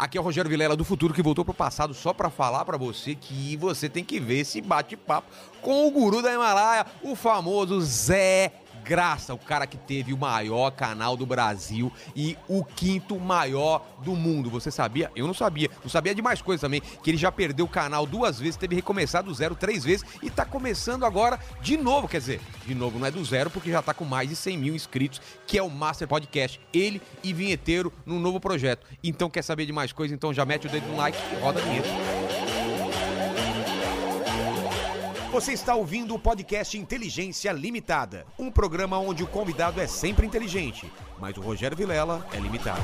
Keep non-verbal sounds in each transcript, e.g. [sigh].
Aqui é o Rogério Vilela do Futuro que voltou pro passado só pra falar pra você que você tem que ver esse bate-papo com o guru da Himalaia, o famoso Zé Graça, o cara que teve o maior canal do Brasil e o quinto maior do mundo. Você sabia? Eu não sabia. Não sabia de mais coisas também. Que ele já perdeu o canal duas vezes, teve recomeçado do zero três vezes e tá começando agora de novo. Quer dizer, de novo não é do zero, porque já tá com mais de 100 mil inscritos, que é o Master Podcast. Ele e Vinheteiro num novo projeto. Então quer saber de mais coisas? Então já mete o dedo no like e roda a vinheta. Você está ouvindo o podcast Inteligência Limitada, um programa onde o convidado é sempre inteligente, mas o Rogério Vilela é limitado.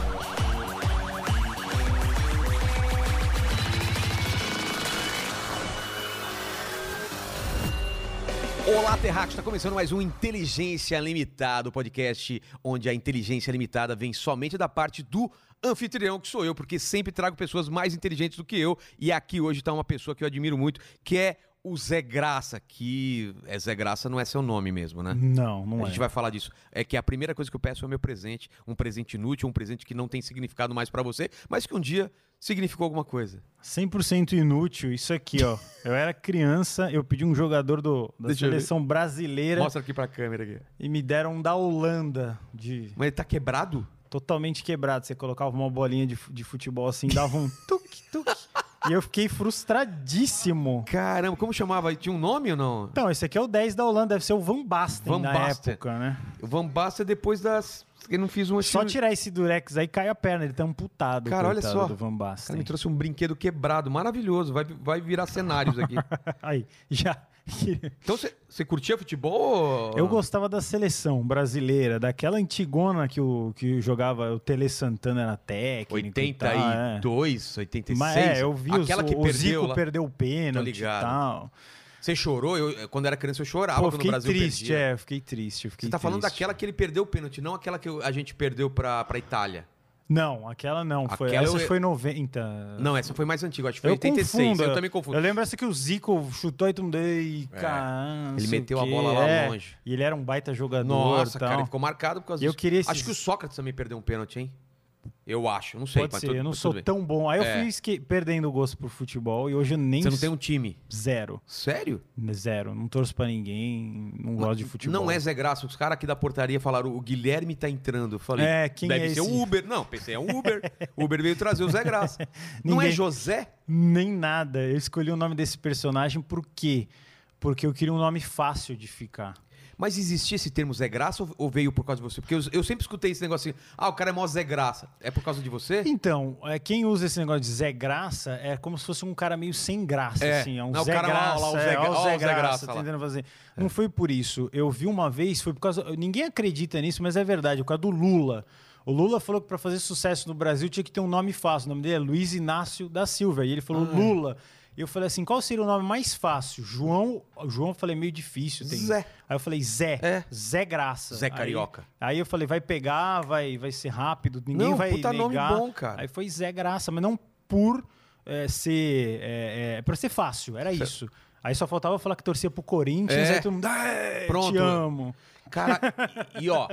Olá, Terráqueo, está começando mais um Inteligência Limitada, o podcast onde a inteligência limitada vem somente da parte do anfitrião, que sou eu, porque sempre trago pessoas mais inteligentes do que eu, e aqui hoje está uma pessoa que eu admiro muito, que é o Zé Graça, que é Zé Graça não é seu nome mesmo, né? Não, não a é. gente vai falar disso. É que a primeira coisa que eu peço é o meu presente, um presente inútil, um presente que não tem significado mais pra você, mas que um dia significou alguma coisa. 100% inútil isso aqui, ó. Eu era criança, eu pedi um jogador do, da Deixa seleção brasileira Mostra aqui pra câmera aqui. e me deram um da Holanda, de Mas ele tá quebrado? totalmente quebrado. Você colocava uma bolinha de, de futebol assim, dava um [laughs] tuque, tuque. E eu fiquei frustradíssimo. Caramba, como chamava? Tinha um nome ou não? Então, esse aqui é o 10 da Holanda, deve ser o Van Basten Van na Basten. época, né? O Van Basten é depois das... Eu não fiz um... Só tirar esse durex aí cai a perna, ele tá amputado, Cara, olha só. do Van O cara Basten. me trouxe um brinquedo quebrado, maravilhoso. Vai, vai virar cenários aqui. [laughs] Aí, já... [laughs] Então você- curtia futebol? ou- Eu gostava da seleção brasileira, daquela antigona que, o, que jogava o Tele Santana era técnico. e tal, é. 82, 86. Mas é, eu vi os, Aquela que o perdeu Zico lá. perdeu o pênalti e tal. Você chorou? Eu, quando era criança eu chorava Pô, quando o fiquei Brasil triste, perdia. é, fiquei triste. Fiquei Você tá falando triste. daquela que ele perdeu o pênalti, não aquela que a gente perdeu pra, pra Itália. Não, aquela não. Foi, Aquela essa eu- foi 90. Não, essa foi mais antiga, acho que foi eu 86. confundo. Eu também confundo. Eu lembro essa que o Zico chutou e mundo. Ei, É. cara, não Ele meteu a bola lá É, longe. E ele era um baita jogador. Nossa, tal. cara, ele ficou marcado por causa Eu disso. queria esses- Acho que o Sócrates também perdeu um pênalti, hein? Eu acho, não sei. Pode mas ser, tudo- eu não sou bem. tão bom. Aí eu É. fui esque- perdendo o gosto por futebol e hoje eu nem Você não tem um time. zero. Sério? Zero. Não torço pra ninguém, não gosto de futebol. Não é Zé Graça. Os caras aqui da portaria falaram, o Guilherme tá entrando. Eu falei, É, quem deve é ser o Uber. Não, pensei, é o Uber. [laughs] Uber veio trazer o Zé Graça. [laughs] não é Ninguém- José? Nem nada. Eu escolhi o nome desse personagem por quê? Porque eu queria um nome fácil de ficar. Mas existia esse termo Zé Graça ou- veio por causa de você? Porque eu, eu sempre escutei esse negócio assim, ah, o cara é mó Zé Graça. É por causa de você? Então, é, quem usa esse negócio de Zé Graça é como se fosse um cara meio sem graça, É. assim. É um Não, o Zé cara lá, Graça. lá, o é, Zé- ó ó, o o Zé Zé Graça, Graça tá lá. tentando fazer. Não foi por isso. Eu vi uma vez, foi por causa. Ninguém acredita nisso, mas é verdade, por causa do Lula. O Lula falou que para fazer sucesso no Brasil tinha que ter um nome fácil. O nome dele é Luiz Inácio da Silva. E ele falou Ah. Lula. E eu falei assim: qual seria o nome mais fácil? João. João eu falei meio difícil. Tem... Zé. Aí eu falei Zé. É. Zé Graça. Zé Aí- Carioca. Aí, eu falei: vai pegar, vai, vai ser rápido, ninguém Não, vai puta nome negar. bom, cara. Aí foi Zé Graça, mas não por é, ser. É, é, pra ser fácil, era isso. Aí só faltava falar que torcia pro Corinthians, É. aí todo mundo. "É, Pronto. Te amo. Cara, e, e, ó,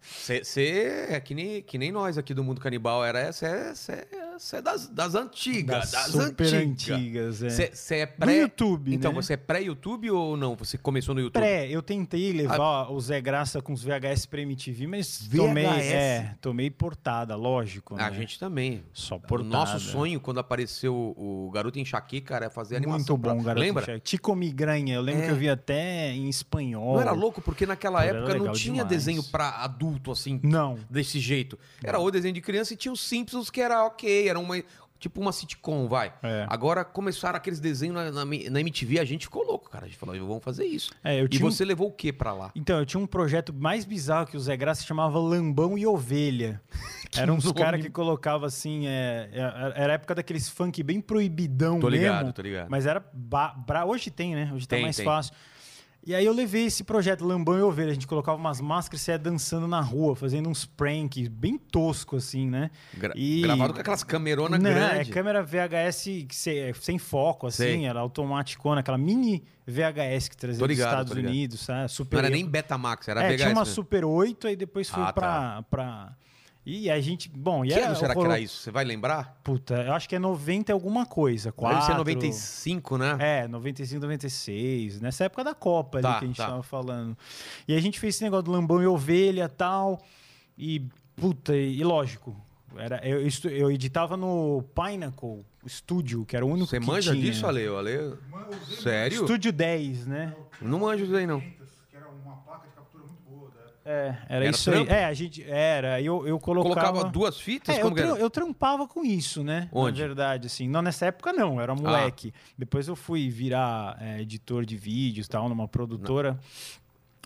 você é que nem, que nem nós aqui do Mundo Canibal, era Você é, cê é das, das antigas, das, super antigas. antigas, é. Você é pré... YouTube, Então, né? você é pré-YouTube ou não? Você começou no YouTube? Pré, eu tentei levar o Zé Graça com os VHS pra MTV, mas tomei, VHS? é, tomei portada, lógico. A né? gente também. Só portada. nosso sonho, quando apareceu o Garoto Enxaqueca, era fazer animação. Muito bom, pra... garoto. Lembra? Tico Migranha, eu lembro É. que eu vi até em espanhol. Não era louco? Porque naquela era época não tinha demais. desenho pra adulto, assim, Não. desse jeito. Era o desenho de criança e tinha os Simpsons que era ok, era uma tipo uma sitcom, vai. É. Agora começaram aqueles desenhos na, na, na MTV, a gente ficou louco, cara. A gente falou, vamos fazer isso. É, eu E tinha um- você levou o que pra lá? Então, eu tinha um projeto mais bizarro que o Zé Graça chamava Lambão e Ovelha. [laughs] Eram uns nome. caras que colocavam assim. é, é, era a época daqueles funk bem proibidão Tô ligado, mesmo. tô ligado. Mas era. Ba. Hoje tem, né? Hoje Tem, tá mais tem. fácil. E aí eu levei esse projeto Lambão e Ovelha. A gente colocava umas máscaras e você ia dançando na rua, fazendo uns pranks bem tosco, assim, né? Gra- E- Gravado com aquelas cameronas Não, grandes. é câmera VHS sem foco, assim, Sei. era automaticona, aquela mini VHS que trazia Tô dos ligado, Estados ligado. Unidos, sabe? Super Não era nem Betamax, era é, VHS. tinha uma mesmo. Super 8, aí depois foi Ah, pra, pra. E a gente, bom, e Que era, ano será que era isso? Você vai lembrar? Puta, eu acho que é 90 e alguma coisa. Deve ser quatro. 95, né? É, 95, 96, nessa época da Copa ali Tá, que a gente tá. tava falando. E a gente fez esse negócio do lambão e ovelha e tal. E, puta, e, e lógico, era, eu, eu editava no Pinnacle Studio, que era o único Você que manja tinha. disso, Ale? Ale? Sério? Estúdio 10, né? Não manjo isso aí, não. que era uma placa de captura muito boa. Da... É, era, Era isso trampo? aí. É, a gente era, eu, eu colocava... Colocava duas fitas? É, eu, eu trampava com isso, né? Onde? Na verdade, assim. Não, nessa época não, eu era moleque. Depois eu fui virar é, editor de vídeos e tal, numa produtora.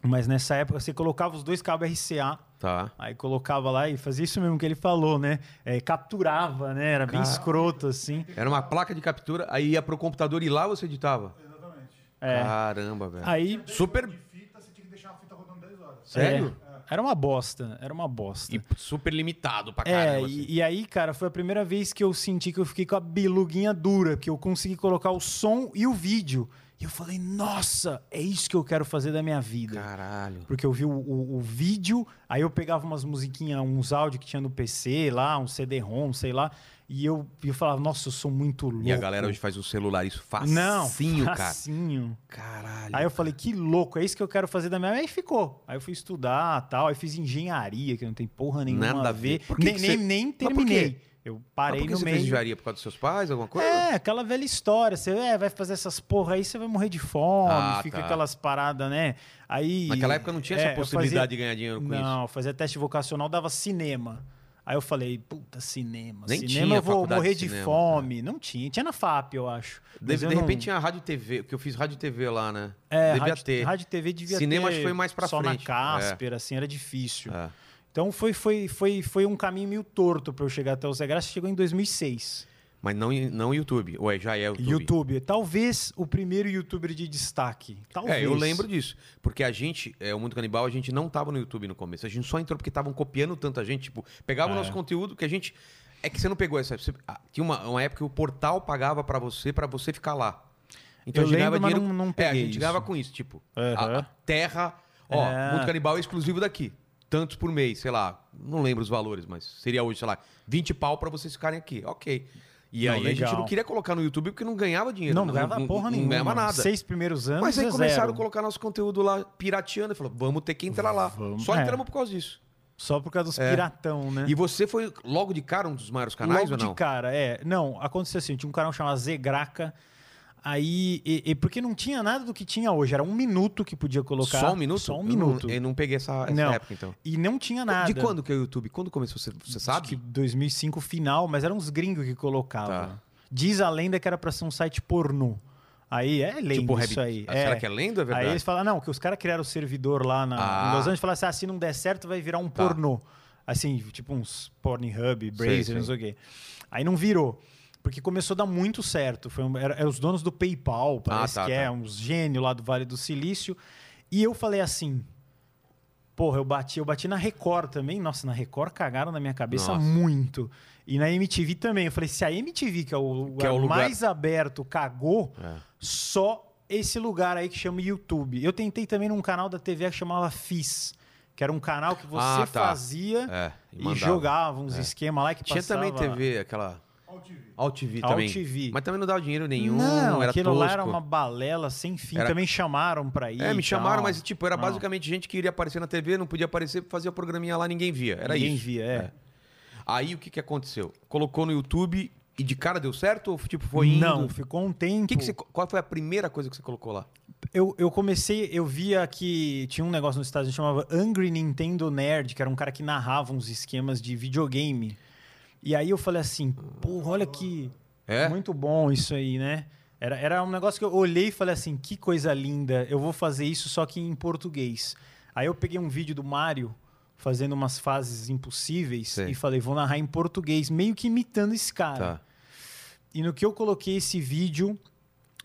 Mas nessa época você colocava os dois cabos RCA, Tá. aí colocava lá e fazia isso mesmo que ele falou, né? É, capturava, né? Era bem escroto, assim. Era uma placa de captura, aí ia pro computador e lá você editava? Exatamente. É. Caramba, velho. Aí. Super. De fita, você tinha que deixar a fita rodando 10 horas. Sério? é, era uma bosta, era uma bosta. E super limitado pra É, caramba. assim. e, e aí, cara, foi a primeira vez que eu senti que eu fiquei com a beluguinha dura, que eu consegui colocar o som e o vídeo. E eu falei, nossa, é isso que eu quero fazer da minha vida. Caralho. Porque eu vi o, o- o vídeo, aí eu pegava umas musiquinhas, uns áudios que tinha no PC lá, um CD-ROM, sei lá, e eu, eu falava, nossa, eu sou muito louco. E a galera hoje faz o celular, isso facinho, Não, cara. facinho. Caralho. Aí eu falei, que louco, é isso que eu quero fazer da minha vida. Aí ficou. Aí eu fui estudar tal, aí fiz engenharia, que não tem porra nenhuma Nada a ver. ver. Por que nem, que nem, você- nem terminei. Eu parei que no você meio. fez engenharia por causa dos seus pais, alguma coisa? É, aquela velha história. Você é, vai fazer essas porra aí, você vai morrer de fome, Ah, fica tá. aquelas paradas, né? Aí. Naquela época não tinha é, essa possibilidade fazia- de ganhar dinheiro com isso. Não, fazia teste vocacional, dava cinema. Aí eu falei, puta, cinema. Nem cinema tinha eu vou morrer de cinema, fome. Não tinha. Tinha na FAP, eu acho. De, de eu não- repente tinha rádio e TV, porque eu fiz rádio TV lá, né? É, Devia rádio, ter. rádio TV devia Cinema ter acho que foi mais pra só frente. na Casper, assim, era difícil. É. Então foi, foi, foi, foi um caminho meio torto pra eu chegar até o Zé Graça. Chegou em 2006. Mas não, não YouTube. Ué, já é YouTube. YouTube. Talvez o primeiro youtuber de destaque. Talvez. É, eu lembro disso. Porque a gente, é, o Mundo Canibal, a gente não tava no YouTube no começo. A gente só entrou porque estavam copiando tanta gente. Tipo, pegava o É. nosso conteúdo que a gente. É que você não pegou essa. Você, ah, tinha uma, uma época que o portal pagava pra você, pra você ficar lá. Então Eu a gente lembro, ganhava dinheiro. não- não é, a gente isso. ganhava com isso. Tipo, Aham. a, a terra. Ó, É. Mundo Canibal é exclusivo daqui. Tantos por mês, sei lá. Não lembro os valores, mas seria hoje, sei lá, 20 pau pra vocês ficarem aqui. Ok. E Não, aí a gente legal. não queria colocar no YouTube porque não ganhava dinheiro. Não, não ganhava porra nenhuma. Não ganhava nada. Seis primeiros anos. Mas aí é começaram zero. a colocar nosso conteúdo lá pirateando e falou, vamos ter que entrar lá. Vamos. Só É. entramos por causa disso. Só por causa dos É. piratão, né? E você foi logo de cara um dos maiores canais Logo ou não? de cara, é. Não, aconteceu assim, tinha um canal chamado Zegraca. Aí, e, e porque não tinha nada do que tinha hoje, era um minuto que podia colocar. Só um minuto? Só um Eu minuto. Não, eu não peguei essa, essa Não. época, então. E não tinha nada. De quando que é o YouTube? Quando começou? Você, você Acho sabe? que 2005 final, mas eram uns gringos que colocavam. Tá. Diz a lenda que era pra ser um site pornô. Aí é lenda tipo, isso aí. Ah, Será que é lenda é Aí verdade? eles falam, não, que os caras criaram o servidor lá na, Ah. em Los Angeles e falaram assim, ah, se não der certo vai virar um Tá. pornô. Assim, tipo uns Pornhub, Brazer, não sei o quê. Aí não virou. Porque começou a dar muito certo. Foi um, era, eram os donos do PayPal, parece tá, que é, tá. uns gênios lá do Vale do Silício. E eu falei assim, porra, eu bati, eu bati na Record também. Nossa, na Record cagaram na minha cabeça Nossa. muito. E na MTV também. Eu falei, se a MTV, que é o Que é o lugar- mais aberto, cagou, É. só esse lugar aí que chama YouTube. Eu tentei também num canal da TV que chamava FIS, que era um canal que você Ah, tá. fazia É, e, mandava. jogava uns esquemas lá que Tinha também TV, aquela... All TV. AltTV All também. TV. Mas também não dava dinheiro nenhum, Não, era aquilo tosco. lá era uma balela sem fim. Era- Também chamaram pra ir. É, me chamaram, tal. mas tipo, era Não. basicamente gente que iria aparecer na TV, não podia aparecer, fazia o programinha lá, ninguém via. Era Ninguém isso. via, é. Aí o que, que aconteceu? Colocou no YouTube e de cara deu certo ou tipo foi indo? Não, ficou um tempo. O que que você- qual foi a primeira coisa que você colocou lá? Eu, eu comecei, eu via que tinha um negócio nos Estados Unidos que chamava Angry Nintendo Nerd, que era um cara que narrava uns esquemas de videogame. E aí eu falei assim, porra, olha que É? muito bom isso aí, né? Era, era um negócio que eu olhei e falei assim, que coisa linda, eu vou fazer isso só que em português. Aí eu peguei um vídeo do Mario fazendo umas fases impossíveis Sei. e falei, vou narrar em português, meio que imitando esse cara. Tá. E no que eu coloquei esse vídeo,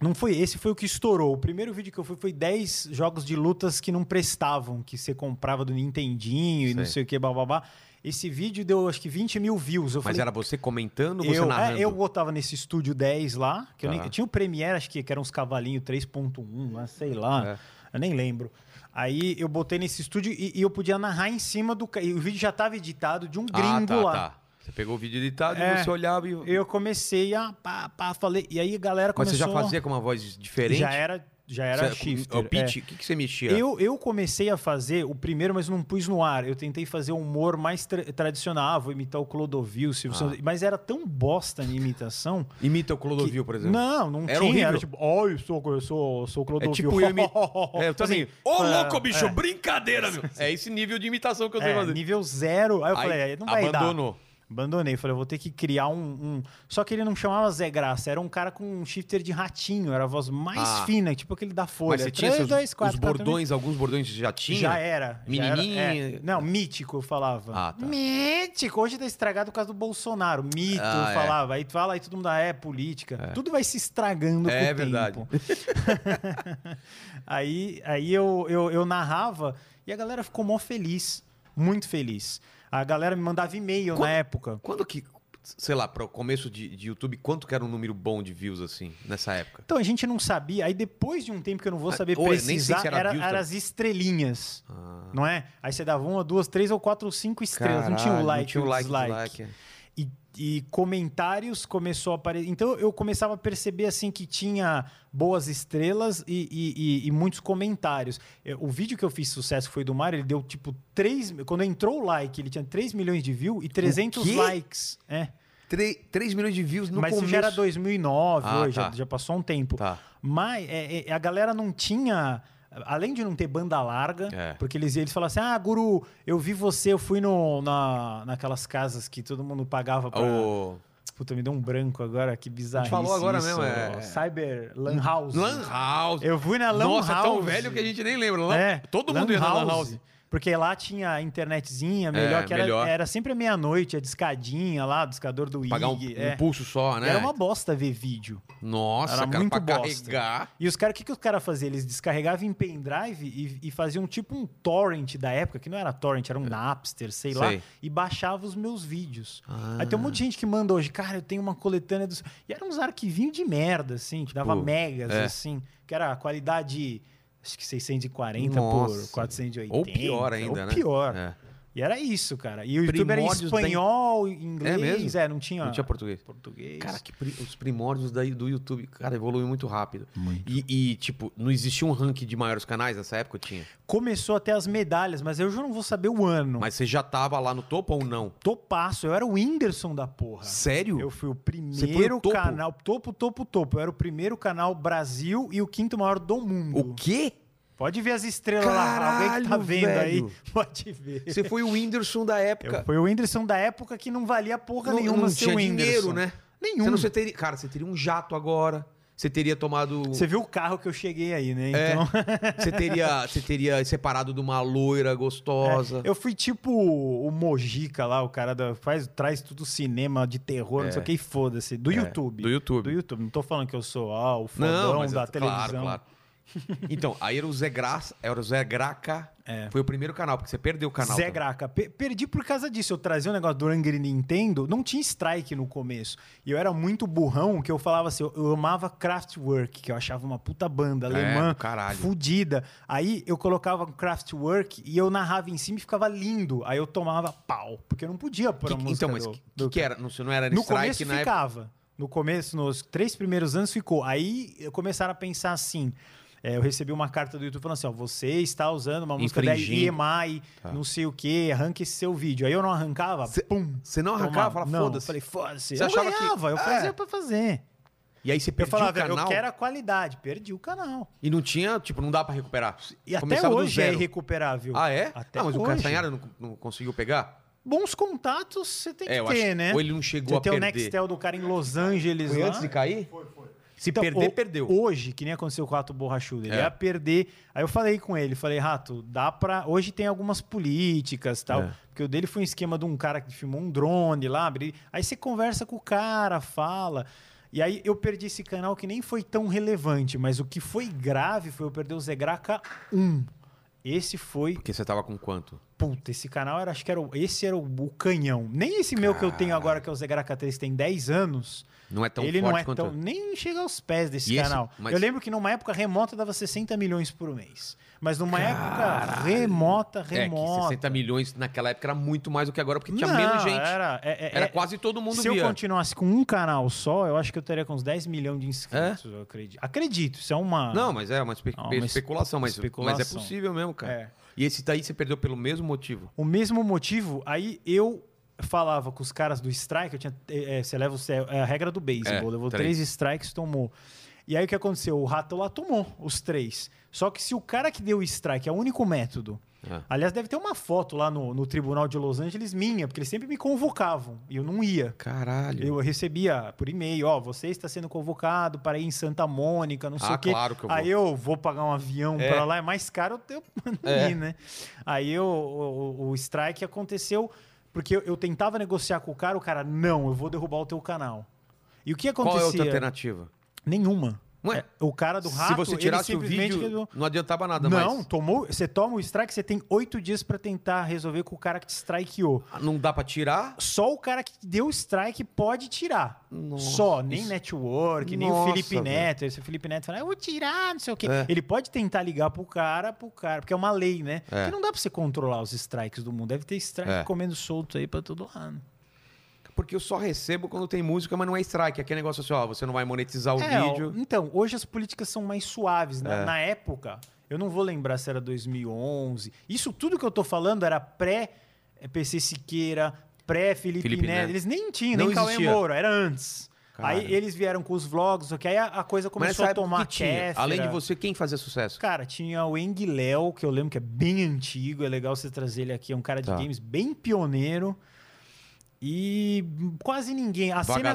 não foi esse, foi o que estourou. O primeiro vídeo que eu fui foi 10 jogos de lutas que não prestavam, que você comprava do Nintendinho e não Sei. sei o que, bababá. Esse vídeo deu acho que 20 mil views. Eu Mas falei, era você comentando ou você eu, narrando? é, eu botava nesse estúdio 10 lá, que eu Tá. nem- tinha o Premiere, acho que, que eram uns cavalinhos 3.1, lá, sei lá. É. Eu nem lembro. Aí eu botei nesse estúdio e, e eu podia narrar em cima do. E o vídeo já estava editado de um gringo ah, tá, lá. tá. Você pegou o vídeo editado É. e você olhava e. Eu comecei a. Pá, pá, falei. E aí a galera Mas começou. você já fazia com uma voz diferente? Já era, já era Você- shifter. O pitch, é. o que, que você mexia? Eu, eu comecei a fazer o primeiro, mas não pus no ar. Eu tentei fazer um humor mais tra- tradicional. Ah, vou imitar o Clodovil, Silvio Ah. Mas era tão bosta a imitação. [laughs] Imita o Clodovil, por exemplo. Não, não Era tinha. horrível. Era tipo, ó, eu sou, eu sou, sou o É Clodovil. tipo eu imi... [laughs] É, eu também. Assim, Ô, é, louco, bicho, é. brincadeira, meu. É esse nível de imitação que eu sei É, fazer. nível zero. Aí eu Aí, falei, "É, não vai dar. abandonou. Abandonei. Falei, eu vou ter que criar um, um- Só que ele não chamava Zé Graça, era um cara com um shifter de ratinho, era a voz mais Ah. fina, tipo aquele da Folha. Mas você tinha Três, seus, dois, quatro, os quatro, bordões, alguns bordões já tinha? Já era. já era, Menininha. é. Não, mítico eu falava. Ah, tá. Mítico. Hoje tá estragado por causa do Bolsonaro. Mito Ah, eu é. falava. Aí tu fala, aí todo mundo, ah, é política. Tudo vai se estragando É com o verdade. tempo. [laughs] aí aí eu, eu, eu narrava e a galera ficou mó feliz. Muito feliz. A galera me mandava e-mail Qu- na época. Quando que, sei lá, para o começo de, de YouTube, quanto que era um número bom de views, assim, nessa época? Então a gente não sabia. Aí depois de um tempo que eu não vou Ah, saber sei precisar, se era era, views era as estrelinhas. Ah, Não é? Aí você dava uma, duas, três ou quatro ou cinco estrelas. não tinha o caralho, like, não tinha o o like, dislike. dislike, é. E, e comentários começou a aparecer. Então eu começava a perceber assim que tinha boas estrelas e, e- e- e muitos comentários. É, O vídeo que eu fiz sucesso foi do Mário, ele deu tipo 3. Quando entrou o like, ele tinha 3 milhões de views e 300 quê? likes. É. 3, milhões de views no Mas começo. isso já era 2009, Ah, hoje, tá. já, já passou um tempo. Tá. Mas é, é, a galera não tinha. Além de não ter banda larga, É. porque eles, eles falavam assim: ah, Guru, eu vi você, eu fui no, na, naquelas casas que todo mundo pagava pra. O... Puta, me deu um branco agora, que bizarro. falou agora mesmo, é- Cyber Lan House. Lan House. Eu fui na Lan Nossa, House. é tão velho que a gente nem lembra. Lan... É, Todo Lan mundo ia na Lan House. Porque lá tinha a internetzinha melhor, É, que era, melhor. era sempre a meia-noite, a discadinha lá, discador do Pagar um, IG. um é. pulso só, né? Era uma bosta ver vídeo. Nossa, Era cara, muito pra bosta. carregar. E os caras, o que, que os caras faziam? Eles descarregavam em pendrive e, e faziam tipo um torrent da época, que não era torrent, era um Napster, sei, lá, Sei. e baixava os meus vídeos. Ah. Aí tem um monte de gente que manda hoje, cara, eu tenho uma coletânea dos. E eram uns arquivinhos de merda, assim, que dava Tipo, megas, é. assim, que era a qualidade. Acho que 640 Nossa. por 480. Ou pior ainda, ou né? pior. É. E era isso, cara. E o YouTube era em Primórdios da espanhol, em inglês, mesmo? é, não tinha. Não tinha português. português. Cara, que pri- os primórdios daí do YouTube, cara, evoluiu muito rápido. E, e, tipo, não existia um ranking de maiores canais nessa época? Tinha. Começou até as medalhas, mas eu já não vou saber o ano. Mas você já tava lá no topo ou não? Topaço, eu era o Whindersson da porra. Sério? Eu fui o primeiro topo? canal, topo, topo, topo. Eu era o primeiro canal Brasil e o quinto maior do mundo. O quê? Pode ver as estrelas lá, alguém que tá Caralho, vendo velho. aí, [laughs] pode ver. Você foi o Whindersson da época. Eu, foi o Whindersson da época que não valia porra não, nenhuma não ser tinha o Whindersson. dinheiro, né? Nenhum. Você não, você teria, cara, você teria um jato agora. Você teria tomado. Você viu o carro que eu cheguei aí, né? É. Então, [laughs] Você teria, você teria separado de uma loira gostosa. eu fui tipo o Mojica lá, o cara da, faz, traz tudo cinema de terror, não sei o que, e foda-se. Do É, YouTube. do YouTube. Do YouTube. Não tô falando que eu sou ah, o fodão Não, da eu- televisão. Claro, claro. [laughs] Então, aí era o Zé Graça, era o Zé Graca. Foi o primeiro canal, porque você perdeu o canal. É. Zé também. Graca. Pe- perdi por causa disso. Eu trazia um negócio do Angry Nintendo, não tinha strike no começo. E eu era muito burrão que eu falava assim, eu, eu amava Kraftwerk, que eu achava uma puta banda alemã, É, caralho. fudida. Aí eu colocava Kraftwerk e eu narrava em cima e ficava lindo. Aí eu tomava pau, porque eu não podia pôr Que- a música então, mas o que, do que, era? Não, não era no strike começo na época. ficava. No começo, nos três primeiros anos ficou. Aí eu começaram a pensar assim. É, eu recebi uma carta do YouTube falando assim: ó, você está usando uma música da. EMI, Tá. não sei o que, arranque esse seu vídeo. Aí eu não arrancava, Cê- pum. Você não arrancava? eu foda-se. falei, foda-se. Você Eu achava que- ganhava, eu É. fazia pra fazer. E aí você Eu perdeu falava, o canal. eu quero a qualidade, perdi o canal. E não tinha, tipo, não dá pra recuperar. E Começava até hoje é irrecuperável. Ah, é? Até ah, mas o hoje. Castanhara não, não conseguiu pegar? Bons contatos você tem que É, eu ter, acho- né? ou ele não chegou você a tem o. Nextel do cara em Los Angeles Foi lá. antes de cair? Foi, foi. Se Então, perder, o- perdeu. Hoje, que nem aconteceu com o Rato Borrachudo, ele É. ia perder. Aí eu falei com ele, falei, Rato, dá pra. Hoje tem algumas políticas tal. É. Porque o dele foi um esquema de um cara que filmou um drone lá. Aí você conversa com o cara, fala. E aí eu perdi esse canal que nem foi tão relevante, mas o que foi grave foi eu perder o Zegraca 1. Esse foi. Porque você tava com quanto? Puta, esse canal era, acho que era. o- Esse era o, o canhão. Nem esse meu que eu tenho agora, que é o Zegraca 3, tem 10 anos. Não é tão ele forte não é quanto... tão. Nem chega aos pés desse E esse- canal. mas- Eu lembro que numa época remota dava 60 milhões por mês. Mas numa época remota, É, remota. 60 milhões naquela época era muito mais do que agora, porque tinha Não, menos gente. Era, é- é- Era é- quase todo mundo Se via. eu continuasse com um canal só, eu acho que eu teria com uns 10 milhões de inscritos, eu acredito. Acredito, isso é uma. Não, mas é uma, espe- uma especulação, mas, especulação. mas é possível mesmo, cara. É. E esse daí você perdeu pelo mesmo motivo. O mesmo motivo, aí eu falava com os caras do strike, eu tinha, é, você leva é a regra do beisebol, É, levou três. três strikes, tomou. E aí o que aconteceu? O rato lá tomou os três. Só que se o cara que deu o strike é o único método. É. Aliás, deve ter uma foto lá no, no tribunal de Los Angeles minha, porque eles sempre me convocavam e eu não ia. Caralho. Eu recebia por e-mail, ó, você está sendo convocado para ir em Santa Mônica, não sei Ah, o quê. claro que eu vou. Aí eu vou pagar um avião É. para lá, é mais caro eu [laughs] não É. ir, né? Aí eu- o, o strike aconteceu porque eu, eu tentava negociar com o cara, o cara, não, eu vou derrubar o teu canal. E o que Qual é a acontecia? outra alternativa? Nenhuma. Ué, É, o cara do rato, Se você tirasse o vídeo, quebrou. não adiantava nada Não, mais. tomou, você toma o strike, você tem oito dias para tentar resolver com o cara que te strikeou. Não dá pra tirar? Só o cara que deu o strike pode tirar. Nossa, Só, nem isso- network, nem o Nossa, Felipe velho. Neto. Esse Felipe Neto fala, eu vou tirar, não sei o quê. É. Ele pode tentar ligar pro cara, pro cara, porque é uma lei, né? É. Que não dá pra você controlar os strikes do mundo. Deve ter strike É. comendo solto aí pra todo lado. Porque eu só recebo quando tem música, mas não é strike. Aquele negócio assim, ó, você não vai monetizar o É, ó, vídeo. então, hoje as políticas são mais suaves. né? É. Na época, eu não vou lembrar se era 2011. Isso tudo que eu tô falando era pré-PC Siqueira, pré-Felipe Felipe Neto. Neto. Eles nem tinham, Não nem Cauê. Moura, era antes. Aí eles vieram com os vlogs, só que aí a, a coisa começou a tomar tinha, além de você, quem fazia sucesso? Cara, tinha o Enguiléu, que eu lembro que é bem antigo, é legal você trazer ele aqui, é um cara de Tá. games bem pioneiro. E quase ninguém. A cena-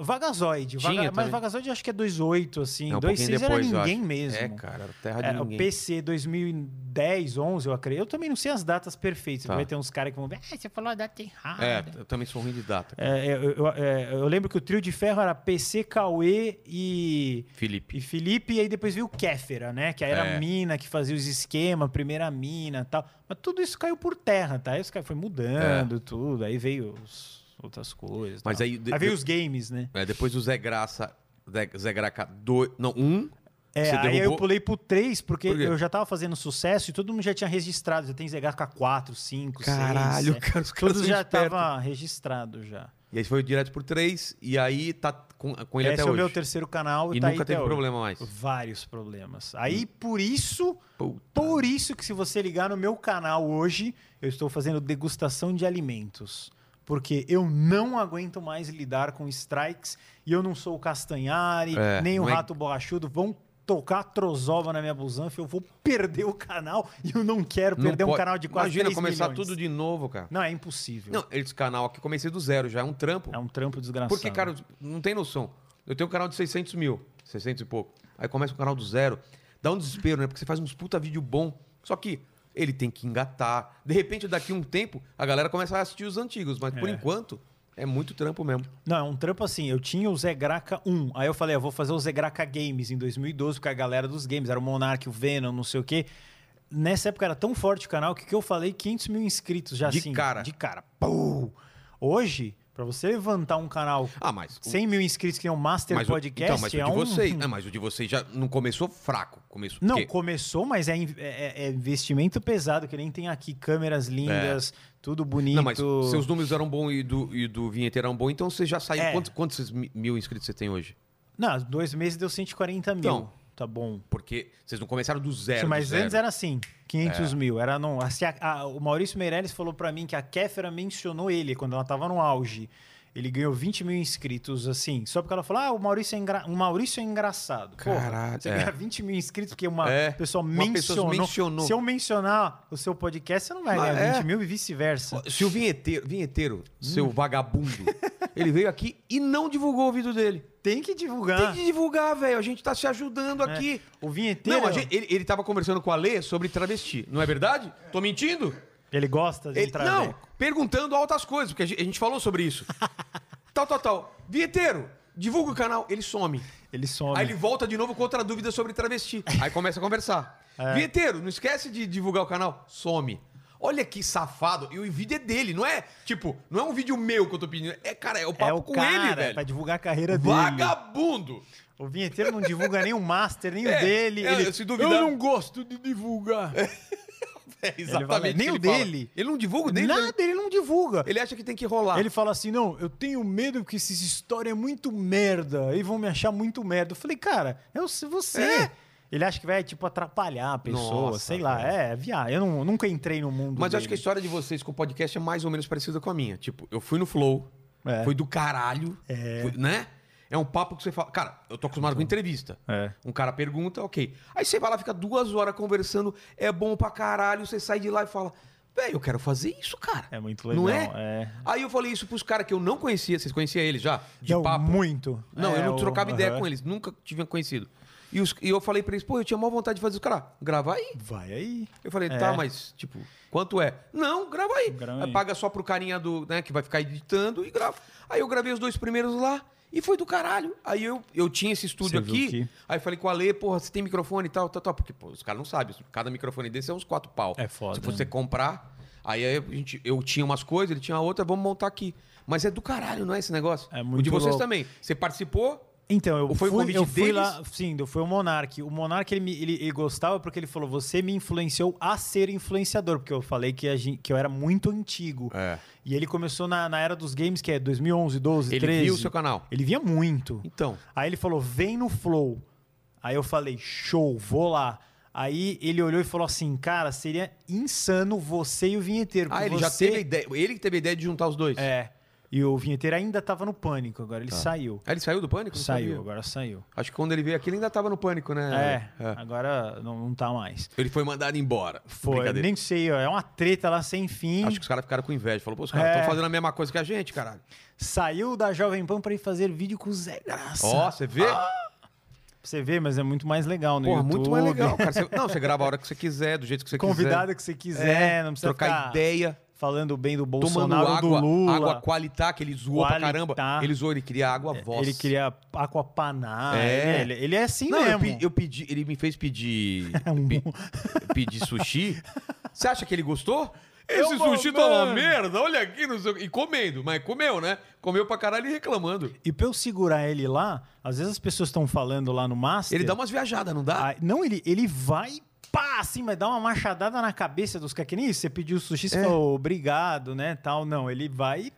Vagazoide. Vaga- mas também. Vagazoide eu acho que é 2.8, assim. É um 2.6 pouquinho era eu ninguém mesmo. É, cara, terra de É, o ninguém. PC 2010, 11, eu acredito. Eu também não sei as datas perfeitas. Tá. Vai ter uns caras que vão ver, ah, você falou a data errada. É, eu também sou ruim de data. É, é, eu, eu- é, eu lembro que o trio de ferro era PC, Cauê e, Felipe. e Felipe, e aí depois veio o Kéfera, né? Que aí era É. a mina que fazia os esquemas, primeira mina e tal. Mas tudo isso caiu por terra, tá? Aí os caras foi mudando tudo, aí veio os- outras coisas. É. Mas tal. aí de- aí veio de- os games, né? É, depois do Zé Graça. Zé, Zé Graca 2. Não, 1. Um, É, aí eu pulei pro 3, porque Por eu já tava fazendo sucesso e todo mundo já tinha registrado. Já tem ZH 4, 5, 6. Caralho, cara, os caras Tudo são já espertos. tava registrado já. E aí foi direto por 3. E aí tá com, com ele Esse até é o hoje. meu terceiro canal e, tá aí nunca até teve hoje. problema mais. Vários problemas. Aí, por isso, Puta. por isso que se você ligar no meu canal hoje, eu estou fazendo degustação de alimentos. Porque eu não aguento mais lidar com strikes e eu não sou o Castanhari, É, nem o é- Rato Borrachudo. Vão tocar trozova na minha busanfa, eu vou perder o canal e eu não quero Não perder um pode- canal de quase Imagina 3 começar milhões. tudo de novo, cara. Não, é impossível. Não, esse canal aqui comecei do zero, já é um trampo. É um trampo desgraçado. Porque, cara, não tem noção. Eu tenho um canal de 600 mil, 600 e pouco. Aí começa um canal do zero. Dá um desespero, né? Porque você faz uns puta vídeo bom. Só que ele tem que engatar. De repente, daqui a um tempo, a galera começa a assistir os antigos. Mas por É. enquanto, é muito trampo mesmo. Não, é um trampo assim. Eu tinha o Zé Graca 1. Aí eu falei, eu vou fazer o Zé Graca Games em 2012, porque a galera dos games era o Monark, o Venom, não sei o quê. Nessa época era tão forte o canal que, que eu falei 500 mil inscritos já De assim. cara. De cara. Pum! Hoje, pra você levantar um canal Ah, mas. o- 100 mil inscritos que é um Master mas o- Podcast, então, mas o é de um... vocês. É, mas o de vocês já não começou fraco. Começou. Não, porque- começou, mas é, in- é- é investimento pesado, que nem tem aqui câmeras lindas, tudo bonito. É. Não, mas seus números eram bons e do, e do vinheteiro eram bons, então você já saiu. É. Quantos, quantos mi- mil inscritos você tem hoje? Não, dois meses deu 140 mil. Então, tá bom. Porque vocês não começaram do zero. Sim, do mas zero. antes era assim, 500 mil. Era não, assim, a- a- o Maurício Meirelles falou pra mim que a Kéfera mencionou ele quando ela tava no auge. Ele ganhou 20 mil inscritos, assim, só porque ela falou: ah, o Maurício é, engra... o Maurício é engraçado. Caralho, você é. ganha 20 mil inscritos porque uma É, pessoa uma mencionou. pessoa mencionou. Se eu mencionar o seu podcast, você não vai Mas ganhar é. 20 mil e vice-versa. Se o vinheteiro, vinheteiro Hum. seu vagabundo, ele veio aqui e não divulgou o vídeo dele. Tem que Tem divulgar. que divulgar, velho. A gente tá se ajudando É. aqui. O vinheteiro, Não, a gente- ele, ele tava conversando com a Lê sobre travesti, não é verdade? Tô mentindo? Ele gosta de Ele- entrar. não, perguntando altas coisas, porque a gente, a gente falou sobre isso. [laughs] tal, tal, tal. Vinheteiro, divulga o canal. Ele some. Ele some. Aí ele volta de novo com outra dúvida sobre travesti. Aí começa a conversar. [laughs] É. Vinheteiro, não esquece de divulgar o canal. Some. Olha que safado. E o vídeo é dele, não é? Tipo, não é um vídeo meu que eu tô pedindo. É, cara, é o papo é o com cara, ele, velho. pra divulgar a carreira dele. Vagabundo! O vinheteiro não divulga nem o master, nem [laughs] É, o dele. é, ele, se duvidar- Eu não gosto de divulgar. [laughs] É exatamente. nem que o ele fala. dele. Ele não divulga o dele. Nada, né? ele não divulga. Ele acha que tem que rolar. Ele fala assim: não, eu tenho medo porque essa história é muito merda. Aí vão me achar muito merda. Eu falei, cara, eu sei você. É. Ele acha que vai, tipo, atrapalhar a pessoa, Nossa, sei lá. velho. É, viado. Eu não- nunca entrei no mundo. Mas eu acho que a dele. história de vocês com o podcast é mais ou menos parecida com a minha. Tipo, eu fui no Flow, É. foi do caralho, É. foi- né? É um papo que você fala. Cara, eu tô acostumado com entrevista. É. Um cara pergunta, ok. Aí você vai lá, fica duas horas conversando, é bom pra caralho, você sai de lá e fala, velho, eu quero fazer isso, cara. É muito legal. Não é? é. Aí eu falei isso pros caras que eu não conhecia. Vocês conheciam eles já? De Não, papo? muito. Não, É, eu não o- trocava ideia aham. com eles, nunca tinha conhecido. E, os- e eu falei pra eles, pô, eu tinha maior vontade de fazer isso. Cara, grava aí. Vai aí. Eu falei, É. tá, mas, tipo, quanto é? Não, grava aí. Grava aí. Paga só pro carinha do, né, que vai ficar editando e grava. Aí eu gravei os dois primeiros lá e foi do caralho. Aí eu, eu tinha esse estúdio Você aqui, que- aí falei com a Ale, porra, você tem microfone e tal, tal, tal. Porque, pô, os caras não sabem, cada microfone desse é uns quatro pau. É foda, Se você comprar, aí a gente, eu tinha umas coisas, ele tinha outra, vamos montar aqui. Mas é do caralho, não é esse negócio? É o muito de vocês louco. também. Você participou, Então, eu Ou foi fui, convite eu fui deles? lá, sim, foi o Monark. O Monark, ele, ele, ele gostava porque ele falou, você me influenciou a ser influenciador, porque eu falei que, gente, que eu era muito antigo. É. E ele começou na, na era dos games, que é 2011, 12, ele 13. viu o seu canal. Ele via muito. Então, Aí ele falou, vem no Flow. Aí eu falei, show, vou lá. Aí ele olhou e falou assim, cara, seria insano você e o vinheteiro. ah, ele já você- teve a ideia, ele que teve a ideia de juntar os dois. É. E o vinheteiro ainda tava no pânico, agora ele saiu. Ah, ele saiu do pânico? Não Saiu, sabia. agora saiu. Acho que quando ele veio aqui ele ainda tava no pânico, né? É, agora não, não tá mais. Ele foi mandado embora. Foi, nem sei, ó, é uma treta lá sem fim. Acho que os caras ficaram com inveja. Falou, pô, os caras É. estão fazendo a mesma coisa que a gente, caralho. Saiu da Jovem Pan pra ir fazer vídeo com o Zé Graça. Ó, você vê? Você vê, mas é muito mais legal no Porra, YouTube. muito mais legal, cara. Você- não, você grava a hora que você quiser, do jeito que você Convidado que você quiser, não precisa trocar ficar ideia, falando bem do Bolsonaro ou do água, Lula. água qualitar, que ele zoou pra caramba. Ele zoou, ele queria água voz. Ele queria aquapanar. É. Ele, ele é assim Não, eu, mesmo. pe- eu pedi, ele me fez pedir, [laughs] um- pe- pedir sushi. Você acha que ele gostou? Eu Esse vou, sushi tá uma merda, olha aqui. Não sei. E comendo, mas comeu, né? Comeu pra caralho e reclamando. E pra eu segurar ele lá, às vezes as pessoas estão falando lá no Master. Ele dá umas viajadas, não dá? Ah, não, ele, ele vai, pá, assim, mas dá uma machadada na cabeça dos caras. Que nem isso, você pediu sushi, você É. falou obrigado, né, tal. Não, ele vai...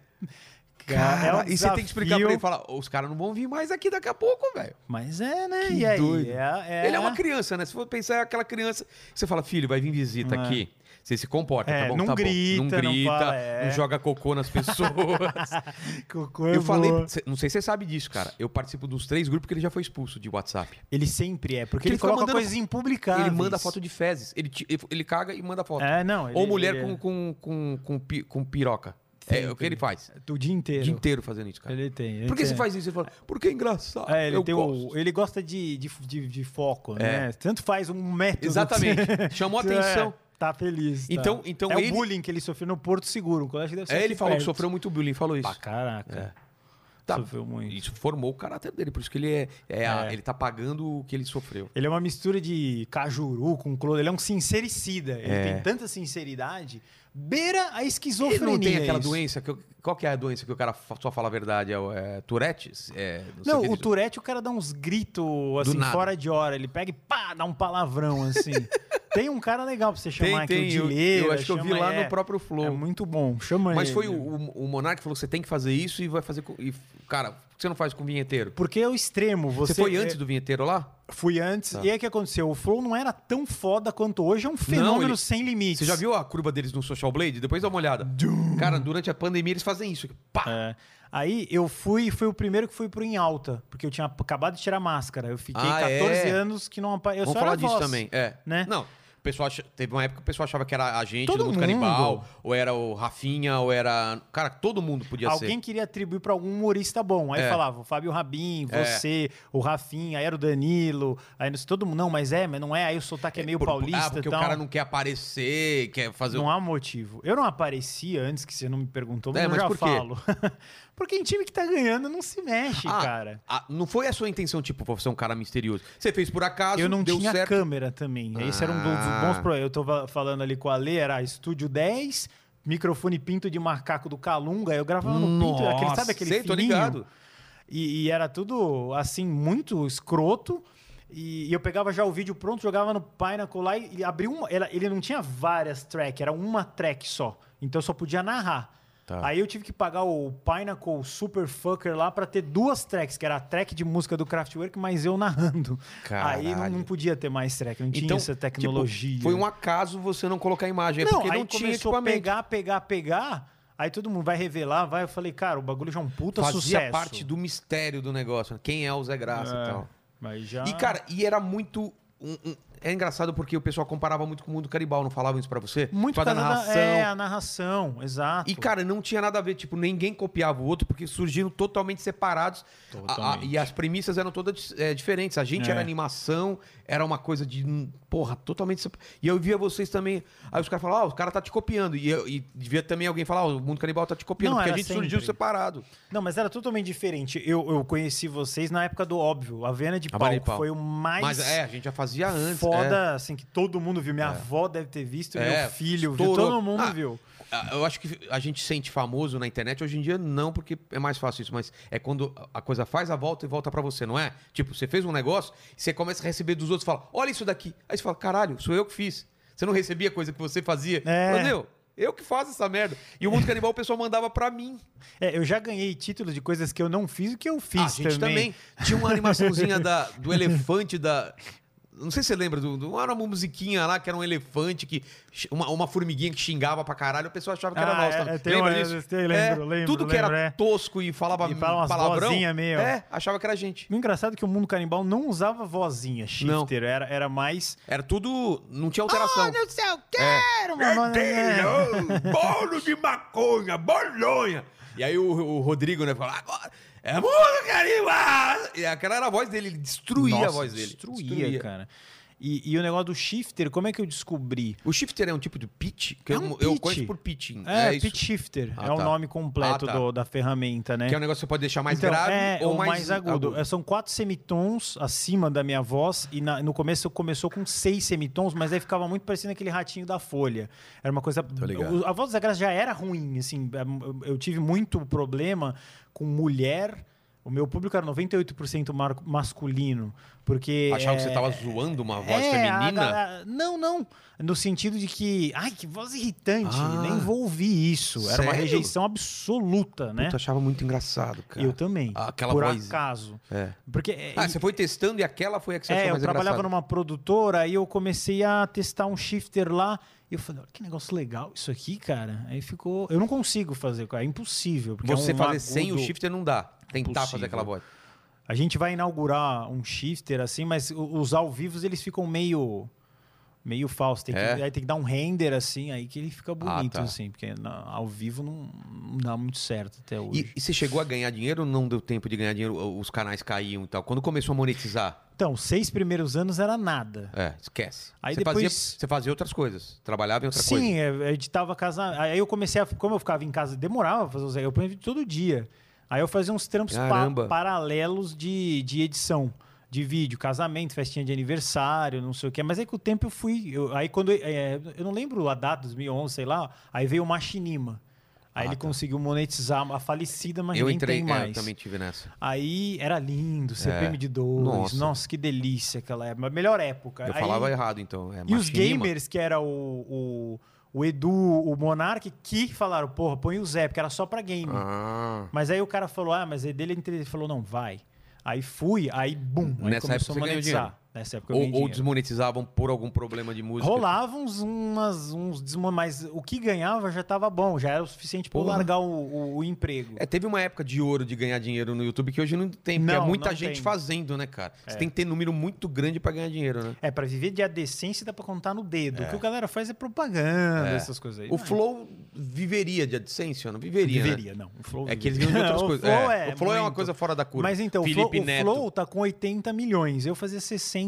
Cara, É um e você tem que explicar pra ele falar, os caras não vão vir mais aqui daqui a pouco, velho. Mas é, né, Que e aí? doido. É, é- Ele é uma criança, né? Se for pensar, é aquela criança você fala, filho, vai vir visita É. aqui. Você se comporta, É, tá bom? não tá bom. grita, não não grita, fala, é. não joga cocô nas pessoas. [laughs] Cocô é eu falei, boa. cê- não sei se você sabe disso, cara. Eu participo dos três grupos que ele já foi expulso de WhatsApp. Ele sempre é, porque Ele ele, fica coloca mandando- coisas impublicáveis. Ele manda foto de fezes. Ele, ele, ele caga e manda foto. É, não. Ele, Ou mulher ele com, com, com, com, com piroca. É o que ele faz. O dia inteiro. O dia inteiro fazendo isso, cara. Ele tem. ele Por que tem. você faz isso? Ele fala, porque é engraçado. É, ele, o, ele gosta de, de, de, de foco, É. né? Tanto faz um método. Exatamente. Chamou [laughs] É, atenção. Tá feliz. tá. Então- então é ele- o bullying que ele sofreu no Porto Seguro, um colégio que deve ser É, ele falou que perto. sofreu muito bullying, falou isso. Pra caraca. Tá. Sofreu muito. Isso formou o caráter dele, por isso que ele é, é a- É. ele tá pagando o que ele sofreu. Ele é uma mistura de cajuru com cloro. Ele é um sincericida. Ele É. tem tanta sinceridade. Beira a esquizofrenia. Ele não tem aquela isso. doença que eu- qual que é a doença que o cara só fala a verdade? É, o- é Tourette's? É, Não, que o Tourette, o cara dá uns gritos, assim, fora de hora. Ele pega e pá, dá um palavrão, assim. [laughs] tem um cara legal pra você chamar Tem, aqui, tem. o Eu, Dileira. eu acho que eu vi lá é, no próprio Flow. É muito bom, chama Mas ele. foi o, o, o Monark que falou que você tem que fazer isso e vai fazer com. E, cara, que você não faz com o vinheteiro? Porque é o extremo. Você, Você, foi antes é, do vinheteiro lá? Fui antes. Tá. E aí o que aconteceu? O Flow não era tão foda quanto hoje. É um fenômeno ele- sem limites. Você já viu a curva deles no Social Blade? Depois dá uma olhada. Cara, durante a pandemia eles fazem isso. Pá! É. Aí eu fui, fui o primeiro que fui pro em alta, porque eu tinha acabado de tirar a máscara. Eu fiquei Ah, 14 é? anos que não apareceu. Vamos falar disso também. É. né? Não. O pessoal ach- teve uma época que o pessoal achava que era a gente Todo do mundo mundo. canibal, ou era o Rafinha, ou era. Cara, todo mundo podia Alguém ser. queria atribuir pra algum humorista bom. Aí É. falava o Fábio Rabin, É. você, o Rafinha, aí era o Danilo. Aí não sei, todo mundo, não, mas é, mas não é. Aí o sotaque é meio Por- paulista ah, porque e tal. o cara não quer aparecer, quer fazer Não um. há motivo. Eu não aparecia antes que você não me perguntou, mas É, eu mas já por quê? falo. [laughs] Porque em time que tá ganhando não se mexe, Ah, cara. ah, não foi a sua intenção, tipo, você é um cara misterioso. Você fez por acaso, Eu não tinha certo. câmera também. Esse era um dos Ah. Ah. bons pro... Eu tô fa- falando ali com a Lê, era Estúdio 10, microfone pinto de macaco do Calunga. Eu gravava no pinto, aquele, sabe aquele sei, tô fininho? ligado. E, e era tudo, assim, muito escroto. E, eu pegava já o vídeo pronto, jogava no Pinnacle lá e, e abria uma... ela- ele não tinha várias tracks, era uma track só. Então eu só podia narrar. Tá. Aí eu tive que pagar o Pinnacle Super Fucker lá pra ter duas tracks, que era a track de música do Kraftwerk, mas eu narrando. Aí não, Caralho. não podia ter mais track, não tinha essa tecnologia. Tipo, foi um acaso você não colocar imagem. É Não, porque aí não tinha começou a equipamento. pegar, pegar, pegar. Aí todo mundo vai revelar, vai. Eu falei, cara, o bagulho já é um puta Fazia sucesso. parte do mistério do negócio. né? Quem é o Zé Graça É, e tal. Mas já... E, cara, e era muito. um- um- é engraçado porque o pessoal comparava muito com o mundo canibal, não falavam isso pra você? muito da causa da- narração. É, a narração, exato. E, cara, não tinha nada a ver, tipo, ninguém copiava o outro, porque surgiram totalmente separados. Totalmente. A- a- e as premissas eram todas é, diferentes. A gente É. era animação, era uma coisa de, hum, porra, totalmente... E eu via vocês também... Aí os caras falavam, ah, o cara tá te copiando. E, eu, e devia também alguém falar, ah, o mundo canibal tá te copiando, Não, porque a gente surgiu sempre. separado. Não, mas era totalmente diferente. Eu, eu conheci vocês na época do óbvio. A Vena de A Palco. foi o mais Mas é, a gente já fazia antes. Foda, assim, que todo mundo viu. Minha avó deve ter visto, É, meu filho viu, todo mundo Ah, viu. Eu acho que a gente sente famoso na internet. Hoje em dia, não, porque é mais fácil isso. Mas é quando a coisa faz a volta e volta pra você, não é? Tipo, você fez um negócio, você começa a receber dos outros e fala: Olha isso daqui. Aí você fala: Caralho, sou eu que fiz. Você não recebia coisa que você fazia? É. Meu, eu que faço essa merda. E o Mundo Canibal o pessoal mandava pra mim. É, eu já ganhei títulos de coisas que eu não fiz e que eu fiz Ah, a gente também. também. Tinha uma animaçãozinha [laughs] da, do elefante da. Não sei se você lembra, do, do- era uma musiquinha lá que era um elefante, que uma, uma formiguinha que xingava pra caralho, o pessoal achava que era Ah, nosso. é, também. é, tem lembra uma- disso? eu lembro, lembro, Tudo que lembro, era é. tosco e falava, E fala umas palavrão. vozinha meio- É, achava que era gente. O engraçado é que o mundo canibal não usava vozinha, shifter. Era, era mais. Era tudo. Não tinha alteração. Olha o céu, É. quero, mamãe. Entendeu? [laughs] Bolo de maconha, bolonha. E aí o, o Rodrigo, né, falou, agora é mundo canibal. E aquela era a voz dele, ele destruía a Nossa, voz dele. Destruía, cara. E, e o negócio do shifter, como é que eu descobri? O shifter é um tipo de pitch? Que É eu, um eu pitch. conheço por pitching. É, isso. pitch shifter. Ah, é o tá. nome completo Ah, tá. do- da ferramenta, né? Que é um negócio que você pode deixar mais Então, grave é, ou ou mais, agudo. É, São quatro semitons acima da minha voz e na- no começo começou com seis semitons, mas aí ficava muito parecendo aquele ratinho da folha. Era uma coisa. o- A voz da Graça já era ruim, assim. eu- Eu tive muito problema com mulher. O meu público era 98% mar- masculino, porque Achava que você é, tava zoando uma voz é, a feminina? galera- não, não. No sentido de que, ai, que voz irritante. Ah. Nem vou ouvir isso. Era uma Sério? rejeição absoluta, né? Puta, achava muito engraçado, cara. Eu também. Aquela por voz- acaso. É. Porque é, Ah, você foi testando e aquela foi a que você é, achou eu mais trabalhava engraçada. numa produtora, aí eu comecei a testar um shifter lá. E eu falei, olha que negócio legal isso aqui, cara. Aí ficou. Eu não consigo fazer, cara. É impossível. Porque Você é um fazer sem o agudo- shifter não dá. Tentar fazer aquela voz. A gente vai inaugurar um shifter assim, mas os ao vivos eles ficam meio. Meio falsos. Tem que, É? Aí tem que dar um render assim, aí que ele fica bonito, tá. assim. Porque na- ao vivo não, não dá muito certo até hoje. E, e você chegou a ganhar dinheiro ou não deu tempo de ganhar dinheiro? Os canais caíam e tal. Quando começou a monetizar? Então, seis primeiros anos era nada. É, esquece. Aí você, depois- fazia, você fazia outras coisas. Trabalhava em outra coisa. Sim, é, eu editava casa. Aí eu comecei a. Como eu ficava em casa, demorava pra fazer os. Eu vídeo todo dia. Aí eu fazia uns trampos pa- paralelos de, de edição. De vídeo, casamento, festinha de aniversário, não sei o quê. Mas aí com o tempo eu fui. eu- aí quando. é, eu não lembro a data, 2011, sei lá. Aí veio o Machinima. Aí Ah, ele tá. conseguiu monetizar a falecida, mas eu nem entrei, tem é, mais. eu também tive nessa. Aí era lindo, CPM É. de 2. Nossa. Nossa. que delícia aquela época. Melhor época. Eu Aí- falava errado, então. É, e os gamers, que era o, o, o Edu, o Monark, que falaram, porra, põe o Zé, porque era só pra game. Ah. Mas aí o cara falou, ah, mas é dele ele falou, não, vai. Aí fui, aí bum, aí Nessa começou a dinheiro? Nessa época Ou, ou desmonetizavam por algum problema de música. Rolava uns, umas, uns desmo... mas o que ganhava já tava bom, já era o suficiente Porra. largar o, o- o emprego. É, teve uma época de ouro de ganhar dinheiro no YouTube que hoje não tem, porque Não, é muita gente tem. fazendo, né, cara? Você É. tem que ter número muito grande pra ganhar dinheiro, né? É, pra viver de adecência dá pra contar no dedo. O que a galera faz é propaganda, É. essas coisas aí. O Não é- Flow viveria de AdSense, ou não viveria, né? Viveria, não. O Flow É que eles ganham de outras [laughs] O coisas. Flow É, o Flow é uma coisa fora da curva. Mas então, o Felipe Flow, o Neto. Flow tá com 80 milhões. Eu fazia 60.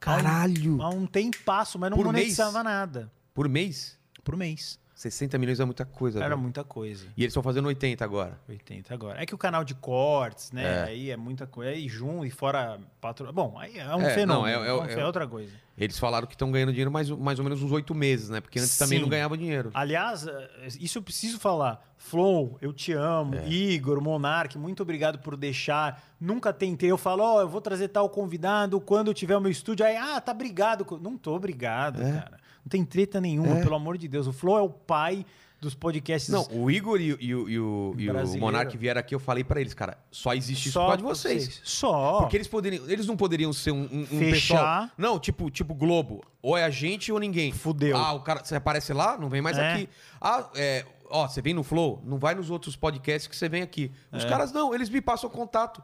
Caralho! Há um, há um tempasso, mas não Por monetizava mês? nada. Por mês? Por mês. 60 milhões é muita coisa. Era velho. muita coisa. E eles estão fazendo 80 agora. 80 agora. É que o canal de cortes, né? É. Aí é muita coisa. Aí junto e fora patro... Bom, aí é um É, fenômeno. não, é- é- é, é- outra coisa. Eles falaram que estão ganhando dinheiro mais, mais ou menos uns oito meses, né? Porque antes também Sim. não ganhava dinheiro. Aliás, eh, isso eu preciso falar. Flow, eu te amo. É. Igor, Monark, muito obrigado por deixar. Nunca tentei. Eu falo, ó, eu vou trazer tal convidado quando eu tiver o meu estúdio. Aí, ah, tá obrigado. Não tô obrigado, cara. Não tem treta nenhuma, pelo amor de Deus. O Flow é o pai dos podcasts. Não, o Igor e, o- e e e o. Monark vieram aqui, eu falei pra eles, cara, só existe isso Só por causa de pra vocês. Só. Porque eles poderiam, eles não poderiam ser um, um, um Fechar. pessoal. Não, tipo, tipo Globo. Ou é a gente ou ninguém. Fudeu. Ah, o cara, você aparece lá, não vem mais É. aqui. Ah, é, ó, você vem no Flow, não vai nos outros podcasts que você vem aqui. Os É. caras não, eles me passam contato.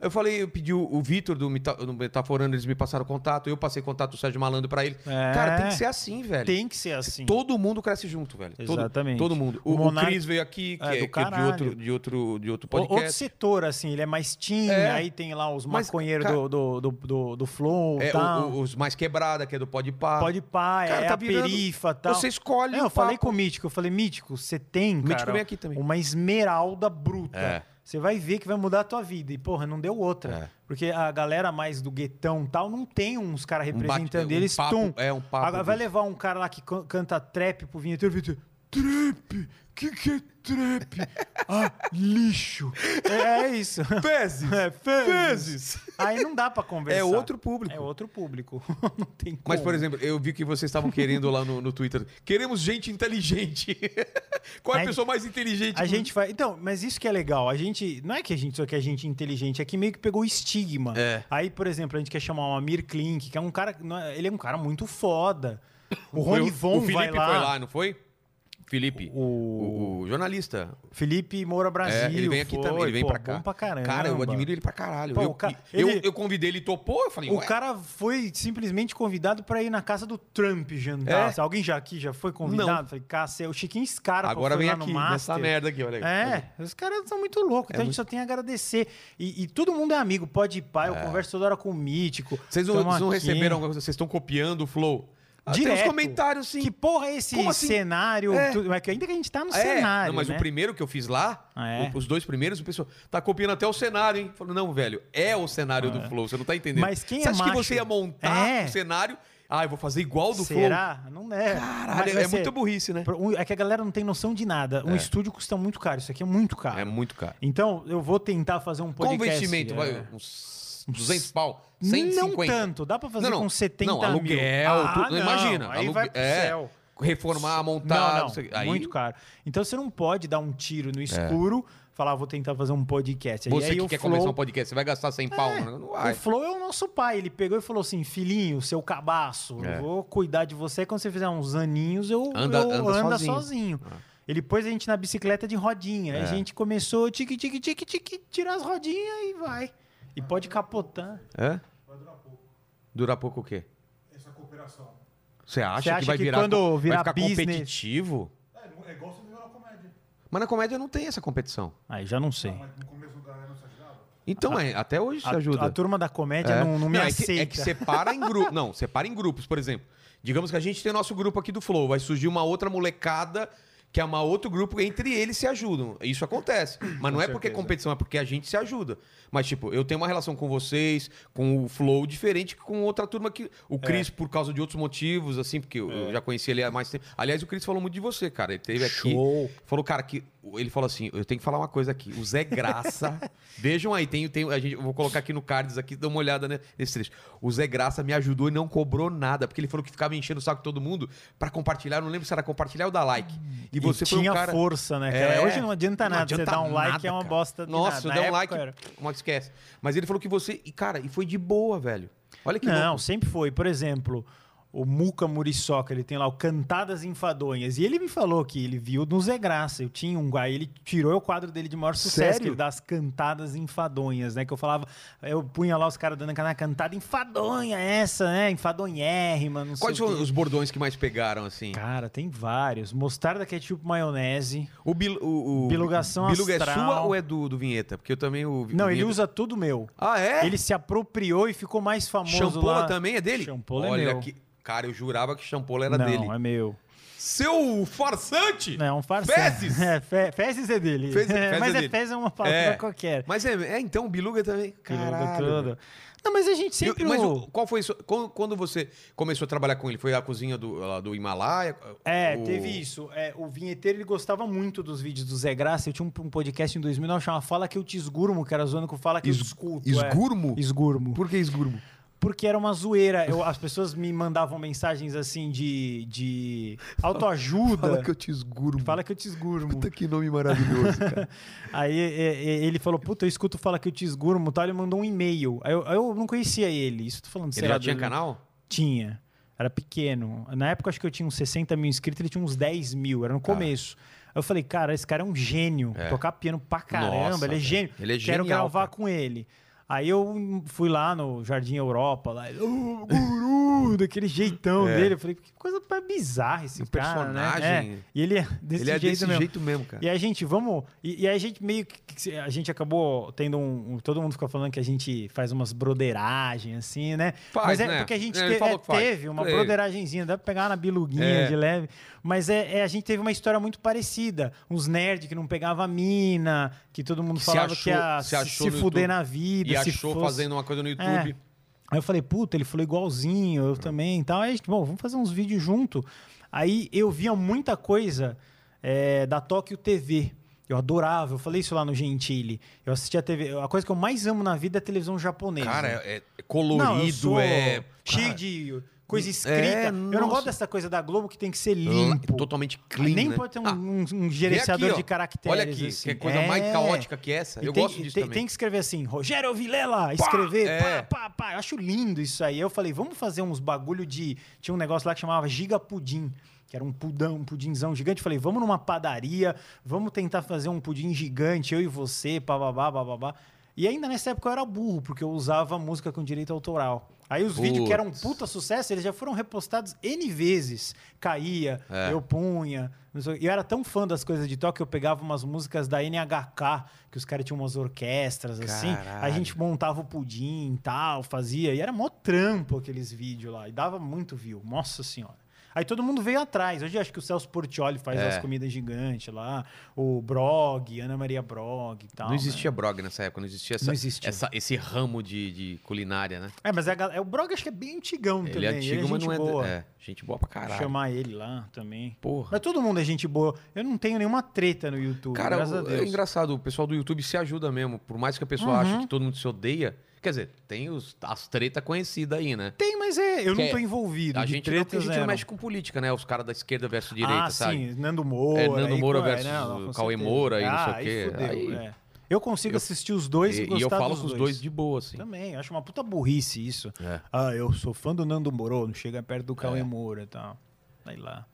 Eu falei, eu pedi o, o Vitor do, do Metaforando, eles me passaram contato, eu passei contato do Sérgio Malandro pra ele. É. Cara, tem que ser assim, velho. Tem que ser assim. Todo mundo cresce junto, velho. Todo- Exatamente. Todo, mundo. O, O o Monark- Cris veio aqui, que É, é, que é de, outro, de, outro, de outro O- Outro podcast. setor, assim, ele é mais teen, É. aí tem lá os Mas, maconheiros cara- do, do, do, do, Flow É, o- o- os mais quebrada, que é do. Pode pá, Cara, é tá a virando- perifa tal. Você escolhe Não, o eu falei papo. com o Mítico, eu falei, Mítico, você tem, Mítico cara, vem aqui também. uma esmeralda bruta. É. Você vai ver que vai mudar a tua vida. E, porra, não deu outra. É. Porque a galera mais do guetão e tal, não tem uns caras Um bate- representando um eles. papo- tum. é, um papo Agora vai levar um cara lá que can- canta trap pro vinheteiro e dizer, trap? Que que é trap? ah, lixo. É, é isso. Fezes! [laughs] É, fezes. Fezes! Aí não dá pra conversar. É outro público. É outro público. [laughs] não tem como. Mas, por exemplo, eu vi que vocês estavam querendo lá no, no Twitter. Queremos gente inteligente. [laughs] Qual é a A pessoa mais inteligente? A gente faz. Então, mas isso que é legal. A gente. Não é que a gente só quer gente inteligente, é que meio que pegou o estigma. É. Aí, por exemplo, a gente quer chamar o Amir Klink, que é um cara. é- Ele é um cara muito foda. O Rony Von O Felipe vai lá. foi lá, não foi? Felipe. O- O, o jornalista. Felipe Moura Brasil. É, ele vem aqui foi, também, ele vem pô, pra cá. Bom pra caramba. Cara, eu admiro ele pra caralho. Pô, eu, ca- eu, ele- eu convidei, ele topou, eu falei, O ué, cara foi simplesmente convidado pra ir na casa do Trump jantar. É? Alguém já aqui já foi convidado? Não. Falei, Cássio, o Chiquinho Scarpa agora vem aqui, nessa merda aqui, olha aí. É, os caras são muito loucos, então É a gente muito- só tem a agradecer. E, e todo mundo é amigo, pode ir pai, eu converso toda hora com o Mítico. Vocês não, não receberam alguma coisa? Vocês estão copiando o Flow? Ah, Tem uns Direto. comentários, sim. Que porra é esse assim? cenário? É. Tu- que ainda que a gente tá no É, cenário, não, mas né? o primeiro que eu fiz lá, Ah, é? os dois primeiros, o pessoal tá copiando até o cenário, hein? Falou, não, velho, é o cenário do Flow, você não tá entendendo. Mas quem você é acha que macho? você ia montar É. o cenário? Ah, eu vou fazer igual do Flow? Será? Não é. Caralho, é ser- muita burrice, né? Um- É que a galera não tem noção de nada. Um É. estúdio custa muito caro, isso aqui é muito caro. É muito caro. Então, eu vou tentar fazer um Qual podcast. investimento? é, Vai, uns 200 pau? 150? Não tanto, dá pra fazer Não, não. com 70 Não, mil. aluguel, Ah, tudo, não, imagina. Aí alugue- vai pro é, céu. Reformar, montar. Não, não, aí, muito caro. Então você não pode dar um tiro no escuro, falar, "Ah, vou tentar fazer um podcast. É. Você aí que o quer Flow, começar um podcast, você vai gastar 100 pau? Não, não vai. O Flow é o nosso pai. Ele pegou e falou assim: filhinho, seu cabaço, É. eu vou cuidar de você. Quando você fizer uns aninhos, eu Anda- eu anda anda sozinho. sozinho. Ele pôs a gente na bicicleta de rodinha. Aí É. a gente começou, tique, tique, tique, tique, tira as rodinhas e vai. E pode capotar. É? Vai durar pouco. Durar pouco o quê? Essa cooperação. Você acha, Você acha que vai que virar, quando co- virar vai ficar business- competitivo? É, não- é igual você viu na comédia. Mas na comédia não tem essa competição. Aí já não sei. Não, mas no começo da não se ajudava. Então, é, até hoje se A, ajuda. a turma da comédia É. não, não me é aceita. que, é que separa em grupos. Não, separa em grupos, por exemplo. Digamos que a gente tem nosso grupo aqui do Flow, vai surgir uma outra molecada que é um outro grupo, entre eles se ajudam. Isso acontece. [clears throat] Mas não é porque é competição, é porque a gente se ajuda. Mas, tipo, eu tenho uma relação com vocês, com o Flow, diferente que com outra turma que. O É. Cris, por causa de outros motivos, assim, porque eu, eu já conheci ele há mais tempo. Aliás, o Cris falou muito de você, cara. Ele teve aqui. Show. Falou, cara, que. Ele falou assim: eu tenho que falar uma coisa aqui. O Zé Graça. [laughs] vejam aí, tem, tem, a gente, eu vou colocar aqui no cards aqui, dá uma olhada né, nesse trecho. O Zé Graça me ajudou e não cobrou nada, porque ele falou que ficava enchendo o saco de todo mundo pra compartilhar. Eu não lembro se era compartilhar ou dar like. E você e foi tinha um cara. força, né, cara? É. Hoje não adianta Não nada. adianta você dar um like nada, é uma bosta de Nossa, nada. Deu um like. era. Que esquece? Mas ele falou que você. E, cara, e foi de boa, velho. Olha que Não, louco. sempre foi. Por exemplo, o Muca Muriçoca, ele tem lá o Cantadas Enfadonhas. E ele me falou que ele viu no Zé Graça. Eu tinha um. Aí ele tirou o quadro dele de maior sucesso, Sério? das Cantadas Enfadonhas, né? Que eu falava, eu punha lá os caras dando aquela cantada enfadonha, essa, né? Enfadonhérrima, não Quais sei quê. os bordões que mais pegaram, assim? Cara, tem vários. Mostarda, ketchup, maionese. O, bil, o, o Bilugação Biluga é astral. sua ou é do, do Vinheta? Porque eu também. O, Não, o ele usa tudo meu. Ah, é? Ele se apropriou e ficou mais famoso Champola lá. também é dele? Champola é Olha meu. que. Cara, eu jurava que Champola era não, dele. é meu. Seu farsante! Não, é um farsante. Fezes! [laughs] É, fe, fezes é dele. Fezes- [laughs] É, fezes mas é é dele. fezes é uma palavra É. qualquer. Mas é, é, então, o Biluga também. Caralho. tudo. Não, mas a gente sempre... mas o- qual foi isso? Quando, quando você começou a trabalhar com ele? Foi a cozinha do, lá do Himalaia? É, O- teve isso. É, o vinheteiro ele gostava muito dos vídeos do Zé Graça. Eu tinha um, um podcast em 2009 chamado Fala que eu te esgurmo, que era zoando com Fala que eu Es- te escuto. Esgurmo? É. Esgurmo. Por que esgurmo? Porque era uma zoeira. Eu- as pessoas me mandavam mensagens assim de, de [laughs] autoajuda. Fala que eu te esgurmo. Fala que eu te esgurmo. Puta que nome maravilhoso, [laughs] cara. Aí é, é, ele falou, puta, eu escuto Fala que eu te esgurmo e tal. Ele mandou um e-mail. Aí eu, eu não conhecia ele. Isso tô falando, Ele já tinha do- canal? Tinha. Era pequeno. Na época, acho que eu tinha uns 60 mil inscritos, ele tinha uns 10 mil. Era no começo. Aí eu falei, cara, esse cara é um gênio. É. Tocar piano pra caramba. Nossa, ele é gênio. Ele é Quero genial, gravar cara. com ele. Aí eu fui lá no Jardim Europa, lá, "Ô, guru, [laughs] daquele jeitão É. dele. Eu falei, que coisa bizarra esse Um cara, né? personagem. É. E ele é desse ele é jeito desse mesmo. jeito mesmo, cara. E a gente, vamos. E, e a gente meio que. A gente acabou tendo um, um- Todo mundo fica falando que a gente faz umas broderagens, assim, né? Faz, Mas é né? porque a gente É, te- é, teve uma Teve. broderagenzinha, dá pra pegar na biluguinha É. de leve. Mas é, a gente teve uma história muito parecida. Uns nerds que não pegava mina, que todo mundo Se falava achou- que ia se se, se fuder YouTube. na vida. Se achou fosse- fazendo uma coisa no YouTube. Aí eu falei, puta, ele falou igualzinho, eu também e tal. Aí a gente, bom, vamos fazer uns vídeos junto. Aí eu via muita coisa é, da Tóquio TV. Eu adorava, eu falei isso lá no Gentili. Eu assistia a TV. A coisa que eu mais amo na vida é a televisão japonesa. Cara, é, é Não, colorido, eu sou é. cheio de coisa escrita. É, eu não gosto dessa coisa da Globo que tem que ser limpo. Totalmente clean. Nem né? pode ter um, Ah, um- um gerenciador aqui, de caracteres. Olha aqui, assim. que coisa mais É. caótica que essa. E Eu tem, gosto disso tem, também. tem que escrever assim, Rogério Vilela, escrever, é. pá, pá, pá. Eu acho lindo isso aí. Eu falei, vamos fazer uns bagulho de. Tinha um negócio lá que chamava Giga Pudim. Que era um pudão, um pudinzão gigante. Falei, vamos numa padaria, vamos tentar fazer um pudim gigante, eu e você, bababá, bababá. E ainda nessa época eu era burro, porque eu usava música com direito autoral. Aí os vídeos que eram Putz. puta sucesso, eles já foram repostados N vezes. Caía, É. eu punha. E eu era tão fã das coisas de toque que eu pegava umas músicas da NHK, que os caras tinham umas orquestras, assim. Caralho. A gente montava o pudim e tal, fazia. E era mó trampo aqueles vídeos lá. E dava muito view. Nossa senhora. Aí todo mundo veio atrás. Hoje eu acho que o Celso Portioli faz É. as comidas gigantes lá. O Brog, Ana Maria Brog e tal. Não né? existia brog nessa época, não existia, essa, Não existia. essa- esse ramo de, de culinária, né? É, mas gal- é, o Brog acho que é bem antigão Ele também. é antigo, ele mas gente não é, boa. é. Gente boa pra caralho. Chamar ele lá também. Porra. Mas todo mundo é gente boa. Eu não tenho nenhuma treta no YouTube, Cara, graças a o- Deus. é engraçado, o pessoal do YouTube se ajuda mesmo. Por mais que a pessoa Uhum. ache que todo mundo se odeia. Quer dizer, tem os, as tretas conhecidas aí, né? Tem, mas é, eu Que não é- tô envolvido. A de gente, não, a gente não mexe com política, né? Os caras da esquerda versus direita, ah, sabe? sim, Nando Moura. É, Nando Moura versus não, com Cauê. Moura e não sei ah, o quê. Fudeu, Aí- é. Eu consigo assistir os dois e, E, gostar e eu falo dos com os dois de boa, assim. Também, acho uma puta burrice isso. É. Ah, eu sou fã do Nando Moura, não chega perto do Cauê É. Moura e tal. Aí lá.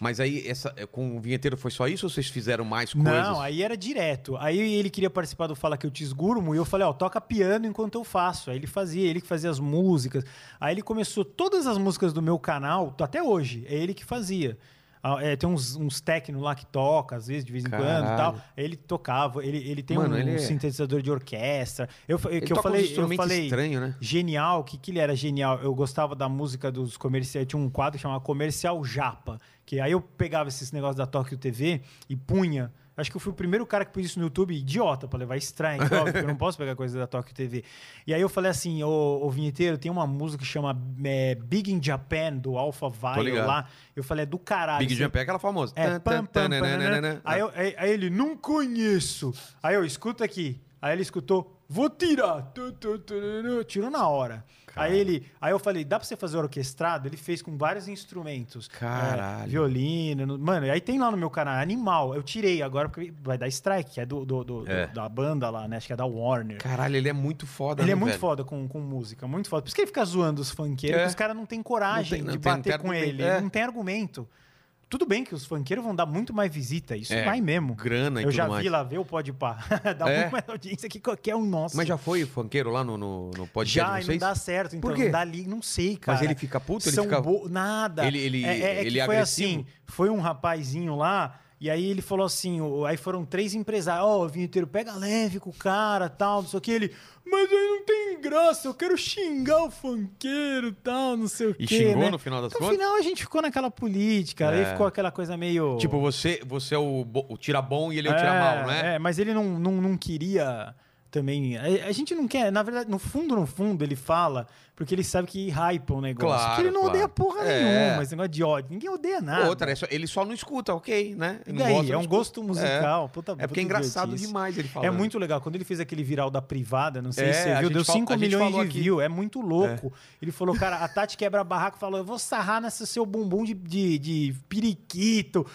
Mas aí, essa, com o vinheteiro foi só isso ou vocês fizeram mais coisas? Não, aí era direto. Aí ele queria participar do Fala Que Eu Te Esgurmo e eu falei, ó, toca piano enquanto eu faço. Aí ele fazia, ele que fazia as músicas. Aí ele começou todas as músicas do meu canal, até hoje, é ele que fazia. Ah, é, tem uns, uns técnicos lá que toca, às vezes, de vez em quando e tal. Caralho. Ele tocava, ele, ele tem Mano, um, ele é- sintetizador de orquestra. Eu, Ele que eu uns falei, eu falei estranhos, né? genial, o que, que ele era genial? Eu gostava da música dos comerciais, tinha um quadro que chamava Comercial Japa, que aí eu pegava esses negócios da Tóquio TV e punha. Acho que eu fui o primeiro cara que pôs isso no YouTube, idiota, pra levar strike, óbvio, porque eu não posso pegar coisa da Tóquio TV. E aí eu falei assim, ô, ô vinheteiro, tem uma música que chama é, Big in Japan, do Alpha ligado. lá. Eu falei, é do caralho. Big você- Jump é aquela famosa. é, pam, pam, pam, nananana. nanana. aí, eu- aí- aí ele, não conheço. Aí eu, escuta aqui. Aí ele escutou, vou tirar. Tirou na hora. Aí ele, aí eu falei, dá pra você fazer orquestrado? Ele fez com vários instrumentos. Caralho. É, violino. no- Mano, e aí tem lá no meu canal, é animal. Eu tirei agora porque vai dar strike, é do, do- do- É. do- da banda lá, né? Acho que é da Warner. Caralho, ele é muito foda, Ele né, é muito velho? foda com, com música, muito foda. Por isso que ele fica zoando os funkeiros, É. os caras não têm coragem Não tem- de não tem- bater tem com ele. é. Não tem argumento. Tudo bem que os funkeiros vão dar muito mais visita, isso É, vai mesmo. grana e Eu já mais. vi lá ver o Pode Pá. [laughs] Dá É? muito mais audiência que qualquer um nosso. Mas já foi funkeiro lá no, no, no podcast já, de e não dá certo, então. Por quê? Não dá li... Não sei, cara. Mas ele fica puto? Ele São fica... bo- Nada. Ele- ele- é, é, é ele que é foi agressivo? assim, foi um rapazinho lá E aí ele falou assim, o- aí foram três empresários, ó, vinheteiro, pega leve com o cara, tal, não sei o que. Ele, mas aí não tem graça, eu quero xingar o funkeiro, tal, não sei o E que, xingou né? no final das No contas? final a gente ficou naquela política, aí É. ficou aquela coisa meio... Tipo, você, você é o, o tira bom e ele é o tira mal, né? É, mas ele não, não, não queria também. A, a gente não quer, na verdade, no fundo, no fundo, ele fala, porque ele sabe que hypa o negócio. Claro, que ele não claro. odeia porra É. nenhuma, esse negócio de ódio. Ninguém odeia nada. Outra, é só- ele só não escuta, ok, né? E Ele não daí? gosta, é um escuta. gosto musical. Puta, É porque é puta engraçado idiotice. demais ele É falando. muito legal. Quando ele fez aquele viral da privada, não sei É, se você viu, deu fal- 5 a gente milhões de aqui. views. É muito louco. Ele falou, cara, a Tati quebra barraco falou: eu vou sarrar nesse seu bumbum de, de, de periquito.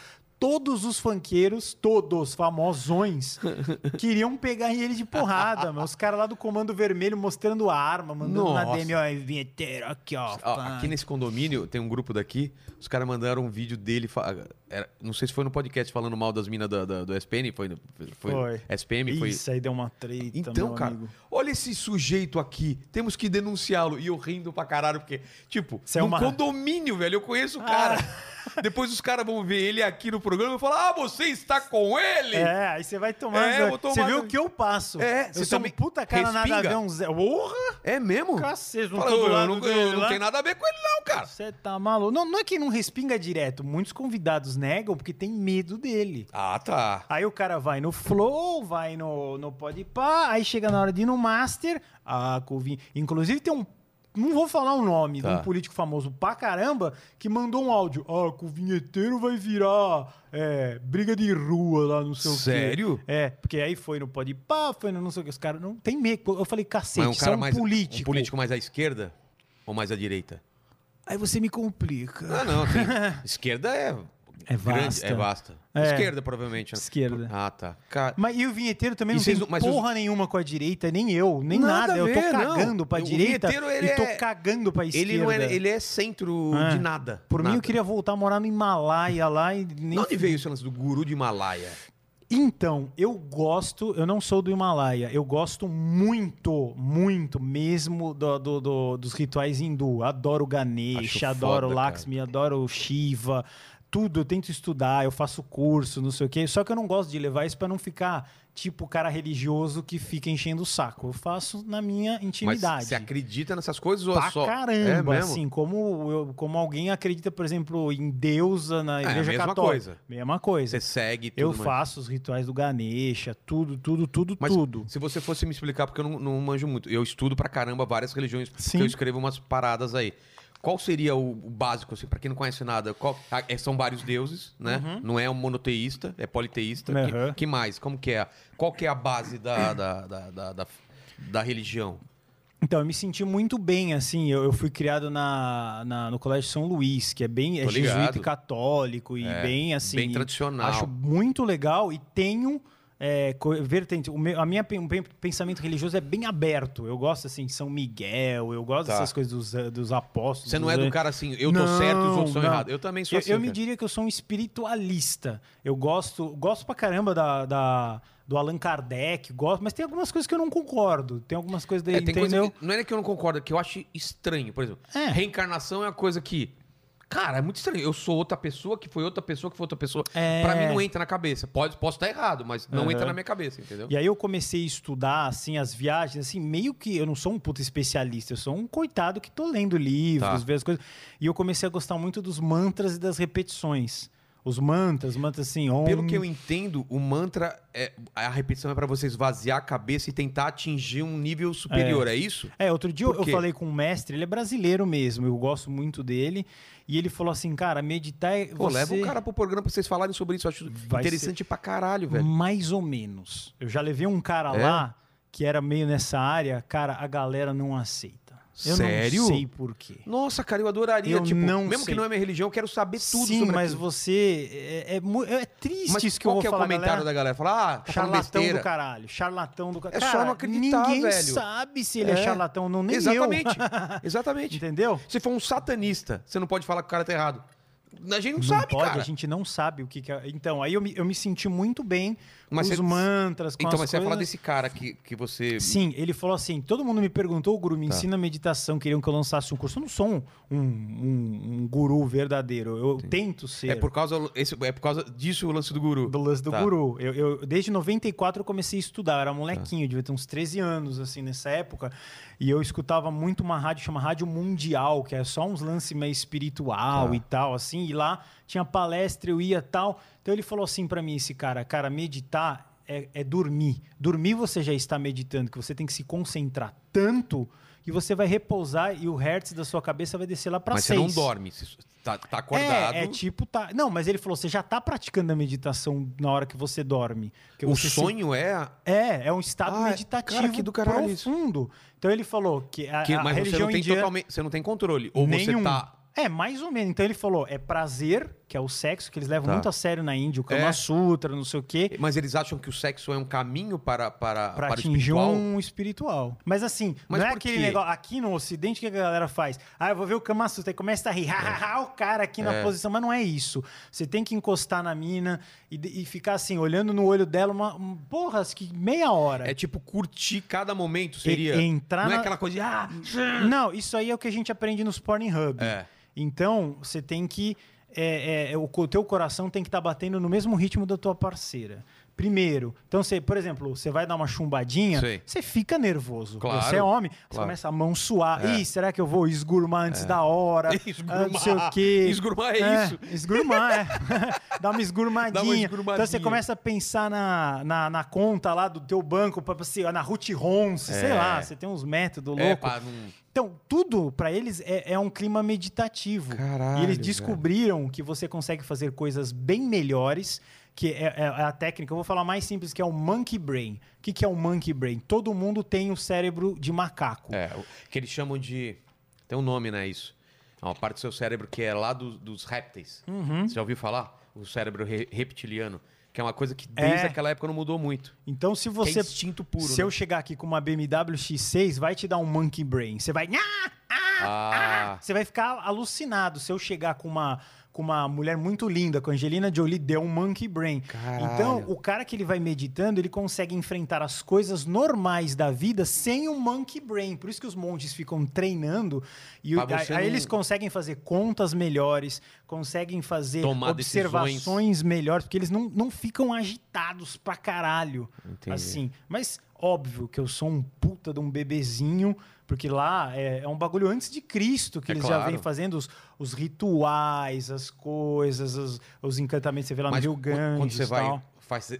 Todos os funkeiros, todos famosões, [laughs] queriam pegar ele de porrada, meu. Os caras lá do Comando Vermelho mostrando a arma, mandando na Nossa. DM, ó, vinheteiro, aqui, ó. Ó, aqui nesse condomínio tem um grupo daqui, os caras mandaram um vídeo dele, era- não sei se foi no podcast falando mal das minas da- da- do SPN, foi, foi, Foi. SPM, foi... Isso aí deu uma treta, Então, cara, amigo. olha esse sujeito aqui, temos que denunciá-lo. E eu rindo pra caralho, porque, tipo, Isso é uma- condomínio, velho, eu conheço o cara. Depois os caras vão ver ele aqui no programa e falar, ah, você está com ele? É, aí você vai tomar. É, eu vou Você tomar- viu o que eu passo? É, eu você sou também um puta cara nada a respinga? ver, um Zé. Porra! É mesmo? Cacete, não Fala, eu, não, dele eu não tenho nada a ver com ele não, cara. Você tá maluco? Não, não é que não respinga direto. Muitos convidados negam porque tem medo dele. Ah, tá. Aí o cara vai no Flow, vai no, no Podpah, aí chega na hora de ir no Master. Ah, Covin. Inclusive tem um. Não vou falar o nome Tá. de um político famoso pra caramba que mandou um áudio. Ah, com o vinheteiro vai virar é, briga de rua lá, não sei o quê. Sério? É, porque aí foi no Podpah, foi no não sei o que. Os caras não tem medo. Eu falei, cacete, Mas um isso é cara um mais político. um político mais à esquerda ou mais à direita? Aí você me complica. Ah, não, tem. [laughs] esquerda é É grande, vasta. é vasta. É. Esquerda provavelmente. né? Esquerda. Ah, tá. Cara, Mas e o vinheteiro também E não tem não- porra nenhuma com a direita, nem eu, nem Nada nada. Eu tô cagando não. pra O direita ele e tô é- cagando pra esquerda. ele não é, ele é centro É. de nada. Por mim, nada. eu queria voltar a morar no Himalaia lá e nem. De onde veio esse lance do guru de Himalaia? Então, eu gosto, eu não sou do Himalaia, eu gosto muito, muito mesmo do- do- do- dos rituais hindu. Adoro Ganesh, Acho adoro foda, Lakshmi, adoro Shiva, tudo. Eu tento estudar, eu faço curso, não sei o quê. Só que eu não gosto de levar isso pra não ficar tipo o cara religioso que fica enchendo o saco. Eu faço na minha Mas intimidade. você acredita nessas coisas ou é Pra só? caramba, é assim, como, eu- como alguém acredita, por exemplo, em deusa na É, igreja mesma católica. coisa. Mesma coisa. Você segue tudo Eu mais. faço os rituais do Ganesha, tudo, tudo, tudo, Mas tudo. se você fosse me explicar, porque eu não, não manjo muito. Eu estudo pra caramba várias religiões, porque Sim. eu escrevo umas paradas aí. Qual seria o, o básico, assim, pra quem não conhece nada? Qual- ah, é, são vários deuses, né? Não é um monoteísta, é politeísta. Que, Uhum. que mais? Como que é? Qual que é a base da, da, da, da, da- da religião? Então, eu me senti muito bem, assim. Eu, eu fui criado na, na- no Colégio São Luís, que é bem é jesuíta e católico, e É, bem assim. bem tradicional. Acho muito legal e tenho. É, vertente, o meu, a minha pen- pen- pensamento religioso é bem aberto. Eu gosto assim de São Miguel, eu gosto Tá. dessas coisas dos, eh, dos apóstolos. Você não é do cara assim, eu tô Não, certo e os outros são não. errados. Eu também sou Eu, assim. eu me cara. diria que eu sou um espiritualista. Eu gosto, gosto pra caramba da, da- do Allan Kardec, gosto, mas tem algumas coisas que eu não concordo. Tem algumas coisas dele, É, tem coisa entendeu? que, não é que eu não concordo, é que eu acho estranho. Por exemplo, É. reencarnação é uma coisa que. Cara, é muito estranho. Eu sou outra pessoa que foi outra pessoa que foi outra pessoa. É. Pra mim não entra na cabeça. Pode, posso estar errado, mas não Aham. entra na minha cabeça, entendeu? E aí eu comecei a estudar, assim, as viagens, assim, meio que eu não sou um puta especialista, eu sou um coitado que tô lendo livros, Tá. vendo as coisas. E eu comecei a gostar muito dos mantras e das repetições. Os mantras, mantras assim, om, Pelo que eu entendo, o mantra, é, a repetição é pra você esvaziar a cabeça e tentar atingir um nível superior, é, isso? É, outro dia eu, eu falei com um mestre, ele é brasileiro mesmo, eu gosto muito dele, e ele falou assim, cara, meditar é Pô, você... leva o cara pro programa pra vocês falarem sobre isso. Eu acho Vai interessante pra caralho, velho. Mais ou menos. Eu já levei um cara É? lá que era meio nessa área, cara, a galera não aceita. Eu Sério? não sei por quê. Nossa, cara, eu adoraria. Eu tipo, não mesmo sei. que não é minha religião, eu quero saber tudo Sim, sobre mas aquilo. você. É, é, é triste Mas isso que eu qual vou que é o falar, comentário galera. da galera? Fala, ah, tá Charlatão do caralho. Charlatão do caralho. É só não acreditar, ninguém velho. sabe se ele é, É. charlatão, não nem Exatamente. eu. [laughs] Exatamente. Entendeu? Se for um satanista, você não pode falar que o cara tá errado. A gente não, Não sabe, pode, cara. a gente não sabe o que, que é. Então, aí eu me, eu me senti muito bem Mas os você- mantras, Então, as mas você ia falar coisas. desse cara que, que você. Sim, ele falou assim: todo mundo me perguntou, Guru, me Tá. ensina meditação, queriam que eu lançasse um curso. Eu não sou um, um, um- um guru verdadeiro, eu tento ser. É por causa, esse, é por causa disso o lance do guru. do lance do Tá. guru. Eu, eu- desde 94 eu comecei a estudar, eu era Tá. molequinho, devia ter uns 13 anos, assim, nessa época. E eu escutava muito uma rádio chama Rádio Mundial, que é só uns lances meio espiritual Tá. e tal, assim. E lá tinha palestra, eu ia tal. Então ele falou assim pra mim, esse cara, cara, meditar é, é dormir. Dormir você já está meditando, que você tem que se concentrar tanto que você vai repousar e o hertz da sua cabeça vai descer lá pra Mas seis. você não dorme. Você tá, tá acordado. É, é tipo, tá. Não, mas ele falou: você já tá praticando a meditação na hora que você dorme. Porque o você se- sonho é. É, é um estado Ah, meditativo cara, que do caralho profundo. Então ele falou que a, que- a mas você religião não tem indiana totalmente. Você não tem controle. Ou nenhum. você tá. É, mais ou menos. Então ele falou: é prazer, que é o sexo, que eles levam Tá. muito a sério na Índia, o Kama É. Sutra, não sei o quê. Mas eles acham que o sexo é um caminho para, para, Pra para atingir espiritual? um espiritual. Mas assim, Mas não é aquele quê? negócio. Aqui no Ocidente, o que a galera faz? Ah, eu vou ver o Kama Sutra e começa a rir. Hahaha, o cara aqui na É. posição. Mas não é isso. Você tem que encostar na mina e, e ficar assim, olhando no olho dela, uma. um- Porra, que meia hora. É tipo curtir cada momento, seria. E- entrar não é na- aquela coisa de. Ah, Não, isso aí é o que a gente aprende nos Pornhub. É. Então, você tem que. É, é, o co- teu coração tem que estar batendo no mesmo ritmo da tua parceira. Primeiro. Então, você, por exemplo, você vai dar uma chumbadinha, Sei. você fica nervoso. Claro, Você é homem, você claro. começa a mão suar. É. Ih, será que eu vou esgurmar antes da hora? Esgurmar. [laughs] Ah, não sei o quê. Esgurmar é isso. Esgurmar, é. [laughs] Dá uma esgurmadinha. Dá uma esgurmadinha. Então você começa a pensar na, na, na conta lá do teu banco, pra, você, na Ruth Ronce, sei É. lá, você tem uns métodos é, loucos. Então, tudo pra eles é, é um clima meditativo. Caralho, e eles velho. descobriram que você consegue fazer coisas bem melhores, que é, é a técnica, eu vou falar mais simples, que é o monkey brain. O que, que é o monkey brain? Todo mundo tem o cérebro de macaco. É, o- que eles chamam de. Tem um nome, né? Isso. É uma parte do seu cérebro que é lá do- dos répteis. Uhum. Você já ouviu falar? O cérebro re- reptiliano. Que é uma coisa que desde É. aquela época não mudou muito. Então, se Que você. é instinto puro. se né? eu chegar aqui com uma BMW X6, vai te dar um monkey brain. Você vai. "Ah, Ah, Você vai ficar alucinado se eu chegar com uma, com uma mulher muito linda, com a Angelina Jolie, deu um monkey brain. Caralho. Então, o cara que ele vai meditando, ele consegue enfrentar as coisas normais da vida sem o monkey brain. Por isso que os monges ficam treinando e o- aí, aí eles conseguem fazer contas melhores, conseguem fazer Tomar observações melhores, porque eles não, não ficam agitados pra caralho. Entendi. Assim, mas óbvio que eu sou um puta de um bebezinho, porque lá é, é um bagulho antes de Cristo que É eles já claro. vêm fazendo os, os rituais, as coisas, os, os encantamentos. Você vê lá mas no Rio quando- Ganges quando você vai tal.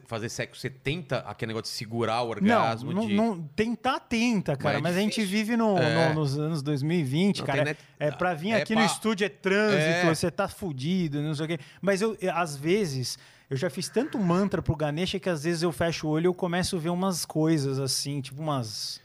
fazer, sexo, você tenta aquele negócio de segurar o Não, orgasmo? não, de... não, tentar tenta, cara, Mas é mas, a gente vive no- É. no- nos anos 2020, Não, cara. net- É pra vir é aqui pra- no estúdio é trânsito, É. você tá fudido, não sei o quê. Mas eu, às vezes, eu já fiz tanto mantra pro Ganesha que às vezes eu fecho o olho e eu começo a ver umas coisas assim, tipo umas.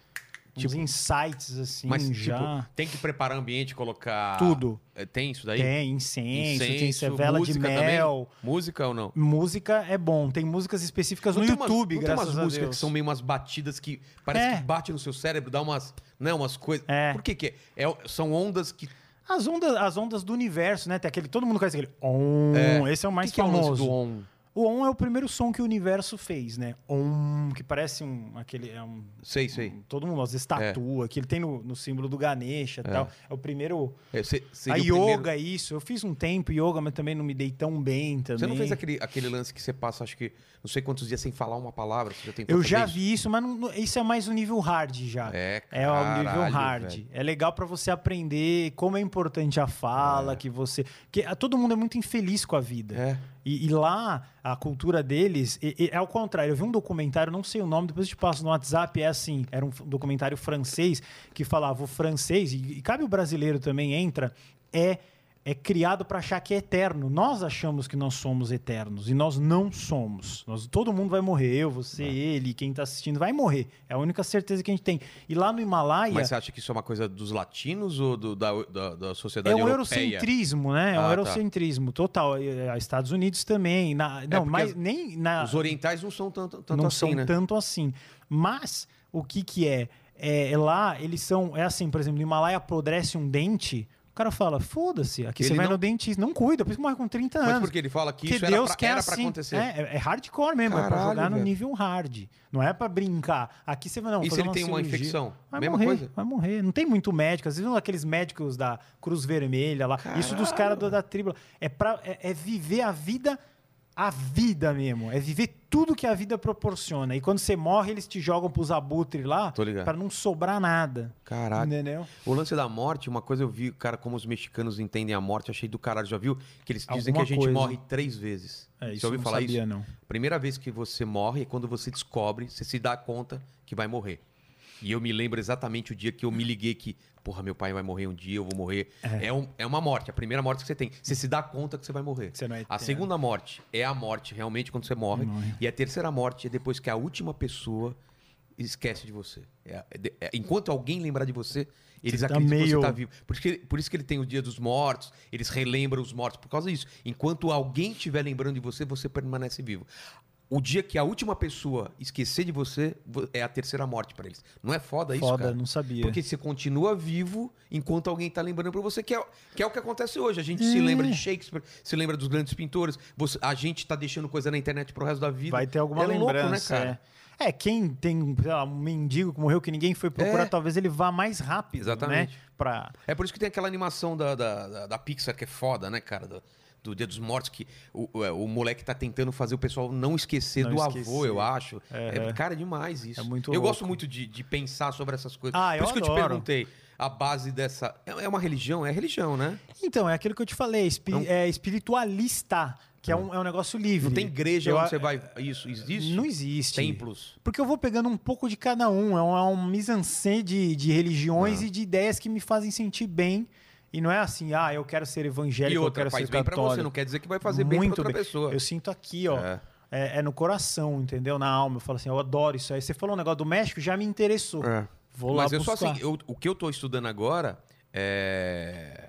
Uns insights assim, Mas, já. tipo, tem que preparar ambiente, colocar. Tudo. É, Tem isso daí? Tem incenso, tem Incenso, vela de música mel. Também? Música ou não? Música é bom. Tem músicas específicas no tem umas- YouTube, não graças tem umas a músicas Deus. que são meio umas batidas que parece É. que bate no seu cérebro, dá umas, né, umas coisas. É. Por que que é? É- São ondas que As ondas, as ondas do universo, né? Tem aquele, todo mundo conhece aquele Om, esse é o mais que que é o famoso. do on? O Om é o primeiro som que o universo fez, né? Om, que parece um aquele é um Sei, sei. um- todo mundo às vezes tatua, que ele tem no, no símbolo do Ganesha, e tal. É o primeiro É, cê- a yoga primeiro- é isso. Eu fiz um tempo yoga, mas também não me dei tão bem também. Você não fez aquele, aquele lance que você passa, acho que, não sei quantos dias sem falar uma palavra? Você já tentou Eu já isso? vi isso, mas não- isso é mais o nível hard já. É, É o nível caralho, hard. velho. É legal pra você aprender como é importante a É. fala, que você. Porque ah, todo mundo é muito infeliz com a vida. É. E, e lá, a cultura deles e- e é ao contrário. Eu vi um documentário, não sei o nome, depois eu te passo no WhatsApp. É assim: era um documentário francês que falava o francês, e cabe o brasileiro também, entra, é. É criado para achar que é eterno. Nós achamos que nós somos eternos e nós não somos. Nós, todo mundo vai morrer, eu, você, ele, quem tá assistindo vai morrer. É a única certeza que a gente tem. E lá no Himalaia Mas você acha que isso é uma coisa dos latinos ou do- da, da, da sociedade é um europeia? eurocentrismo, né? É um Ah, tá. eurocentrismo total. E, eh, Estados Unidos também. Na, não, porque mas as- nem na, Os orientais não são tanto, tanto não assim, são né? tanto assim. Mas o que que é? É, lá eles são é assim, por exemplo, no Himalaia apodrece um dente, O cara fala, foda-se, aqui você Ele vai não- no dentista, não cuida, por isso que morre com 30 anos. Mas porque ele fala que Porque isso era Deus pra, quer era pra assim. acontecer. É, é- é hardcore mesmo, é pra Caralho, jogar no velho. nível hard. Não é pra brincar. Aqui você vai não, E se ele tem uma cirurgia. infecção? Vai Mesma morrer, coisa? vai morrer. Não tem muito médico. Às vezes aqueles médicos da Cruz Vermelha lá. Isso dos caras da tribo. É, pra, é, é viver a vida, a vida mesmo. É viver tudo que a vida proporciona. E quando você morre, eles te jogam pros abutres lá pra não sobrar nada. Caraca. Entendeu? O lance da morte, uma coisa eu vi, cara, como os mexicanos entendem a morte, achei do caralho. Já viu? Que eles dizem Alguma que a gente coisa. morre três vezes. É, Você isso ouviu eu não falar sabia, isso? não. Primeira vez que você morre é quando você descobre, você se dá conta que vai morrer. E eu me lembro exatamente o dia que eu me liguei que, porra, meu pai vai morrer um dia, eu vou morrer. É, um- é uma morte, a primeira morte que você tem. Você se dá conta que você vai morrer. Você é a segunda morte é a morte realmente quando você morre. Morre. E a terceira morte é depois que a última pessoa esquece de você. É- é- é- enquanto alguém lembrar de você, eles Você tá acreditam que meio- você tá vivo. Por isso, que, por isso que ele tem o dia dos mortos, eles relembram os mortos por causa disso. Enquanto alguém estiver lembrando de você, você permanece vivo. O dia que a última pessoa esquecer de você, vo- é a terceira morte pra eles. Não é foda isso, Foda, cara? não sabia. Porque você continua vivo enquanto alguém tá lembrando pra você, que é, que é o que acontece hoje. A gente se lembra de Shakespeare, se lembra dos grandes pintores, você- a gente tá deixando coisa na internet pro resto da vida. Vai ter alguma é louco, né, lembrança. cara? é. É, quem tem lá, um mendigo que morreu que ninguém foi procurar, É. talvez ele vá mais rápido, Exatamente. né? Pra... É por isso que tem aquela animação da, da, da- da Pixar que é foda, né, cara? Do, do Dia dos Mortos, que o, o, é, o moleque tá tentando fazer o pessoal não esquecer Não do esquecer. avô, eu acho. É, Aham. cara, é demais isso. É muito eu louco. gosto muito de, de pensar sobre essas coisas. Ah, por eu isso que eu te adoro. perguntei. A base dessa. É é uma religião? É religião, né? Então, é aquilo que eu te falei, espi- Não- é espiritualista, que é um, é um negócio livre. Não tem igreja Eu onde você vai. Isso existe? Não existe. Templos. Porque eu vou pegando um pouco de cada um. É um, é um mise-en-scène de, de religiões Ah. e de ideias que me fazem sentir bem. E não é assim, ah, eu quero ser evangélico, E eu outra, quero faz ser bem pra católico. você, não quer dizer que vai fazer bem Muito pra outra bem. pessoa. Eu sinto aqui, ó. É. É. é no coração, entendeu? Na alma. Eu falo assim, eu adoro isso aí. Você falou um negócio do México, já me interessou. É. Vou lá Mas eu buscar. sou assim, eu- o que eu tô estudando agora é.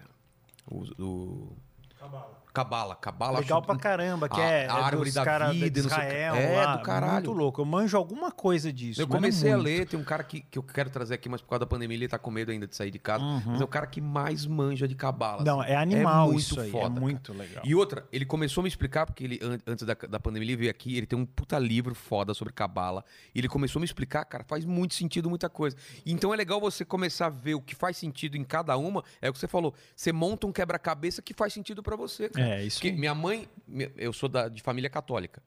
O. o... Cabala. Cabala. Legal acho- pra caramba, que a- é, a é árvore dos da cara vida, de não sei. Israel. É, lá, do caralho. Muito louco. Eu manjo alguma coisa disso. Eu não comecei a ler, tem um cara que, que eu quero trazer aqui, mas por causa da pandemia ele tá com medo ainda de sair de casa. Mas é o cara que mais manja de cabala. Uhum. Não, assim. é animal muito isso aí. foda, é cara. muito legal. E outra, ele começou a me explicar, porque ele, an- antes da, da pandemia, ele veio aqui, ele tem um puta livro foda sobre cabala. E ele começou a me explicar, cara, faz muito sentido muita coisa. Então é legal você começar a ver o que faz sentido em cada uma. É o que você falou. Você monta um quebra-cabeça que faz sentido pra você, cara. É, isso Porque minha mãe, eu sou da- de família católica.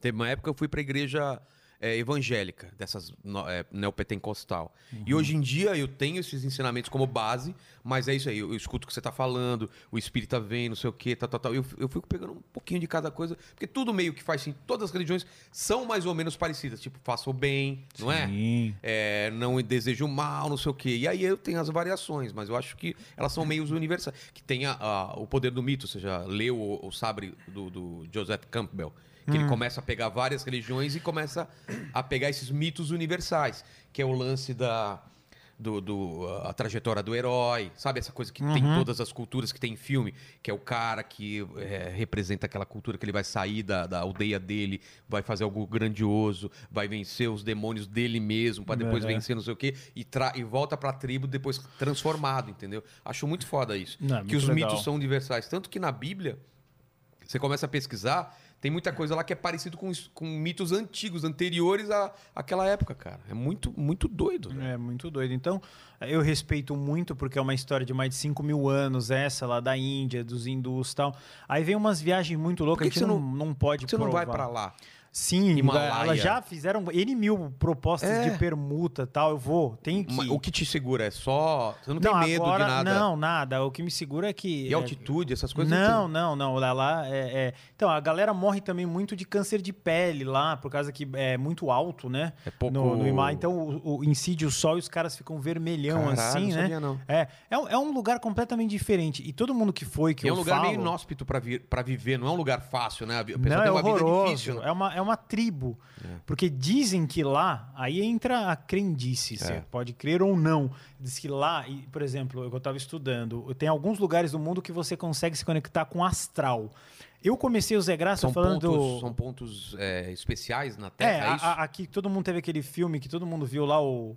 Teve uma época que eu fui pra igreja é, evangélica, dessas é, neopentecostal. E Uhum. hoje em dia eu tenho esses ensinamentos como base, mas é isso aí, eu, eu escuto o que você tá falando, o espírita vem, não sei o quê, tal, tal, tal. Eu, eu fico pegando um pouquinho de cada coisa, porque tudo meio que faz sentido. Todas as religiões são mais ou menos parecidas, tipo, faça o bem, não é? Sim. É, não desejo mal, não sei o quê. E aí eu tenho as variações, mas eu acho que elas são meios universais. Que tem a- a- o poder do mito, você já leu o, o Sabre do, do Joseph Campbell. Que ele começa a pegar várias religiões e começa a pegar esses mitos universais. Que é o lance da... Do, do, a trajetória do herói, sabe? Essa coisa que tem em todas as culturas que tem em filme, que é o cara que é, representa aquela cultura que ele vai sair da, da aldeia dele, vai fazer algo grandioso, vai vencer os demônios dele mesmo, para depois É. vencer não sei o quê, e, e volta pra tribo depois transformado, entendeu? Acho muito foda isso. Não, é que os legal. mitos são universais. Tanto que na Bíblia, você começa a pesquisar, tem muita coisa lá que é parecido com, com mitos antigos, anteriores à, àquela época, cara. É muito, muito doido. né? É muito doido. Então, eu respeito muito, porque é uma história de mais de 5 mil anos, essa lá da Índia, dos hindus e tal. Aí vem umas viagens muito loucas, que que não, você não pode Por que você não vai pra lá? Sim, Himalaia? elas já fizeram N mil propostas É. de permuta tal. Eu vou, tenho que. O que te segura é só. Você não, tem medo agora, de nada. Não, nada. O que me segura é que. E altitude, essas coisas. Não, tem. não, não. Lá, lá é, é- Então, a galera morre também muito de câncer de pele lá, por causa que é muito alto, né? É pouco- No, no Himalaia. Então, o, o incide o sol e os caras ficam vermelhão Caralho, assim, não né? sabia, não. É, é, um- é um lugar completamente diferente. E todo mundo que foi, que E é eu um lugar falo, meio inóspito pra viver, não é um lugar fácil, né? A pessoa não, tem é uma vida horroroso. difícil. né? É uma, é uma tribo. Porque dizem que lá, aí entra a crendice, você É. pode crer ou não. Diz que lá, e, por exemplo, eu estava estudando, tem alguns lugares do mundo que você consegue se conectar com astral. Eu comecei o Zé Graça São falando. pontos, são pontos é, especiais na É, Terra, é, a- isso? a- aqui todo mundo teve aquele filme que todo mundo viu lá, o.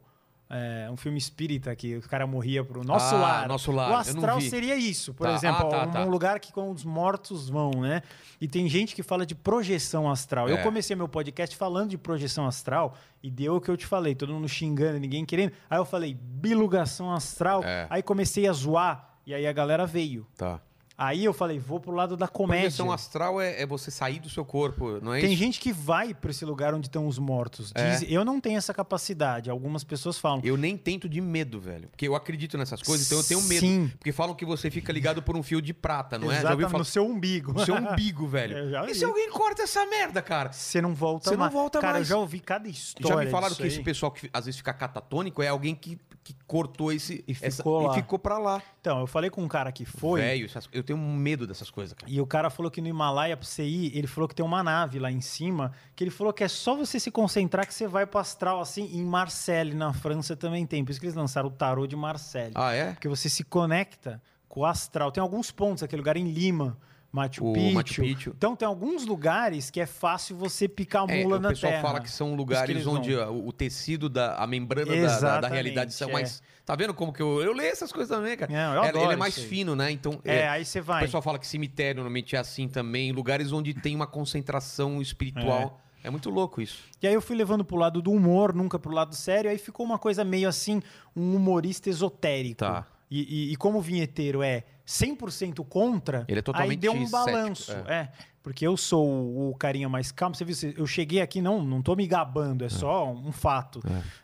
é, um filme espírita que o cara morria pro nosso Ah, lar. Nosso Lar, O eu astral seria isso, por Tá. exemplo, Ah, tá, um tá. lugar que com os mortos vão, né? E tem gente que fala de projeção astral. Eu É. comecei meu podcast falando de projeção astral e deu o que eu te falei, todo mundo xingando, ninguém querendo. Aí eu falei bilugação astral. É. Aí comecei a zoar e aí a galera veio. Tá. Aí eu falei, vou pro lado da comédia. Projeção astral é, é você sair do seu corpo, não é Tem isso? gente que vai pra esse lugar onde estão os mortos. É. Diz- Eu não tenho essa capacidade. Algumas pessoas falam. Eu nem tento de medo, velho. Porque eu acredito nessas coisas, então eu tenho medo. Sim. Porque falam que você fica ligado por um fio de prata, não é? Já Exatamente, ouviu falar? no seu umbigo. No seu [laughs] umbigo, velho. Já E se alguém corta essa merda, cara? Você não volta Você não mais. volta Cara, mais. eu já ouvi cada história. Já me falaram que esse pessoal que às vezes fica catatônico é alguém que, que cortou esse. E essa- ficou lá. e ficou pra lá. Então, eu falei com um cara que foi. Velho, eu tenho medo dessas coisas, cara. E o cara falou que no Himalaia, pra você ir, ele falou que tem uma nave lá em cima, que ele falou que é só você se concentrar que você vai pro astral, assim, em Marseille, na França também tem. Por isso que eles lançaram o tarô de Marseille. Ah, é? Porque você se conecta com o astral. Tem alguns pontos, aquele lugar em Lima, Machu O Picchu. Machu Picchu. Então tem alguns lugares que é fácil você picar a É, mula o na pessoal terra. fala que são que lugares onde vão. o, o tecido, da, a membrana da- da, da, realidade são é. mais. Tá vendo como que eu. Eu leio essas coisas também, cara. Não, eu É, adoro ele é mais fino, né? Então. É, aí você O vai. pessoal fala que cemitério normalmente é assim também, lugares onde tem uma concentração espiritual. É, muito louco isso. E aí eu fui levando pro lado do humor, nunca pro lado sério, aí ficou uma coisa meio assim, um humorista esotérico. Tá. E, e- e como o vinheteiro é 100% contra, Ele é aí totalmente deu um cético, balanço. é. É. Porque eu sou o, o carinha mais calmo. Você viu, eu cheguei aqui, não, não tô me gabando, é, só um fato.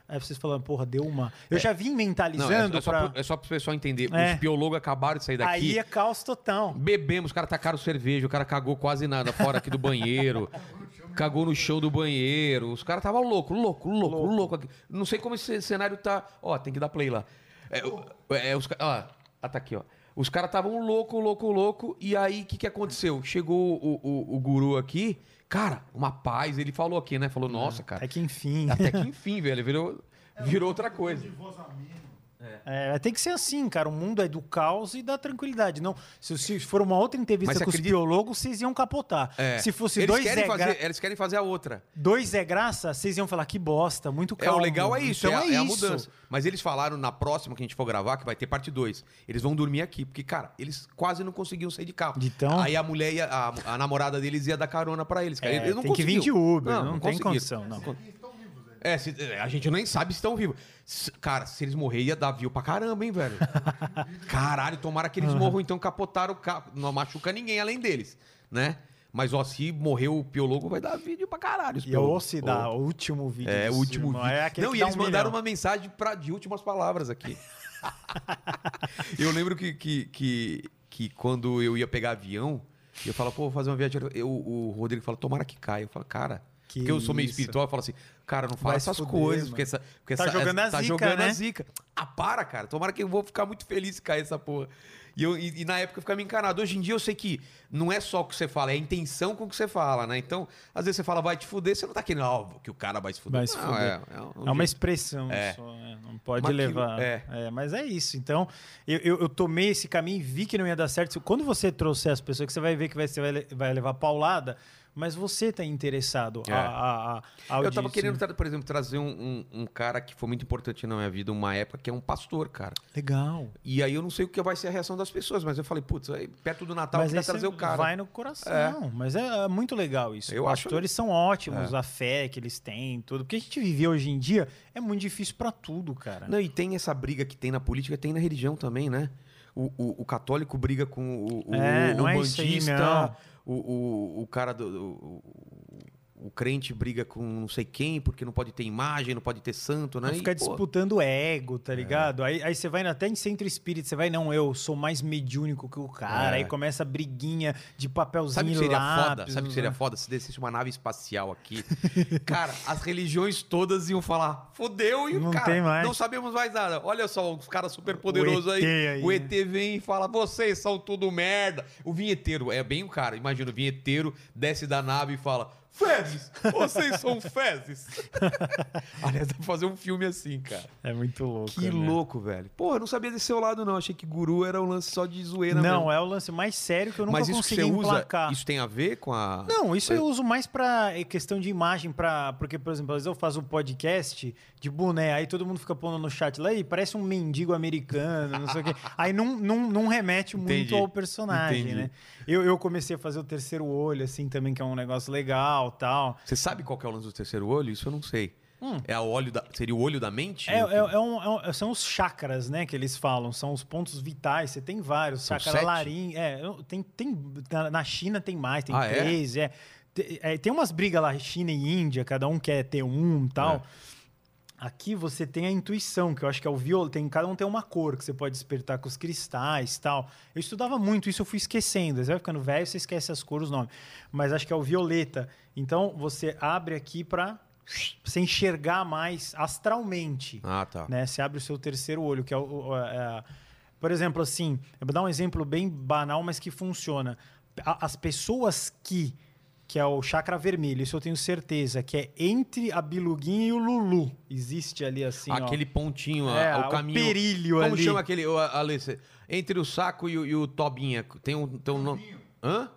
Aí vocês falando, porra, deu uma. Eu já vim Não, é, mentalizando é só, pra. pro- é só pro pessoal entender. É. Os biólogos acabaram de sair daqui. Aí é caos total. Bebemos, os caras tacaram cerveja, o cara cagou quase nada fora aqui do banheiro. [laughs] cagou no chão do banheiro. Os caras estavam louco, louco, louco, louco, aqui. Não sei como esse cenário tá. Ó, tem que dar play lá. É, o- é, os, ó, ah, tá aqui, ó. Os caras estavam louco, louco, louco. E aí, o que, que aconteceu? Chegou o, o, o guru aqui, cara, uma paz. Ele falou aqui, né? Falou, nossa, cara. Até que enfim. Até que [laughs] enfim, velho. Virou, virou outra coisa. De voz ameno. É, tem que ser assim, cara. O mundo é do caos e da tranquilidade. Não, se, se for uma outra Mas entrevista você com os acredita- biólogos, vocês iam capotar. É. Se fosse eles dois querem é, fazer, gra- Eles querem fazer a outra. dois é graça, vocês iam falar que bosta, muito É, calmo. o legal é isso, Então é, a- é a mudança. Mas eles falaram na próxima que a gente for gravar, que vai ter parte 2. Eles vão dormir aqui, porque, cara, eles quase não conseguiam sair de carro. De tão- Aí a mulher, ia, a, a namorada deles ia dar carona pra eles. Cara. É, eles não tem que vir de conseguiam. Uber, não, tem conseguiram. condição. Não. É, se- é, a gente nem sabe se estão vivos. Se- Cara, se eles morrerem, ia dar view pra caramba, hein, velho? [laughs] Caralho, tomara que eles morram, então capotaram o carro. Não machuca ninguém além deles, né? Mas, ó, se morrer o piologo, vai dar vídeo pra caralho. E piologos. ouço dar o último vídeo. É, o último vídeo. É Não, e dá eles um mandaram milhão. uma mensagem pra, de últimas palavras aqui. [laughs] eu lembro que, que, que, que quando eu ia pegar avião, eu falava, pô, vou fazer uma viagem. Eu, o Rodrigo fala, tomara que caia. Eu falo, cara. Que porque eu sou meio isso. espiritual, eu falo assim, cara, não fala Vai essas fuder, coisas, mano. porque essa. Porque Tá essa, jogando essa- a tá zica, jogando né? a zica. Ah, para, cara. Tomara que eu vou ficar muito feliz se cair essa porra. E, eu, e, e na época eu ficava encanado. Hoje em dia eu sei que não é só o que você fala, é a intenção com o que você fala, né? Então, às vezes você fala, vai te fuder, você não tá querendo, ó, que o cara vai se fuder. Vai se Não, fuder. É, é um É uma expressão É. só, é, não pode Mas levar. é. É, mas é isso. Então, eu, eu, eu tomei esse caminho e vi que não ia dar certo. Quando você trouxer as pessoas, que você vai ver que vai, você vai, vai levar paulada, mas você tá interessado. É. A, a, a, Eu tava audiência. querendo, por exemplo, trazer um, um- um cara que foi muito importante na minha vida, uma época, que é um pastor, cara. Legal. E aí eu não sei o que vai ser a reação das pessoas, mas eu falei, putz, perto do Natal, eu mas você trazer o cara. vai no coração. Mas é, é muito legal isso. Eu Os acho- pastores são ótimos, É. a fé que eles têm, tudo. Porque a gente vive hoje em dia é muito difícil pra tudo, cara. Não, e tem essa briga que tem na política, tem na religião também, né? O, o- o católico briga com o, o, É, o não é o, o, o cara do. O, o crente briga com não sei quem, porque não pode ter imagem, não pode ter santo, né? Não E, ficar pô, disputando ego, É. tá ligado? Aí, aí você vai até em centro espírita, você vai, não, eu sou mais mediúnico que o cara. É. Aí começa a briguinha de papelzinho Sabe o que seria lápis, foda? Sabe o que seria né? foda? Se descesse uma nave espacial aqui. [laughs] cara, as religiões todas iam falar: fodeu e o Não cara. tem mais. Não sabemos mais nada. Olha só, os caras super poderosos aí. Aí, O né? ET vem e fala: vocês são tudo merda. O vinheteiro é bem o cara. Imagina, o vinheteiro desce da nave e fala: Fezes! Vocês são fezes! [laughs] Aliás, dá pra fazer um filme assim, cara. É muito louco. Que né? louco, velho. Porra, eu não sabia desse seu lado, não. Achei que guru era um lance só de zoeira Não, mesmo. é o lance mais sério que eu nunca Mas isso que consegui você usa, emplacar. isso tem a ver com a... Não, isso eu uso mais pra é, questão de imagem, pra, porque, por exemplo, às vezes eu faço um podcast de boné, aí todo mundo fica pondo no chat lá, e parece um mendigo americano, não sei o quê. [laughs] Aí não, não, não remete muito Entendi. ao personagem, Entendi. né? Eu, eu comecei a fazer o terceiro olho, assim, também, que é um negócio legal tal. Você sabe qual é o lance do terceiro olho? Isso eu não sei. É o olho da... Seria o olho da mente? Hum. É, é- é um- é um- são os chakras, né, que eles falam, são os pontos vitais. Você tem vários, São chakra larim, é, tem, tem na, na China tem mais, tem Ah, é? três, é. Te- é, Tem umas brigas lá, China e Índia, cada um quer ter um e tal. É. Aqui você tem a intuição, que eu acho que é o viol, tem cada um tem uma cor que você pode despertar com os cristais, tal. Eu estudava muito, isso eu fui esquecendo. Você vai ficando velho, você esquece as cores, os nomes. Mas acho que é o violeta. Então você abre aqui para você enxergar mais astralmente Ah, tá. né? Você abre o seu terceiro olho, que é o. o- é a- por exemplo, assim, eu vou dar um exemplo bem banal, mas que funciona. As pessoas que. Que é o chakra vermelho, isso eu tenho certeza, que é entre a biluguinha e o lulu. Existe ali assim. ó. Aquele pontinho, a- É, o o caminho... perilho Como ali. chama aquele... o- Alice, entre o saco e o, e o tobinha. Tem um... Tem um nome... Hã?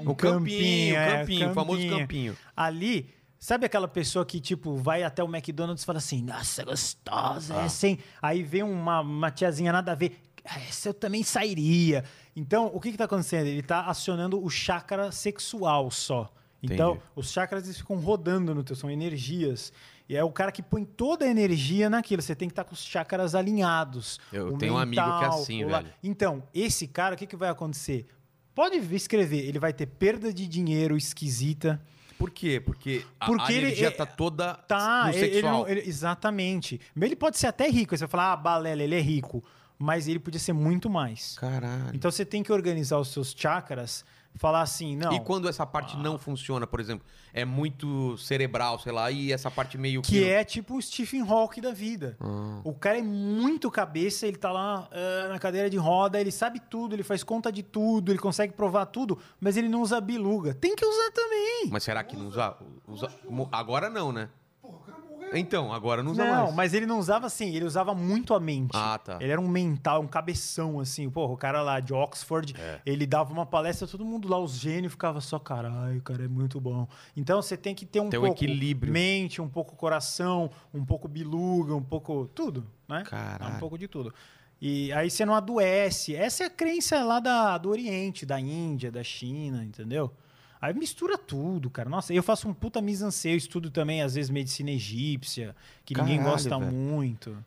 Um o campinho, é, campinho, o famoso campinho. Ali, sabe aquela pessoa que, tipo, vai até o McDonald's e fala assim, nossa, gostosa, é assim. Aí vem uma, uma tiazinha nada a ver. "Ah, Essa eu também sairia. Então, o que que tá acontecendo? Ele tá acionando o chakra sexual só. Então, Entendi. os chakras eles ficam rodando no teu, são energias. E é o cara que põe toda a energia naquilo. Você tem que estar com os chakras alinhados. Eu tenho um amigo que é mental, assim, velho. Então, esse cara, o que, que vai acontecer? Pode escrever, ele vai ter perda de dinheiro esquisita. Por quê? Porque a, Porque a ele- energia é- tá toda Tá, no ele- ele sexual. não- ele- exatamente. Ele pode ser até rico. Aí você vai falar, ah, balela, ele é rico. Mas ele podia ser muito mais. Caralho. Então você tem que organizar os seus chakras, falar assim, não. E quando essa parte não funciona, por exemplo, é muito cerebral, sei lá, e essa parte meio Que é tipo o Stephen Hawking da vida. Ah. O cara é muito cabeça, ele tá lá ah, na cadeira de roda, ele sabe tudo, ele faz conta de tudo, ele consegue provar tudo, mas ele não usa biluga. Tem que usar também. Mas será que não usa, usa- Agora não, né? Porra, o cara morreu. Então, agora não usa Não, mais. mas ele não usava assim, ele usava muito a mente. Ah, tá. Ele era um mental, um cabeção, assim. Porra, o cara lá de Oxford, É. ele dava uma palestra, todo mundo lá, os gênios, ficava só, caralho, cara, é muito bom. Então você tem que ter um Tem um pouco equilíbrio. mente, um pouco coração, um pouco biluga, um pouco tudo, né? Caralho. Um pouco de tudo. E aí você não adoece. Essa é a crença lá da, do Oriente, da Índia, da China, entendeu? Aí mistura tudo, cara. Nossa, eu faço um puta mise-en-scène, eu estudo também, às vezes, medicina egípcia, que ninguém Caralho, gosta velho. muito.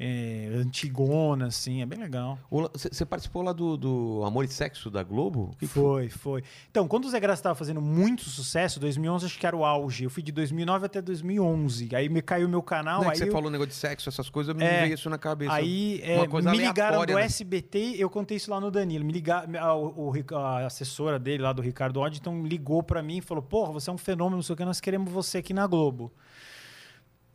É, Antigona, assim, é bem legal. Você participou lá do, do Amor e Sexo da Globo? Que que Foi, foi. Então, quando o Zé Graça estava fazendo muito sucesso, 2011 acho que era o auge. Eu fui de 2009 até 2011. Aí me caiu meu canal. Não, é aí que você eu- falou negócio de sexo, essas coisas, me É. veio isso na cabeça. Aí é, me ligaram do né? SBT, eu contei isso lá no Danilo. Me ligaram, a, a assessora dele lá do Ricardo Oddington ligou pra mim e falou: Porra, você é um fenômeno, não sei o que, nós queremos você aqui na Globo.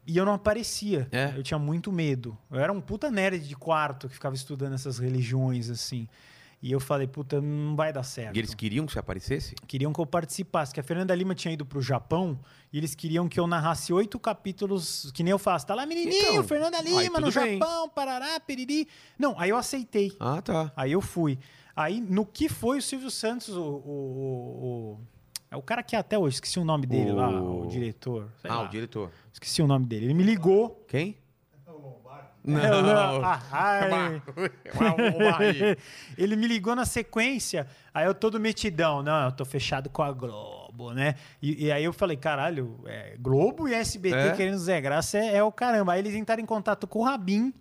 E eu não aparecia. É? Eu tinha muito medo. Eu era um puta nerd de quarto que ficava estudando essas religiões assim. E eu falei, puta, não vai dar certo. E eles queriam que você aparecesse? Queriam que eu participasse, que a Fernanda Lima tinha ido pro Japão e eles queriam que eu narrasse oito capítulos, que nem eu faço. Tá lá, menininho, Então, Fernanda Lima, no bem. Japão, parará, piriri. Não, aí eu aceitei. Ah, tá. Aí eu fui. Aí, no que foi o Silvio Santos, o, o- o- é o cara que é até hoje, esqueci o nome dele lá, O- o diretor. Ah, lá. o diretor. Esqueci o nome dele. Ele me ligou. Quem? É o Lombardi. Eu [laughs] não- Ah, ai. Bahia. [laughs] Ele me ligou na sequência, aí eu todo metidão. Não, eu tô fechado com a Globo, né? E, e aí eu falei, caralho, é, Globo e SBT É? querendo Zé Graça é, é o caramba. Aí eles entraram em contato com o Rabin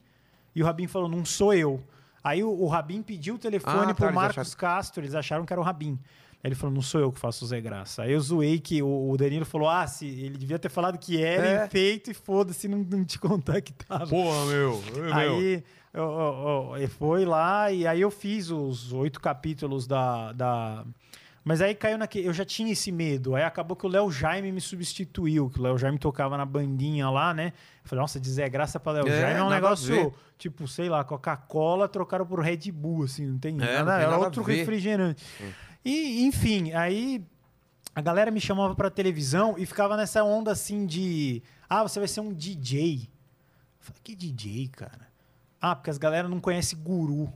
e o Rabin falou, não sou eu. Aí o, o Rabin pediu o telefone Ah, tá, pro eles Marcos acharam- Castro, eles acharam que era o Rabin. Aí ele falou, não sou eu que faço o Zé Graça. Aí eu zoei que o, o Danilo falou, ah, se, ele devia ter falado que era É. e feito e foda-se, não, não te contar que tava. Porra, meu. meu. Aí eu, eu- eu- ele foi lá e aí eu fiz os oito capítulos da, da. Mas aí caiu naquele. Eu já tinha esse medo. Aí acabou que o Léo Jaime me substituiu, que o Léo Jaime tocava na bandinha lá, né? Eu falei, nossa, dizer graça pra Léo É, Jaime é um negócio, tipo, sei lá, Coca-Cola trocaram por Red Bull, assim, não tem É, nada. não tem era nada outro ver. refrigerante. E, enfim, aí a galera me chamava pra televisão e ficava nessa onda assim de. Ah, você vai ser um DJ. Eu falei, que DJ, cara? Ah, porque as galera não conhecem guru.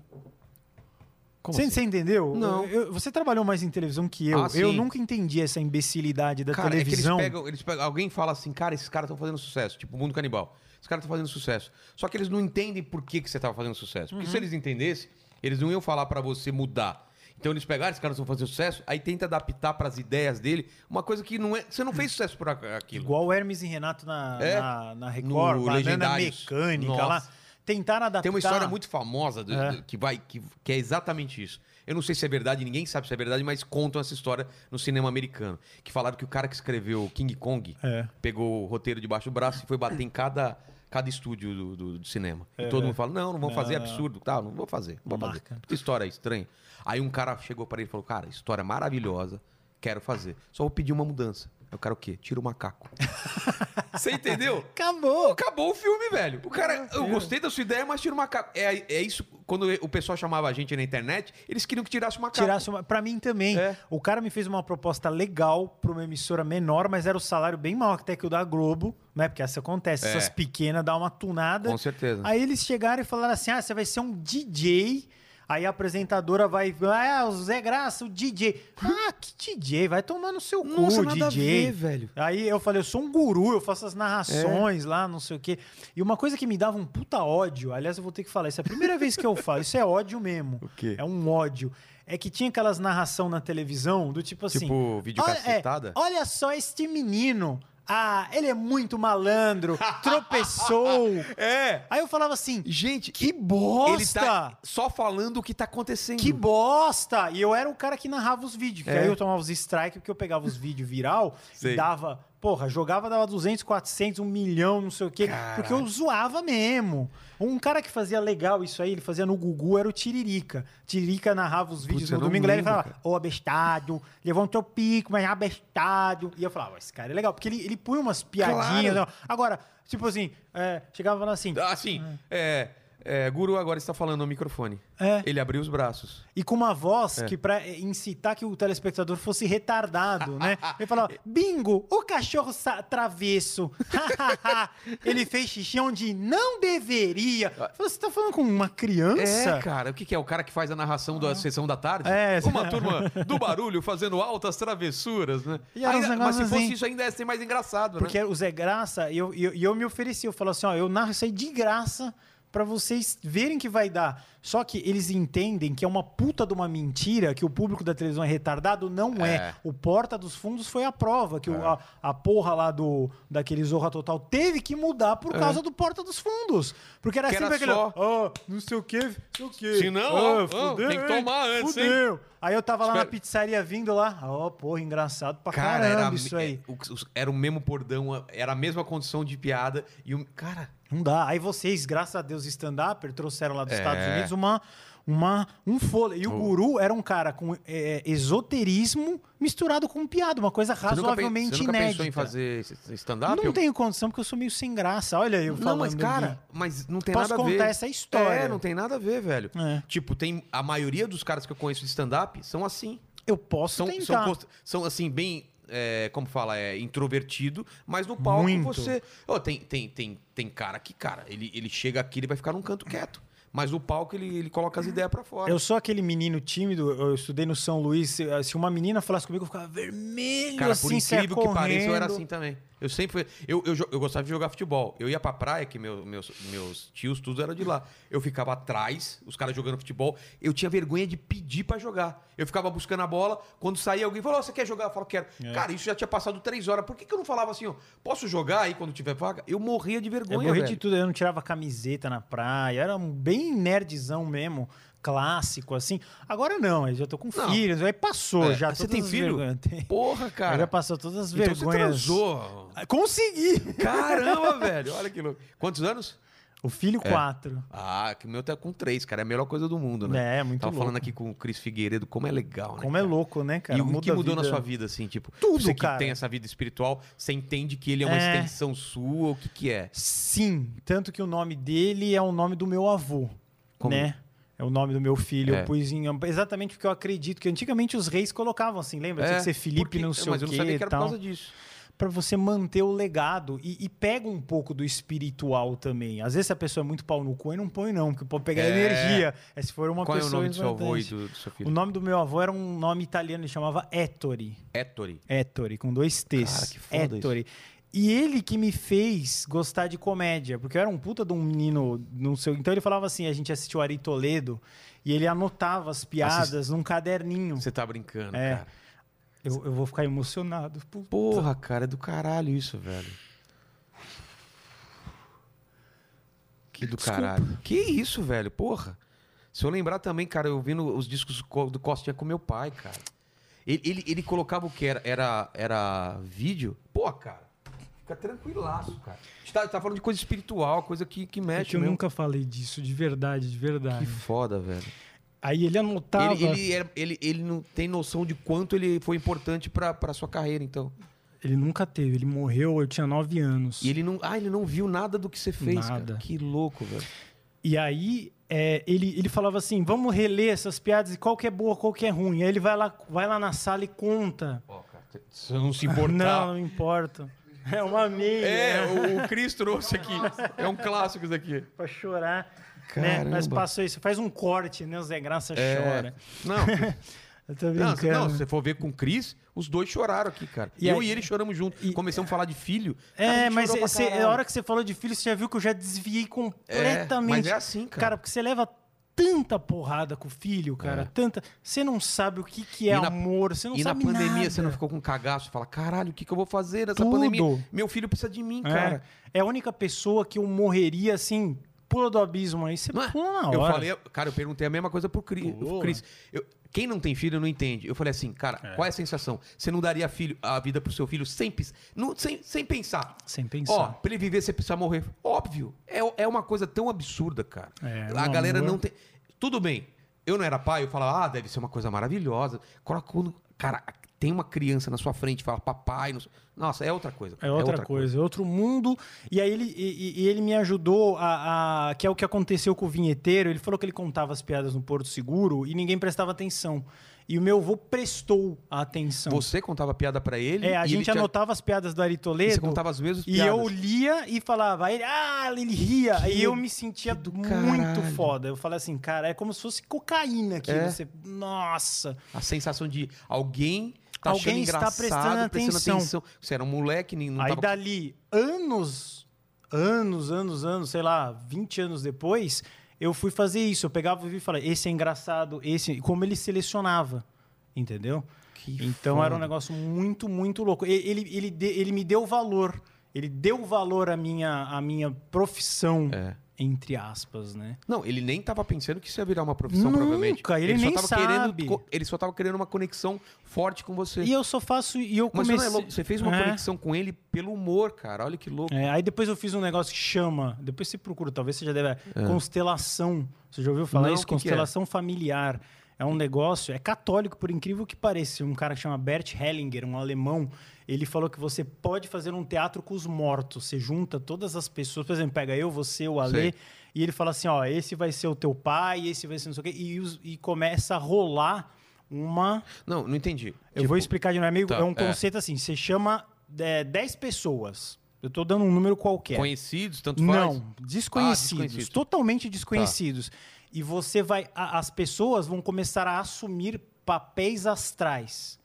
Como Você, assim? você entendeu? Não. Eu- você trabalhou mais em televisão que eu. Ah, eu nunca entendi essa imbecilidade da Cara, televisão. é que eles pegam, eles pegam. Alguém fala assim, cara, esses caras estão fazendo sucesso, tipo o mundo canibal. Esses caras estão fazendo sucesso. Só que eles não entendem por que, que você estava fazendo sucesso. Porque Uhum. se eles entendessem, eles não iam falar pra você mudar. Então eles pegaram, esses caras estão fazendo sucesso, aí tenta adaptar pras ideias dele uma coisa que não é. Você não fez sucesso por aquilo. Igual o Hermes e Renato na, É. na, na Record, banana mecânica Nossa. lá. Tentaram adaptar. Tem uma história muito famosa do- É. do- que, vai, que, que é exatamente isso. Eu não sei se é verdade, ninguém sabe se é verdade, mas contam essa história no cinema americano. Que falaram que o cara que escreveu King Kong É. pegou o roteiro debaixo do braço e foi bater em cada, cada estúdio do, do- do cinema. É. E todo mundo fala: não, não vou fazer, é Não. absurdo. Tá, não vou fazer. Não vou fazer. Puta história estranha. Aí um cara chegou para ele e falou: cara, história maravilhosa, quero fazer. Só vou pedir uma mudança. Eu quero o quê? Tira o macaco. [laughs] Você entendeu? Acabou. Acabou o filme, velho. O cara, eu gostei da sua ideia, mas tira o macaco. É, é isso, quando o pessoal chamava a gente na internet, eles queriam que tirasse o macaco. Tirasse uma... Pra mim também. É. O cara me fez uma proposta legal pra uma emissora menor, mas era o salário bem maior até que o da Globo, né? Porque isso acontece. É. Essas pequenas dão uma tunada. Com certeza. Aí eles chegaram e falaram assim: ah, você vai ser um DJ. Aí a apresentadora vai. Ah, o Zé Graça, o DJ. Ah, que DJ? Vai tomar no seu cu, Nossa, nada a DJ. ver, velho. Aí eu falei, eu sou um guru, eu faço as narrações É. lá, não sei o quê. E uma coisa que me dava um puta ódio, aliás, eu vou ter que falar, isso é a primeira vez que eu falo, isso é ódio mesmo. O quê? É um ódio. É que tinha aquelas narração na televisão do tipo assim. Tipo, vídeo olha, é, olha só este menino. Ah, ele é muito malandro, [laughs] tropeçou. É. Aí eu falava assim, Gente, que bosta! ele tá só falando o que tá acontecendo. Que bosta! E eu era o cara que narrava os vídeos. Que É. aí eu tomava os strike, porque eu pegava os vídeos viral Sei. e dava. Porra, jogava, dava 200, 400, 1 milhão, não sei o quê. Porque eu zoava mesmo. Um cara que fazia legal isso aí, ele fazia no Gugu, era o Tiririca. Tiririca narrava os vídeos Putz, eu no domingo, aí ele lembro, falava, ô abestado, levantou o pico, mas abestado. E eu falava, esse cara é legal, porque ele, ele punha umas piadinhas. Claro. né? Agora, tipo assim, é, chegava falando assim, Ah, sim. É, é, Guru agora está falando no microfone. É. Ele abriu os braços. E com uma voz É. que pra incitar que o telespectador fosse retardado, né? [laughs] Ele falava, bingo, o cachorro travesso. [laughs] Ele fez xixi onde não deveria. Falei, Você tá falando com uma criança? É, cara. O que, que é? O cara que faz a narração da sessão da tarde? É. Uma [laughs] turma do barulho fazendo altas travessuras, né? Ainda- mas se fosse assim. isso, ainda ia ser mais engraçado, Porque né? o Zé Graça, e eu, eu, eu me ofereci, eu falo assim, ó, eu narro isso aí de graça pra vocês verem que vai dar. Só que eles entendem que é uma puta de uma mentira, que o público da televisão é retardado, não é. É. O Porta dos Fundos foi a prova, que o- a, a porra lá do daquele Zorra Total teve que mudar por causa do Porta dos Fundos. Porque era É. Que sempre era aquele, só- ó, não sei o que, não sei o que. Se não, ó, ó, tem que hein? tomar antes, hein? Fudeu. Aí eu tava lá na Espera- pizzaria vindo lá, ó, porra, engraçado pra Cara, caramba era, isso aí. é, era o mesmo bordão, era a mesma condição de piada. E o. Cara, Não dá. Aí vocês, graças a Deus, stand-up, trouxeram lá dos É. Estados Unidos uma, uma, um fôlego. E o Oh. guru era um cara com é, esoterismo misturado com piada, uma coisa você nunca, razoavelmente você nunca inédita. pensou em fazer stand-up? Não Eu- tenho condição, porque eu sou meio sem graça. Olha eu falando. Não, mas cara, mas não tem Posso nada a ver. contar essa história. É, não tem nada a ver, velho. É. Tipo, tem a maioria dos caras que eu conheço de stand-up são assim. Eu posso São, tentar. são, são assim, bem. É, como fala, é introvertido, mas no palco Muito. você. Ô, tem, tem, tem, tem cara que, cara, ele, ele chega aqui, ele vai ficar num canto quieto. Mas no palco ele, ele coloca as ideias pra fora. Eu sou aquele menino tímido, eu estudei no São Luís. Se, se uma menina falasse comigo, eu ficava vermelho, Cara, assim, por incrível que pareça, eu era assim também. Eu sempre fui. Eu, eu, eu gostava de jogar futebol. Eu ia pra praia, que meu- meus, meus tios, tudo era de lá. Eu ficava atrás, os caras jogando futebol. Eu tinha vergonha de pedir pra jogar. Eu ficava buscando a bola. Quando saía alguém falou: "Ó, Você quer jogar? Eu falo: Quero. É. Cara, isso já tinha passado três horas. Por que, que eu não falava assim, ó? Posso jogar aí quando tiver vaga? Eu morria de Eu vergonha. morri velho. de tudo, eu não tirava camiseta na praia, era um bem nerdzão mesmo, clássico, assim. Agora não, eu já tô com Não. filhos, aí passou, É, já Você tem filho? [laughs] Porra, cara. já passou todas as então você vergonhas. transou. Ah, Consegui! Caramba, [laughs] velho. Olha que louco. Quantos anos? O filho É. quatro. Ah, que o meu tá com três, cara. É a melhor coisa do mundo, né? É, muito Tava louco. falando aqui com o Cris Figueiredo como é legal, né? Como é cara? louco, né, cara? e o que mudou na sua vida, assim, tipo, Tudo, você que cara. tem essa vida espiritual, você entende que ele é uma É. extensão sua, o que que é? Sim, tanto que o nome dele é o nome do meu avô, Como? né? É o nome do meu filho. É. Eu pus em, exatamente porque eu acredito que antigamente os reis colocavam assim, lembra? Tinha que ser Felipe, porque- não sei Mas o eu não quê sabia que era por causa disso. Pra você manter o legado e, e pega um pouco do espiritual também. Às vezes a pessoa é muito pau no cu e não põe não, porque pode pegar É. energia. É se for uma Qual é o pessoa nome do seu avô e do, do seu O filho? nome do meu avô era um nome italiano, ele chamava Ettore. Ettore. Ettore, com dois T's. Cara, que foda Ettore. E ele que me fez gostar de comédia, porque eu era um puta de um menino no seu. Então ele falava assim: a gente assistiu Ari Toledo e ele anotava as piadas num caderninho. Você tá brincando, É. cara. Eu, eu vou ficar emocionado. Puta. Porra, cara, é do caralho isso, velho. Que do Desculpa. caralho. Que isso, velho, porra. Se eu lembrar também, cara, eu vendo os discos co- do Costinha com meu pai, cara. Ele, ele, ele colocava o que era, era, era vídeo. Pô, cara, fica tranquilaço, cara. A gente tá, tá falando de coisa espiritual, coisa que, que É mexe que eu mesmo. nunca falei disso, de verdade, de Que verdade. foda, velho. Aí ele anotava. Ele, ele, era- ele, ele não tem noção de quanto ele foi importante pra, pra sua carreira, então. Ele nunca teve, ele morreu, eu tinha nove anos. E ele não. Ah, ele não viu nada do que você fez, Nada. cara. Que louco, velho. E aí, é, ele, ele falava assim: vamos reler essas piadas e qual que é boa, qual que é ruim. Aí ele vai lá, vai lá na sala e conta. Ó, cara, se eu não se Não, não importa. É uma meia. É, o, o Cris trouxe aqui. É um clássico isso aqui. Pra chorar. Né? Mas passou isso. Faz um corte, né? O Zé Graça É. chora. Não, [laughs] Eu tô não, se- brincando. não, se você for ver com o Cris, os dois choraram aqui, cara. E eu aí- e ele choramos junto. e- Começamos a falar de filho. É, mas caralho. a hora que você falou de filho, você já viu que eu já desviei completamente. mas é assim, cara. Cara, porque você leva tanta porrada com o filho, cara. É. Tanta. Você não sabe o que, que é na- amor, você não E na sabe pandemia nada. você não ficou com cagaço? Fala, caralho, o que, que eu vou fazer nessa Tudo. pandemia? Meu filho precisa de mim, É. cara. É a única pessoa que eu morreria assim, pula do abismo aí, você Não é? pula na hora. Eu falei, cara, eu perguntei a mesma coisa pro Cris. Pro Cris. Eu- quem não tem filho não entende. Eu falei assim, cara, qual é a sensação? Você não daria filho, a vida pro seu filho sem, não- sem, sem pensar? Sem pensar. Ó, pra ele viver, você precisa morrer. Óbvio. É, é uma coisa tão absurda, cara. É, a um galera amor. não tem. Tudo bem. Eu não era pai, eu falava, ah, deve ser uma coisa maravilhosa. Cara, tem uma criança na sua frente, fala papai. não Nossa, é outra coisa. É outra, coisa, é outro mundo. E aí ele, e, e- e ele me ajudou a, a- Que é o que aconteceu com o vinheteiro. Ele falou que ele contava as piadas no Porto Seguro e ninguém prestava atenção. E o meu avô prestou a atenção. Você contava piada pra ele. é, a e gente te- anotava as piadas do Ari e Você Toledo. contava as mesmas E piadas. eu lia e falava, aí ele, ah, ele ria. Que Aí eu me sentia muito caralho. foda. Eu falei assim, cara, é como se fosse cocaína aqui. É. Você, nossa. A sensação de alguém tá Alguém está engraçado, prestando atenção. atenção. Você era um moleque, nem- não Aí tava... dali, anos, anos, anos, anos, sei lá, 20 anos depois, eu fui fazer isso. Eu pegava e falava, esse é engraçado, esse. Como ele selecionava, entendeu? Que Então era um foda. negócio muito, muito louco. Ele, ele, de- ele me deu valor. Ele deu valor à minha, à minha profissão, É. entre aspas, né? Não, ele nem tava pensando que isso ia virar uma profissão, Nunca, provavelmente. ele só nem tava sabe. Querendo, ele só tava querendo uma conexão forte com você. E eu só faço. E eu Mas comecei. não é louco, você fez uma É. conexão com ele pelo humor, cara. Olha que louco. É, aí depois eu fiz um negócio que chama. Depois você procura, talvez você já deve. Constelação. Você já ouviu falar É. Não, isso? que que é? Constelação familiar. É um negócio, é católico, por incrível que pareça. Um cara que chama Bert Hellinger, um alemão, ele falou que você pode fazer um teatro com os mortos. Você junta todas as pessoas, por exemplo, pega eu, você, o Alê, Sei. e ele fala assim: ó, esse vai ser o teu pai, esse vai ser não sei o quê, e, os- e começa a rolar uma. Não, não entendi. Eu Tipo, vou explicar de novo, amigo. tá, é um é. conceito assim: você chama é, 10 pessoas. Eu tô dando um número qualquer. Conhecidos, tanto faz? Não, desconhecidos, Ah, desconhecidos. totalmente desconhecidos. E você vai, a- as pessoas vão começar a assumir papéis astrais,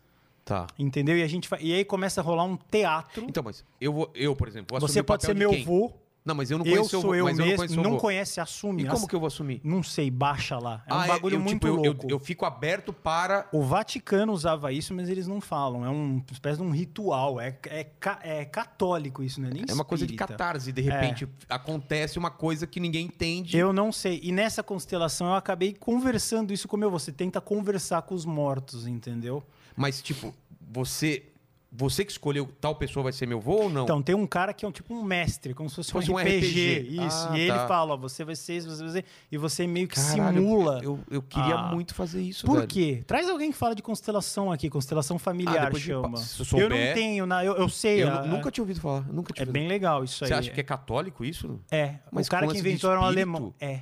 Tá. entendeu? E a gente vai, e aí começa a rolar um teatro. Então, mas eu vou, eu, por exemplo, vou você o pode ser meu avô, Não, mas eu não eu conheço o sou eu eu não mesmo, conheço não conhece, assume. E como que eu vou assumir? Não sei, baixa lá. É um Ah, bagulho eu, muito tipo, eu- eu, louco. eu fico aberto para... O Vaticano usava isso, mas eles não falam. É um- uma espécie de um ritual. É, é, é católico isso, não é nem É uma coisa de catarse, de repente acontece uma coisa que ninguém entende. Eu não sei. E nessa constelação eu acabei conversando isso com o meu. Você tenta conversar com os mortos, entendeu? Mas, tipo, você você que escolheu tal pessoa vai ser meu avô ou não? Então tem um cara que é um tipo um mestre, como se fosse, Fosse um RPG. RPG. Isso. Ah, e ele tá. fala: ó, você vai ser isso, você vai ser. E você meio que Caralho, simula. Eu, eu queria Ah. muito fazer isso, Por velho. quê? Traz alguém que fala de constelação aqui, constelação Ah, familiar me chama. pa- se eu souber- não tenho, na, eu, eu sei. Eu a- nu- nunca tinha ouvido falar. Nunca tinha É ouvido. bem legal isso aí. Você acha que é católico isso? É. Mas o cara que de inventou era um alemão. É.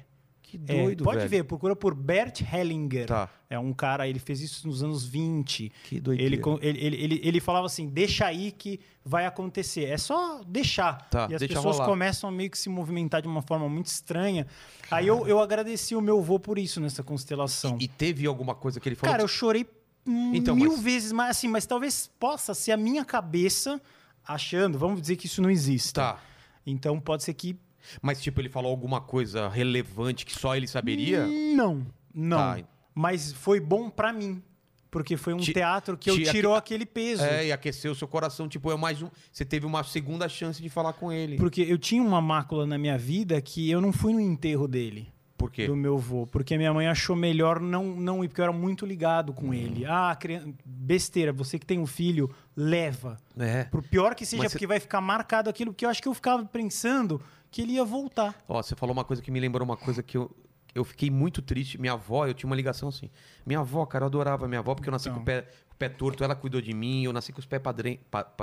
Que É, doido, pode velho. ver, procura por Bert Hellinger. Tá. É um cara, ele fez isso nos anos 20. Que doideira. Ele, ele, ele, ele, falava assim: deixa aí que vai acontecer. É só deixar. Tá, e as pessoas rolar. começam a meio que se movimentar de uma forma muito estranha. Aí eu, eu agradeci o meu avô por isso nessa constelação. E teve alguma coisa que ele falou? Cara, eu chorei Então, mil mas- vezes mais, assim, mas talvez possa ser a minha cabeça achando, vamos dizer que isso não existe. Tá. Então pode ser que. Mas, tipo, ele falou alguma coisa relevante que só ele saberia? Não, não. Tá. Mas foi bom pra mim. Porque foi um Ti- teatro que eu ti- tirou aquele peso. É, e aqueceu o seu coração. Tipo, é mais um. Você teve uma segunda chance de falar com ele. Porque eu tinha uma mácula na minha vida que eu não fui no enterro dele. Por quê? do meu avô, porque minha mãe achou melhor não, não ir, porque eu era muito ligado Hum. com ele. Ah, criança, besteira, você que tem um filho, leva. É. Por pior que seja, Mas cê- porque vai ficar marcado aquilo, porque eu acho que eu ficava pensando que ele ia voltar. Ó, você falou uma coisa que me lembrou uma coisa que eu, eu fiquei muito triste. Minha avó, eu tinha uma ligação assim. Minha avó, cara, eu adorava minha avó, porque eu nasci Então. com o pé, com o pé torto, ela cuidou de mim, eu nasci com os pés pra,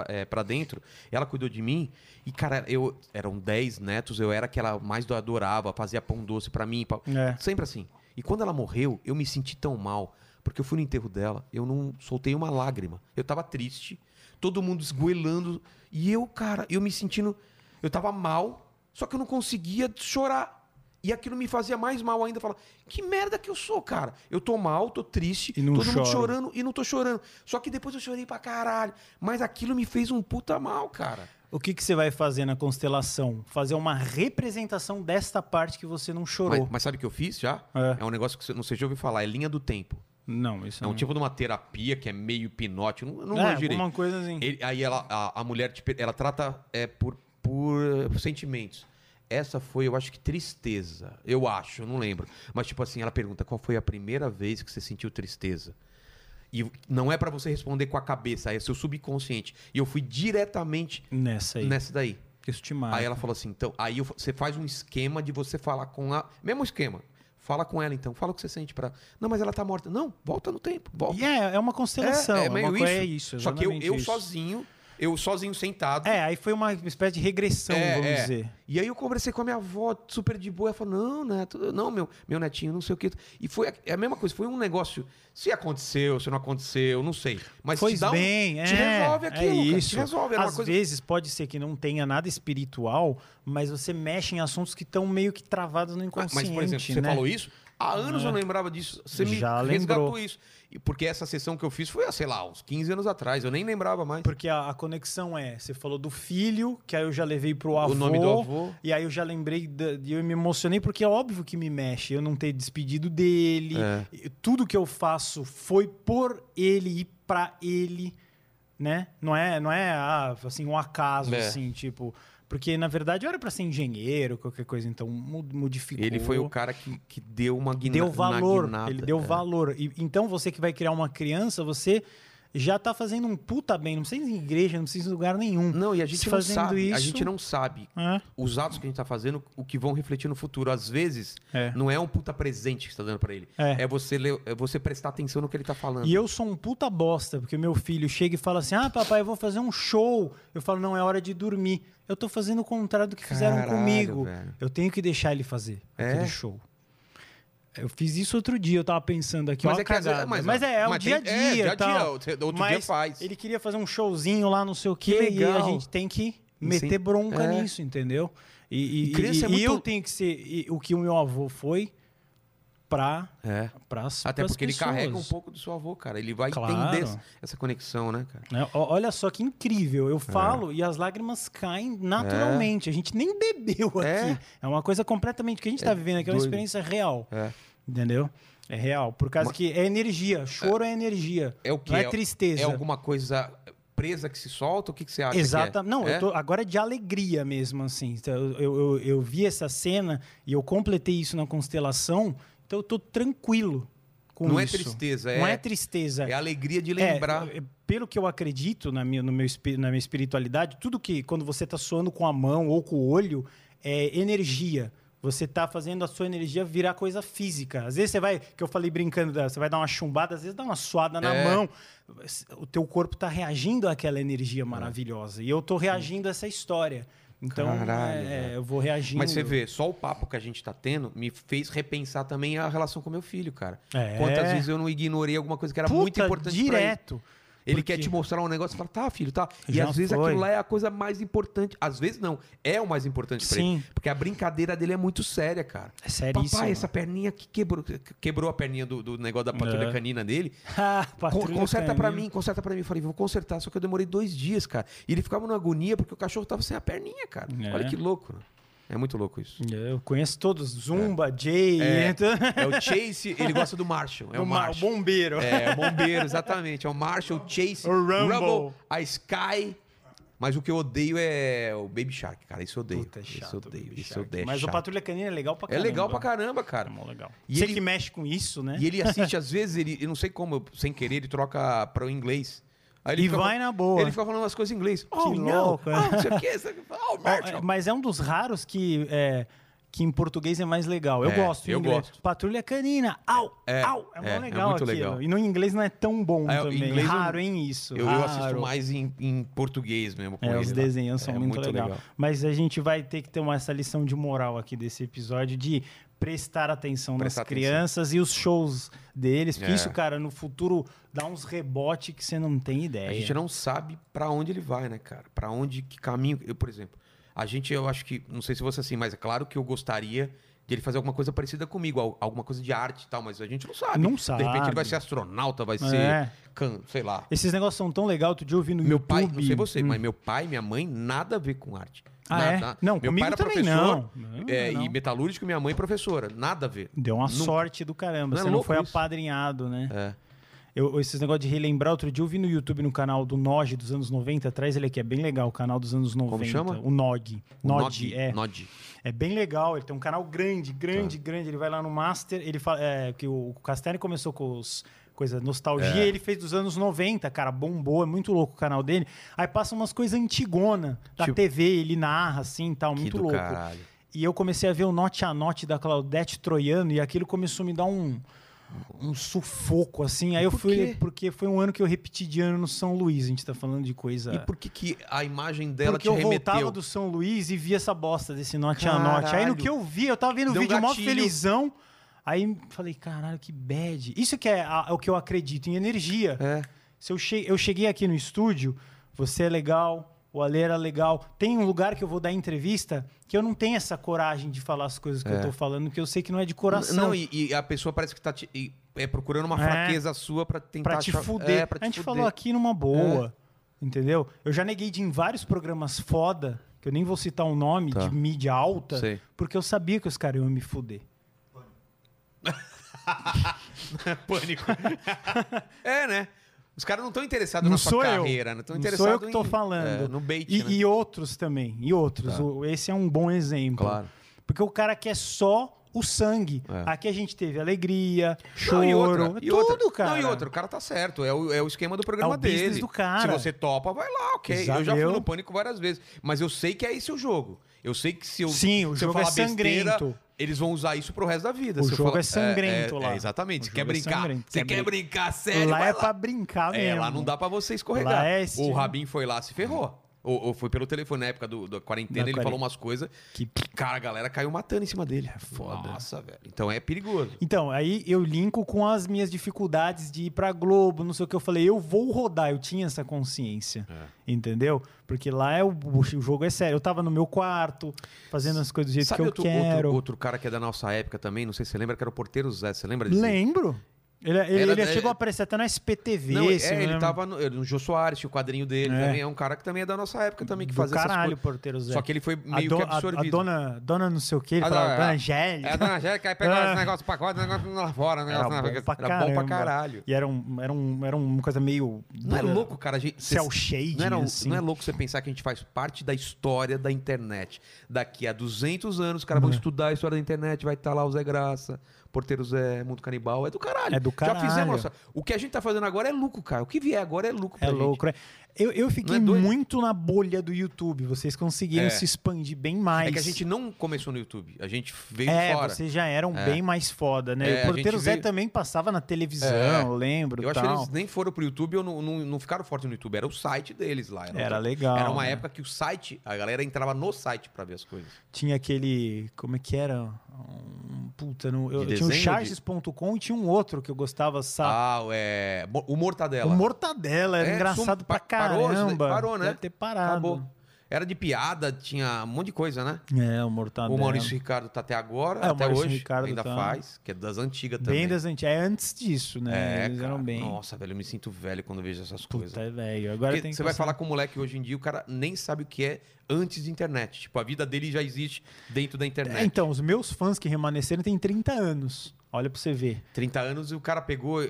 é, pra dentro, ela cuidou de mim. E, cara, eu eram 10 netos, eu era que ela mais adorava, fazia pão doce pra mim. pa- É. Sempre assim. E quando ela morreu, eu me senti tão mal, porque eu fui no enterro dela, eu não soltei uma lágrima. Eu tava triste, todo mundo esgoelando, e eu, cara, eu me sentindo. Eu tava mal, só que eu não conseguia chorar. E aquilo me fazia mais mal ainda. Falar, que merda que eu sou, cara. Eu tô mal, tô triste, E não todo mundo choro. chorando e não tô chorando. Só que depois eu chorei pra caralho. Mas aquilo me fez um puta mal, cara. O que, que você vai fazer na constelação? Fazer uma representação desta parte que você não chorou. Mas, mas sabe o que eu fiz já? É. É, um negócio que você não sei se já ouviu falar, é linha do tempo. Não, isso É um não. tipo de uma terapia que é meio hipnótico. Não, não é, direito. alguma coisa assim. Ele- aí ela, a, a mulher, te ela trata é, por, por eh, sentimentos. Essa foi, eu acho que tristeza. Eu acho, eu não lembro. Mas, tipo assim, ela pergunta qual foi a primeira vez que você sentiu tristeza. E não é pra você responder com a cabeça, é seu subconsciente. E eu fui diretamente Nessa aí. nessa daí. Isso te marca. Aí ela falou assim, então, aí eu- você faz um esquema de você falar com a. Mesmo esquema. Fala com ela, então. Fala o que você sente pra. Não, mas ela tá morta. Não, volta no tempo. Volta. E é, é uma constelação. É, meio uma coisa, é isso. Só que eu, eu isso. sozinho, eu sozinho sentado. É, aí foi uma espécie de regressão, É, vamos é. dizer. E aí eu conversei com a minha avó, super de boa. Ela falou: não, neto, não, meu, meu netinho, não sei o quê. E foi a, é a mesma coisa, foi um negócio. Se aconteceu, se não aconteceu, não sei. Mas Foi te dá um- bem, te é, resolve é aquilo, cara, isso. te resolve. Às coisa... vezes pode ser que não tenha nada espiritual, mas você mexe em assuntos que estão meio que travados no Mas, inconsciente, por exemplo, você né? falou isso, há anos eu não lembrava disso. Você me Já resgatou lembrou. isso. E porque essa sessão que eu fiz foi, sei lá, uns 15 anos atrás. Eu nem lembrava mais. Porque a, a conexão é, você falou do filho, que aí eu já levei pro avô. O nome do avô. E aí eu já lembrei, e eu me emocionei, porque é óbvio que me mexe eu não ter despedido dele. É. Tudo que eu faço foi por ele e pra ele, né? Não é, não é ah, assim, um acaso, É. assim, tipo... Porque, na verdade, eu era pra ser engenheiro, qualquer coisa, então modificou. Ele foi o cara que, que deu uma guina, deu valor. guinada. Ele deu É. valor. E, então, você que vai criar uma criança, você já tá fazendo um puta bem. Não precisa ir em igreja, não precisa ir em lugar nenhum. Não, e a gente não Fazendo sabe. A isso- gente não sabe É. os atos que a gente tá fazendo, o que vão refletir no futuro. Às vezes, É. não é um puta presente que você tá dando pra ele. É. você, ler- é você prestar atenção no que ele tá falando. E eu sou um puta bosta, porque meu filho chega e fala assim: Ah, papai, eu vou fazer um show. Eu falo, não, é hora de dormir. Eu tô fazendo o contrário do que fizeram Caralho, comigo. velho. Eu tenho que deixar ele fazer É? aquele show. Eu fiz isso outro dia, eu tava pensando aqui, Mas é que cagada. mas- mas, é, é o mas dia a dia. é, dia dia, outro- outro dia mas faz. Ele queria fazer um showzinho lá, não sei o quê, Que e a gente tem que meter Sim. bronca É. nisso, entendeu? E, e- E e- é e muito- eu tenho que ser o que o meu avô foi pra, É. pras, Até pras porque ele pessoas. carrega um pouco do seu avô, cara. Ele vai Claro. entender essa- conexão, né, cara? Ó, Olha só que incrível. Eu falo e as lágrimas caem naturalmente. A gente nem [laughs] bebeu aqui. É. É, uma coisa completamente que a gente está vivendo aqui, é uma doido. experiência real. É. Entendeu? É real. Por causa Mas- que é energia. Choro é, energia. É o que? Não é tristeza. É alguma coisa presa que se solta? O que, que você acha? que é? Exata. Não, É? tô, agora é de alegria mesmo, assim. Eu, eu, eu vi essa cena e eu completei isso na constelação, então eu tô tranquilo com Não é isso. tristeza, é- Não é tristeza. É alegria de É, lembrar. é, pelo que eu acredito na minha, no meu, na minha espiritualidade, tudo que quando você está suando com a mão ou com o olho é energia. Você está fazendo a sua energia virar coisa física. Às vezes você vai, que eu falei brincando, você vai dar uma chumbada, às vezes dá uma suada na É. mão. O teu corpo está reagindo àquela energia maravilhosa. E eu estou reagindo a essa história. Então, é, eu vou reagindo. Mas você vê, só o papo que a gente tá tendo me fez repensar também a relação com meu filho, cara. É. Quantas vezes eu não ignorei alguma coisa que era Puta, muito importante pra ele. Ele quer te mostrar um negócio e fala, tá, filho, tá. E Já às vezes foi. aquilo lá é a coisa mais importante. Às vezes não, é o mais importante pra Sim. ele. Porque a brincadeira dele é muito séria, cara. É seríssimo. Papai, essa perninha que quebrou, quebrou a perninha do, do negócio da patrulha É. canina dele. [laughs] Ah, patrulha conserta pra canina. mim, conserta pra mim. Eu falei, vou consertar. Só que eu demorei dois dias, cara. E ele ficava numa agonia porque o cachorro tava sem a perninha, cara. É. Olha que louco, né? É muito louco isso. Eu conheço todos. Zumba, Jay. É. É o [laughs] Chase, ele gosta do Marshall. É o o ma- Marshall. bombeiro. É, o bombeiro, [laughs] exatamente. É o Marshall, o Chase, O Rumble. a Sky. Mas o que eu odeio é o Baby Shark, cara. Isso eu odeio. Puta, é chato. isso eu odeio. Isso eu odeio. é Mas o chato. Patrulha Canina é legal pra É caramba. legal pra caramba, cara. É legal. E Você ele- que mexe com isso, né? E ele assiste, às vezes, ele, eu não sei como, sem querer, ele troca para o inglês. Aí ele E vai na boa. Ele fica falando umas coisas em inglês. Oh, Que não. louco, é. Ah, não sei o quê. [laughs] sabe? Oh, Ó, Marshall. é, Mas é um dos raros que, é, que em português é mais legal. Eu É, gosto. eu inglês. gosto. Patrulha Canina. Au! É, au! É, é, é legal muito aquilo. legal. E no inglês não é tão bom É, o também. inglês eu- Raro, hein, isso. Eu, eu raro. assisto mais em, em português mesmo. Com É, ele os lá. desenhos são É muito, legal. Mas a gente vai ter que ter uma, essa lição de moral aqui desse episódio de prestar atenção Prestar nas atenção. crianças e os shows deles. Porque É. isso, cara, no futuro dá uns rebotes que você não tem ideia. A gente não sabe pra onde ele vai, né, cara? Pra onde, que caminho. Eu, por exemplo, a gente, eu acho que, não sei se você é assim, mas é claro que eu gostaria de ele fazer alguma coisa parecida comigo, al- alguma coisa de arte e tal, mas a gente não sabe. Não De repente sabe. ele vai ser astronauta, vai É. ser, can- sei lá. Esses negócios são tão legais. Outro dia eu vi no Meu YouTube. pai, não sei você, Hum. mas meu pai e minha mãe, nada a ver com arte. Ah, nada. é? Não, meu comigo pai era também professor não. Não, é, não. e metalúrgico, minha mãe professora. Nada a ver. Deu uma Nunca. sorte do caramba. Não é você não foi isso? apadrinhado, né? É. Eu, esses negócios de relembrar, outro dia eu vi no YouTube no canal do Nog dos anos 90, atrás ele aqui, é bem legal, o canal dos anos 90. chama? O Nog. O Nod, Nod, é. Nod. É bem legal, ele tem um canal grande, grande, grande. Ele vai lá no Master, ele fala é, que o Castelli começou com os coisa nostalgia, É. ele fez dos anos 90, cara, bombou, é muito louco o canal dele. Aí passa umas coisas antigona da Tipo- TV, ele narra assim, tal, Que muito louco. caralho. E eu comecei a ver o Note a Note da Claudete Troiano e aquilo começou a me dar um, um sufoco, assim. Aí eu fui. quê? Porque foi um ano que eu repeti de ano no São Luís. A gente tá falando de coisa. E por que, que a imagem dela Porque te eu voltava remeteu? do São Luís e via essa bosta desse Note a Note. Aí no Caralho. que eu vi, eu tava vendo o um vídeo mó felizão. Aí falei, caralho, que bad. Isso que é, a- é o que eu acredito, em energia. É. Se eu, che eu cheguei aqui no estúdio, você é legal, o Ale era legal. Tem um lugar que eu vou dar entrevista que eu não tenho essa coragem de falar as coisas que eu tô falando, que eu sei que não é de coração. Não, e, e a pessoa parece que tá te- e- é, procurando uma É. fraqueza sua pra tentar Pra te achar- fuder. É, pra te a gente fuder. falou aqui numa boa. Entendeu? Eu já neguei de em vários programas foda, que eu nem vou citar um nome, Tá. de mídia alta, Sei. porque eu sabia que os caras iam me fuder. [laughs] Pânico. [laughs] é, né? Os caras não estão interessados na sua eu. carreira, não estão interessados sou eu que em- falando. é, no bait, E, né? e outros também. E outros. Tá. O- Esse é um bom exemplo. Claro. Porque o cara quer só o sangue. É. Aqui a gente teve alegria, choro, Não, e outra, e tudo, outra. cara. Não, e outra, o cara tá certo. É o, é o esquema do programa É o dele. do cara. Se você topa, vai lá, ok. Exato, Eu já fui no pânico várias vezes. Mas eu sei que é esse o jogo. Eu sei que se eu, Sim, o se eu jogo é falar besteira, sangrento. eles vão usar isso pro resto da vida. O jogo falar- é sangrento é, lá. é, exatamente. O Você quer jogo é brincar? sangrento. Você Quer quer brin- brincar sério? lá vai é pra brincar É, mesmo. lá não dá pra você escorregar. Lá é o Rabin foi lá, se ferrou. Ou, ou foi pelo telefone na época do, da quarentena, Da ele quarentena. falou umas coisas Que- que, cara, a galera caiu matando em cima dele. É foda. Nossa, velho. Então é perigoso. Então, aí eu linko com as minhas dificuldades de ir pra Globo, não sei o que. Eu falei, eu vou rodar, eu tinha essa consciência. É. Entendeu? Porque lá é o, o jogo é sério. Eu tava no meu quarto, fazendo as coisas do jeito Sabe que eu outro, quero. outro, outro cara que é da nossa época também? Não sei se você lembra, que era o Porteiro Zé. Você lembra disso? Lembro. Ele, ele, ele é- chegou a aparecer até na SPTV. Não, se é, não ele lembro. tava no, no Jô Soares, tinha o quadrinho dele É. também. É um cara que também é da nossa época também, que Do fazia caralho, essas porteiro coisas. Zé. Só que ele foi a, meio do- que a- a absorvido. dona, dona não sei o que, ele A falava, dona- dona é. Angélica. É, a dona Angélica, aí pegou [laughs] Ah. esse negócio pacote, negócio lá fora. Era bom, pra era bom pra caralho. E era, um, era, um, era uma coisa meio... Não é louco, cara? A gente, Cell shading, não, era, assim. não é louco você pensar que a gente faz parte da história da internet. Daqui a 200 anos, os caras vão É. estudar a história da internet, vai estar lá o Zé Graça, Porteiros é Mundo Canibal é do caralho. É do Já caralho. fizemos nossa. O que a gente tá fazendo agora é lucro, cara. O que vier agora é lucro É pra gente. louco, né? Eu, eu fiquei é muito na bolha do YouTube. Vocês conseguiram É. se expandir bem mais. É que a gente não começou no YouTube. A gente veio É, fora. vocês já eram É. bem mais foda, né? É, o Porteiro Zé veio- também passava na televisão, É. eu lembro. Eu acho tal. que eles nem foram pro YouTube ou não, não, não ficaram fortes no YouTube. Era o site deles lá. Era outra- legal, Era uma né? época que o site, a galera entrava no site pra ver as coisas. Tinha aquele. Como é que era? Um, puta, no, eu, De tinha o charges.com e tinha um outro que eu gostava, sabe? Ah, é. O Mortadela. o Mortadela, era É, engraçado sum- pra pa- parou, parou, né? Deve ter parado. Acabou. Era de piada, tinha um monte de coisa, né? É, o Mortadela. O Maurício Ricardo tá até agora, É, o até hoje. Ricardo ainda tá. faz, que é das antigas também. Bem das antigas. É antes disso, né? É, Eles cara, eram bem. Nossa, velho, eu me sinto velho quando vejo essas coisas. Puta, é velho. Agora Porque tem você vai falar com um moleque hoje em dia, o cara nem sabe o que é antes de internet. Tipo, a vida dele já existe dentro da internet. É, então, os meus fãs que remanesceram têm 30 anos. Olha pra você ver. 30 anos e o cara pegou a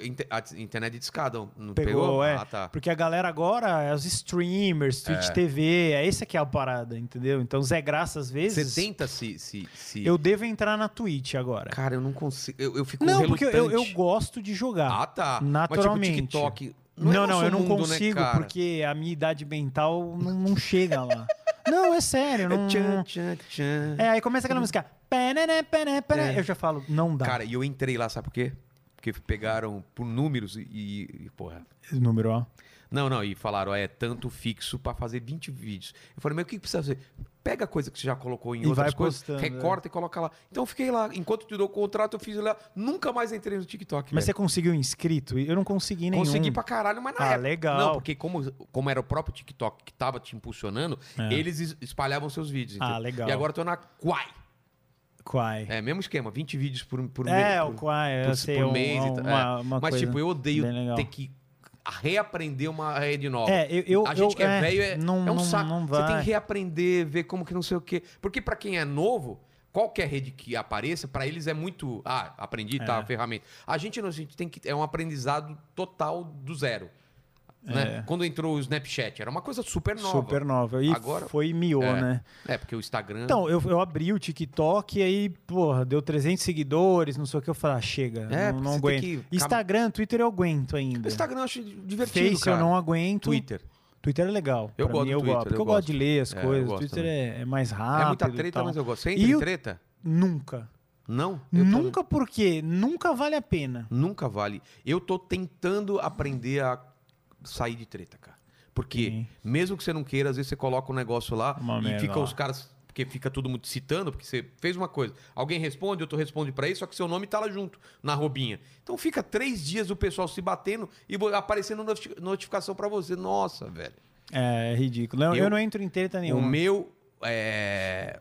internet de escada, não Pegou, pegou? é. Ah, tá. Porque a galera agora é os streamers, Twitch TV, é esse aqui é a parada, entendeu? Então, Zé Graça, às vezes. Você tenta se... se, se... Eu devo entrar na Twitch agora. Cara, eu não consigo... Eu, eu fico Não, porque eu, eu relutante. gosto de jogar. Ah, tá. Naturalmente. Mas tipo, TikTok... Não, é não, eu não mundo, né, consigo cara? porque a minha idade mental não, não chega lá. não, é sério. [laughs] Não... É tchan, tchan, tchan. É, aí começa aquela música. É. Eu já falo, não dá. Cara, e eu entrei lá, sabe por quê? Porque pegaram por números e, e porra... Esse número, ó. Não, não, e falaram, é tanto fixo pra fazer 20 vídeos. Eu falei, mas o que que precisa fazer? Pega a coisa que você já colocou em E outras coisas, postando, recorta e coloca lá. Então eu fiquei lá, enquanto te dou o contrato, eu fiz lá, nunca mais entrei no TikTok. Mas você conseguiu inscrito? Eu não consegui nenhum. Consegui pra caralho, mas na Ah, época. legal. Não, porque como, como era o próprio TikTok que tava te impulsionando, É. eles es- espalhavam seus vídeos. Ah, entendeu? legal. E agora eu tô na Quai. Quai. É, mesmo esquema, 20 vídeos por, por É, mês. o Quai, eu por, sei. por um- mês e um- uma, É. uma Mas, tipo, eu odeio ter que reaprender uma rede nova. É, eu, eu, a gente eu- que é, velho é, não, é um saco. Não Você tem que reaprender, ver como que não sei o quê. Porque pra quem é novo, qualquer rede que apareça, pra eles é muito. Ah, aprendi, tá, É. ferramenta. A gente não, a gente tem que. É um aprendizado total do zero. Né? É. Quando entrou o Snapchat, era uma coisa super nova. Super nova. E Agora- foi miou, É. né? É, porque o Instagram. Então, eu, eu abri o TikTok e aí, porra, deu 300 seguidores, não sei o que. Eu falei, ah, chega, É, não, não aguento. que- Instagram, Twitter eu aguento ainda. o Instagram eu acho divertido, Face cara. eu não aguento. Twitter. Twitter é legal. Eu Pra gosto mim, eu Twitter, gosto. Porque eu eu, gosto de ler as É, eu coisas. Twitter é, é mais rápido. É muita e treta, mas eu gosto. Você E entra em o- treta? Nunca. Não? Eu Nunca porque nunca vale a pena. Nunca vale. Eu tô tentando aprender a sair de treta, cara. Porque, Sim. mesmo que você não queira, às vezes você coloca um negócio lá Uma e fica os caras. Porque fica todo mundo citando, porque você fez uma coisa. Alguém responde, outro responde pra isso, só que seu nome tá lá junto, na robinha. Então fica três dias o pessoal se batendo e aparecendo noti- notificação pra você. Nossa, velho. É, é ridículo. Eu, Eu- eu não entro em treta O nenhuma. meu. É,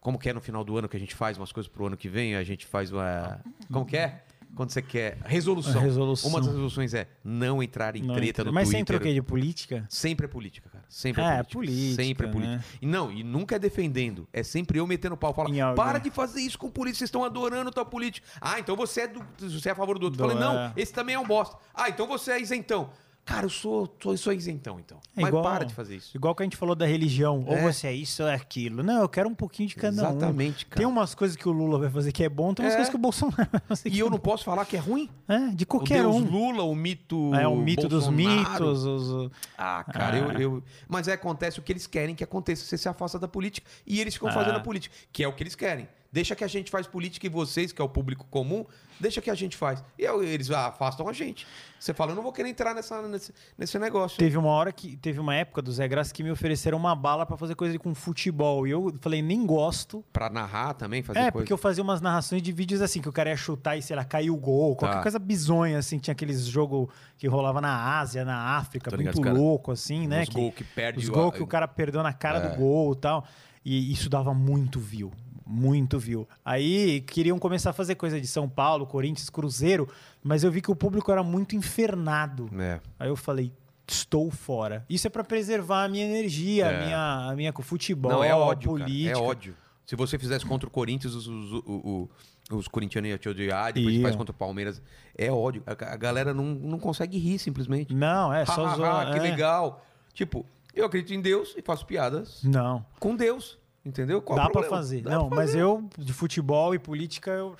como que é no final do ano que a gente faz umas coisas pro ano que vem? A gente faz uma. Como que é? Quando você quer. Resolução. Resolução. Uma das resoluções é não entrar em Não treta entra. no Mas Twitter. você entrou o quê? De política? Sempre é política, cara. Sempre é, É, política. política, Sempre é política. né? E não, e nunca é defendendo. É sempre eu metendo pau. Fala, Em para de fazer isso com política, vocês estão adorando tua política. Ah, então você é, do, você é a favor do outro. Do- Falei, não, é. esse também é um bosta. Ah, então você é isentão. Cara, eu sou, sou, sou isentão, então. É Mas igual- para de fazer isso. Igual que a gente falou da religião. Ou É. você é isso ou é aquilo. Não, eu quero um pouquinho de cada um. Exatamente, cara. Tem umas coisas que o Lula vai fazer que é bom, tem umas É. coisas que o Bolsonaro vai fazer que E eu é não posso falar que é ruim? É, de O qualquer Deus um. Lula, o mito. É o mito dos Bolsonaro. mitos. Os... Ah, cara, Ah. Eu, eu. Mas acontece o que eles querem que aconteça. Você se afasta da política e eles ficam Ah. fazendo a política, que é o que eles querem. Deixa que a gente faz política e vocês, que é o público comum, deixa que a gente faz. E eu- eles afastam a gente. Você fala, eu não vou querer entrar nessa, nesse, nesse negócio. Teve uma hora que teve uma época do Zé Graça que me ofereceram uma bala pra fazer coisa com futebol. E eu falei, nem gosto. Pra narrar também, fazer É, coisa. porque eu fazia umas narrações de vídeos assim, que o cara ia chutar e, sei lá, caiu o gol, qualquer Tá. coisa bizonha, assim. Tinha aqueles jogos que rolava na Ásia, na África, ligado, muito cara- louco, assim, né? Os que- gols que perde Os o- gols que o cara perdeu na cara É. do gol e tal. E isso dava muito view. Muito view. Aí queriam começar a fazer coisa de São Paulo, Corinthians, Cruzeiro, mas eu vi que o público era muito infernado. É. Aí eu falei, estou fora. Isso é pra preservar a minha energia, É. a minha, a minha com futebol, Não, é ódio, cara. política. É ódio. Se você fizesse contra o Corinthians, os, os, o- o- os corintianos iam te odiar, depois Iam. faz contra o Palmeiras. É ódio. A, a galera não, não consegue rir, simplesmente. Não, é só zoar. que é. legal. Tipo, eu acredito em Deus e faço piadas Não, com Deus. Entendeu? Qual dá problema? fazer. Dá não, pra mas fazer. eu, de futebol e política, eu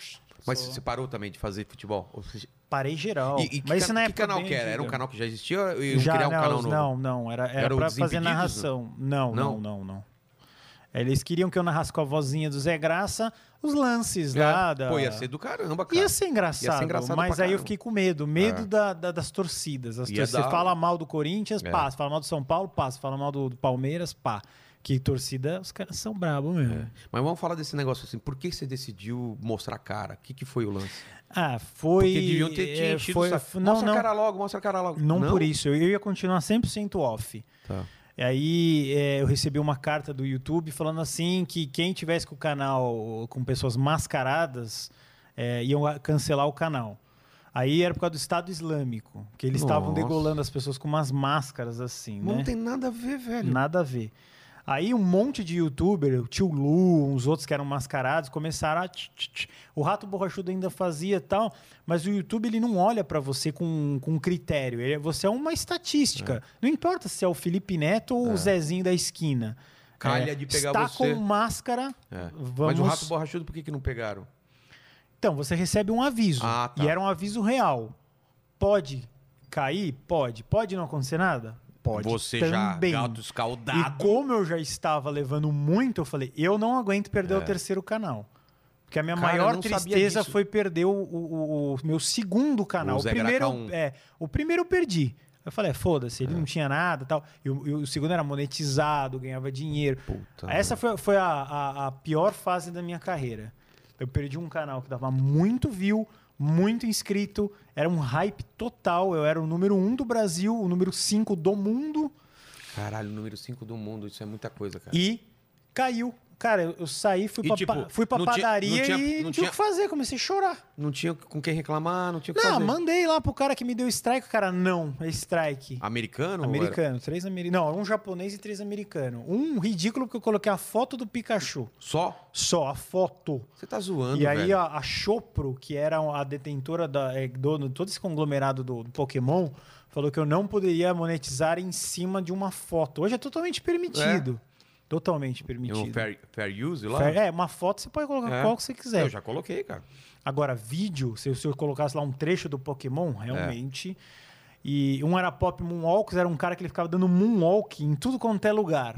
Mas Sou. você parou também de fazer futebol? Ou seja, Parei geral. E, e que, Mas isso na que época canal bem que era? Era um canal que já existia ou iam Já, criar um não, canal novo? Não, não, era, era, Era pra fazer narração. Não, não, Não? não, não. Eles queriam que eu narrasse com a vozinha do Zé Graça os lances É. lá da... Pô, ia ser do caramba, cara. Ia ser engraçado, Ia ser engraçado mas aí eu caramba. fiquei com medo. Medo É. da, da- das torcidas. As torcidas. Você dar- fala mal do Corinthians, É. pá. Você fala mal do São Paulo, pá. Você fala mal do, do Palmeiras, pá. Que torcida, os caras são bravos mesmo. É. Mas vamos falar desse negócio assim. Por que você decidiu mostrar a cara? O que, que foi o lance? Ah, foi... Porque deviam ter te é, foi, o saco. Não, Mostra não. a cara logo, mostra a cara logo. Não, por isso. Eu ia continuar 100% off. Tá. E aí é, eu recebi uma carta do YouTube falando assim que quem tivesse com o canal com pessoas mascaradas é, iam cancelar o canal. Aí era por causa do Estado Islâmico, que eles estavam degolando as pessoas com umas máscaras assim, Não né? tem nada a ver, velho. Nada a ver. Aí um monte de youtuber, o tio Lu, uns outros que eram mascarados, começaram a. tch, tch, tch. O Rato Borrachudo ainda fazia tal, mas o YouTube ele não olha pra você com, com critério. Ele- você é uma estatística. Não importa se é o Felipe Neto ou o Zezinho da esquina. Calha É, de pegar está você. com máscara. É. Vamos... Mas o rato borrachudo, por que, que não pegaram? Então, você recebe um aviso. Ah, tá. E era um aviso real. Pode cair? Pode. Pode não acontecer nada? Pode. Você também. já gato E escaldado. como eu já estava levando muito, eu falei, eu não aguento perder o terceiro canal. Porque a minha É. Cara, maior tristeza foi perder o, o- o meu segundo canal. O O, primeiro, é, o primeiro eu perdi. Eu falei, é, foda-se, ele não tinha nada e tal. E o, e o segundo era monetizado, ganhava dinheiro. Puta Essa foi, foi a, a- a pior fase da minha carreira. Eu perdi um canal que dava muito view, muito inscrito, era um hype total. Eu era o número um do Brasil, o número cinco do mundo. Caralho, número 5 do mundo, isso é muita coisa, cara. E caiu. Cara, eu, eu saí, fui E, pra, tipo, fui pra não tinha- padaria não tinha- e não não tinha tinha- o que fazer. Comecei a chorar. Não tinha com quem reclamar, não tinha o que Não, fazer. mandei lá pro cara que me deu strike. O cara, não, é strike. Americano? Americano, três americanos. Não, um japonês e três americanos. Um ridículo porque eu coloquei a foto do Pikachu. Só? Só, a foto. Você tá zoando, e aí velho. a, a Chopro, que era a detentora da, é, de todo esse conglomerado do, do Pokémon, falou que eu não poderia monetizar em cima de uma foto. Hoje é totalmente permitido. Totalmente permitido. fair, fair use lá? Fair- É, uma foto você pode colocar É. qual que você quiser. Eu já coloquei, cara. Agora, vídeo, se, se eu colocasse lá um trecho do Pokémon, É. realmente. E um era Pop Moonwalks, era um cara que ele ficava dando moonwalk em tudo quanto é lugar.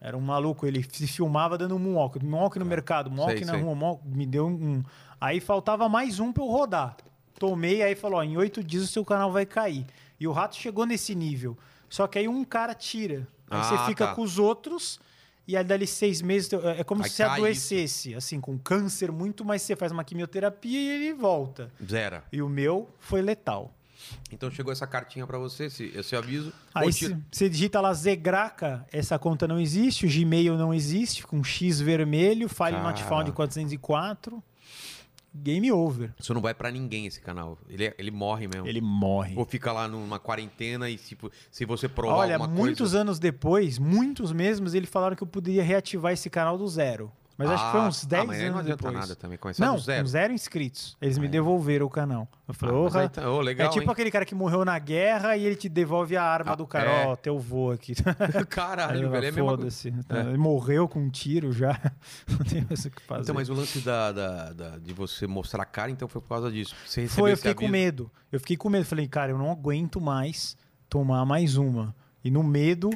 Era um maluco, ele se filmava dando moonwalk. Moonwalk no mercado, moonwalk Sei, na sei. rua, moonwalk, me deu um. Aí faltava mais um pra eu rodar. Tomei, aí falou: ó, em oito dias o seu canal vai cair. E o rato chegou nesse nível. Só que aí um cara tira. Aí Ah, você fica tá. com os outros. E aí, dali seis meses, teu- é como se você adoecesse, assim, com câncer muito, mas você faz uma quimioterapia e ele volta. Zero. E o meu foi letal. Então chegou essa cartinha pra você, esse, esse aviso. Aí você digita lá Zegraca, essa conta não existe, o Gmail não existe, com X vermelho, file not found 404, game over. Isso não vai pra ninguém, esse canal. Ele, ele morre mesmo. Ele morre. Ou fica lá numa quarentena e tipo, se você provar Olha, muitos coisa... anos depois, muitos mesmos, eles falaram que eu poderia reativar esse canal do zero. Mas acho que foi Ah, uns ah, 10 mas aí anos não depois. nada também, Não, zero. zero inscritos. Eles me devolveram o canal. Eu falei, Ah, mas "Orra, aí tá- ô, legal, é tipo hein? aquele cara que morreu na guerra e ele te devolve a arma Ah, do cara. é. Ó, teu vô aqui. [laughs] Caralho, velho, é. Foda-se. Ele morreu com um tiro já. [laughs] Não tem mais o que fazer. Então, mas o lance da, da- da- de você mostrar a cara, então foi por causa disso. Você Foi, eu fiquei com medo. Eu fiquei com medo. Falei, cara, eu não aguento mais tomar mais uma. E no medo,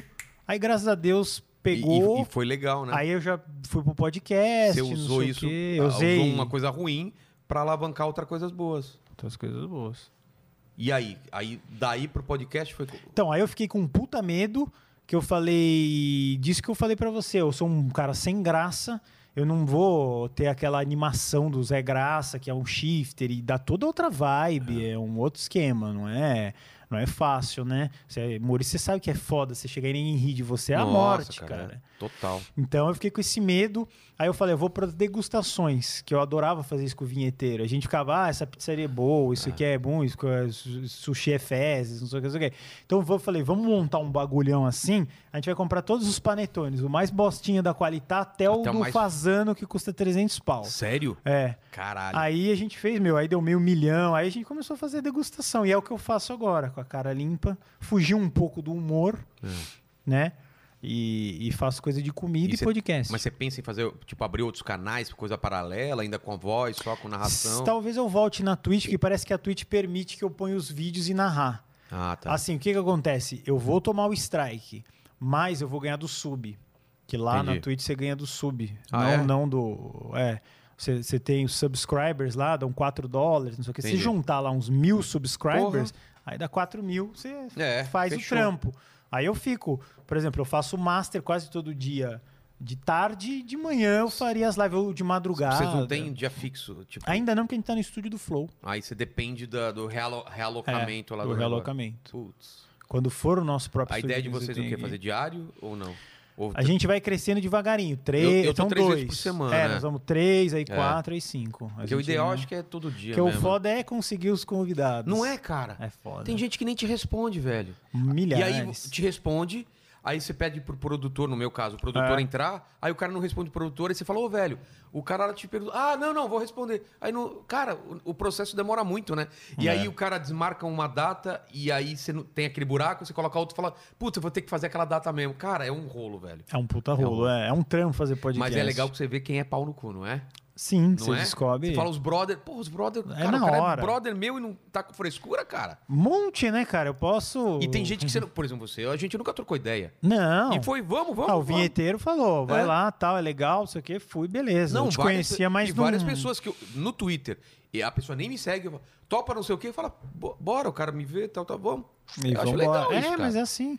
aí graças a Deus pegou. E, e foi legal, né? Aí eu já fui pro podcast. você usou isso, quê. ah, Eu usei usou uma coisa ruim pra alavancar outras coisas boas. outras coisas boas. E aí? Aí daí pro podcast foi. Então, aí eu fiquei com um puta medo, que eu falei, disso que eu falei pra você, eu sou um cara sem graça, eu não vou ter aquela animação do Zé Graça, que é um shifter, e dá toda outra vibe, é, um outro esquema, não é... Não é fácil, né? Você, Maurício, você sabe que é foda. Você chegar e ninguém rir de você é a Nossa, morte, cara. é, Total. Então eu fiquei com esse medo. Aí eu falei, eu vou para degustações, que eu adorava fazer isso com o vinheteiro. A gente ficava, ah, essa pizzaria é boa, isso aqui é bom, isso é su- sushi é fezes, não sei o que, não sei o que. Então eu falei, vamos montar um bagulhão assim. A gente vai comprar todos os panetones, o mais bostinho da qualidade até o Até o do mais- fazano que custa 300 pau. Sério? É. Caralho. Aí a gente fez, meu, aí deu meio milhão, aí a gente começou a fazer degustação. E é o que eu faço agora, com a cara limpa. Fugir um pouco do humor, É. né? E, e faço coisa de comida E e, cê- podcast. Mas você pensa em fazer, tipo, abrir outros canais, coisa paralela, ainda com a voz, só com narração? Talvez eu volte na Twitch, porque parece que a Twitch permite que eu ponha os vídeos e narrar. Ah, tá. Assim, o que que acontece? Eu vou tomar o strike, mas eu vou ganhar do sub. Que lá Entendi. na Twitch você ganha do sub. Ah, não, é? não do. É. Você, tem os subscribers lá, dão 4 dólares, não sei o que. Se juntar lá uns mil subscribers, aí dá 4 mil, você É, faz o fechou. trampo. Aí eu fico, por exemplo, eu faço master quase todo dia. De tarde e de manhã eu faria as lives ou de madrugada. Vocês não têm dia fixo, tipo... Ainda não, porque a gente tá no estúdio do Flow. Aí você depende da- do realo- realocamento É, lá do negócio. realocamento. Putz. Quando for o nosso próprio A ideia de vocês é o quê? Fazer diário ou não? A gente vai crescendo devagarinho. Três, Eu- eu são três dois. por semana, É, né? nós vamos três, aí É. quatro, aí cinco. A Porque o ideal não- acho que é todo dia Porque o mesmo. foda é conseguir os convidados. Não é, cara? É foda. Tem gente que nem te responde, velho. Milhares. E aí te responde, aí você pede pro produtor, no meu caso, o produtor É. entrar, aí o cara não responde pro produtor, aí você fala, ô velho, o cara te pergunta, ah, não, não, vou responder. Aí, no, cara, o, o processo demora muito, né? E É. aí o cara desmarca uma data, e aí você não, tem aquele buraco, você coloca outro e fala, putz, eu vou ter que fazer aquela data mesmo. Cara, é um rolo, velho. É um puta rolo, é, é um trampo fazer podcast. Mas é legal que você vê quem é pau no cu, não é? Sim, Não você é? descobre. Você fala os brother, pô, os brother, É cara, na o cara hora. é brother meu e não tá com frescura, cara. Um monte, né, cara? Eu posso. E tem gente que você, [laughs] por exemplo, você, a gente nunca trocou ideia. Não. E foi, vamos, vamos. Ah, o vamos. vinheteiro falou, vai É. lá, tal, é legal, não sei o quê. Fui, beleza. Não, te várias- conhecia mais e várias pessoas que eu- no Twitter, e a pessoa nem me segue, eu falo, topa não sei o quê, fala, "Bo- bora, o cara me vê, tal, tal, vamos. E eu acho legal É, isso, cara. mas é assim.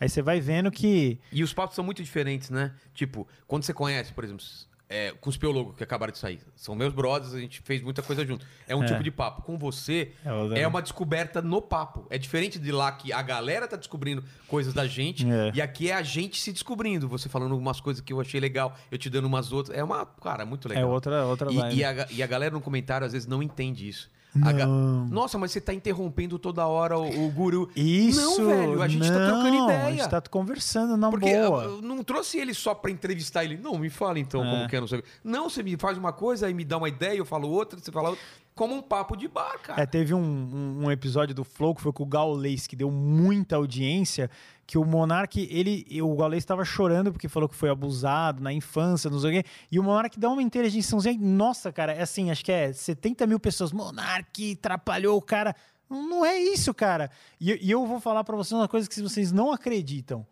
Aí você vai vendo que. E os papos são muito diferentes, né? Tipo, quando você conhece, por exemplo, é, com os Piologo que acabaram de sair, são meus brothers, a gente fez muita coisa junto. É um É. tipo de papo. Com você, É outra- é uma descoberta no papo. É diferente de lá que a galera tá descobrindo coisas da gente É. e aqui é a gente se descobrindo. Você falando algumas coisas que eu achei legal, eu te dando umas outras. É uma, cara, muito legal. É outra, outra E, e a, e a galera no comentário às vezes não entende isso. Ga-. Nossa, mas você tá interrompendo toda hora o, o guru. Isso. Não, velho, a gente tá trocando ideia. A gente tá conversando na Porque boa. eu, eu não trouxe ele só pra entrevistar ele. Não, me fala então É. como que é, não sei. Não, você me faz uma coisa, aí me dá uma ideia, eu falo outra, você fala outra. Como um papo de bar, cara. É, teve um, um, um episódio do Flow que foi com o Gaules, que deu muita audiência, que o Monark, ele, o Gaules estava chorando porque falou que foi abusado na infância, não sei o quê, e o Monark dá uma inteligênciazinha, nossa, cara, é assim, acho que é 70 mil pessoas, Monark atrapalhou o cara, não, é isso, cara. E, e eu vou falar pra vocês uma coisa que vocês não acreditam.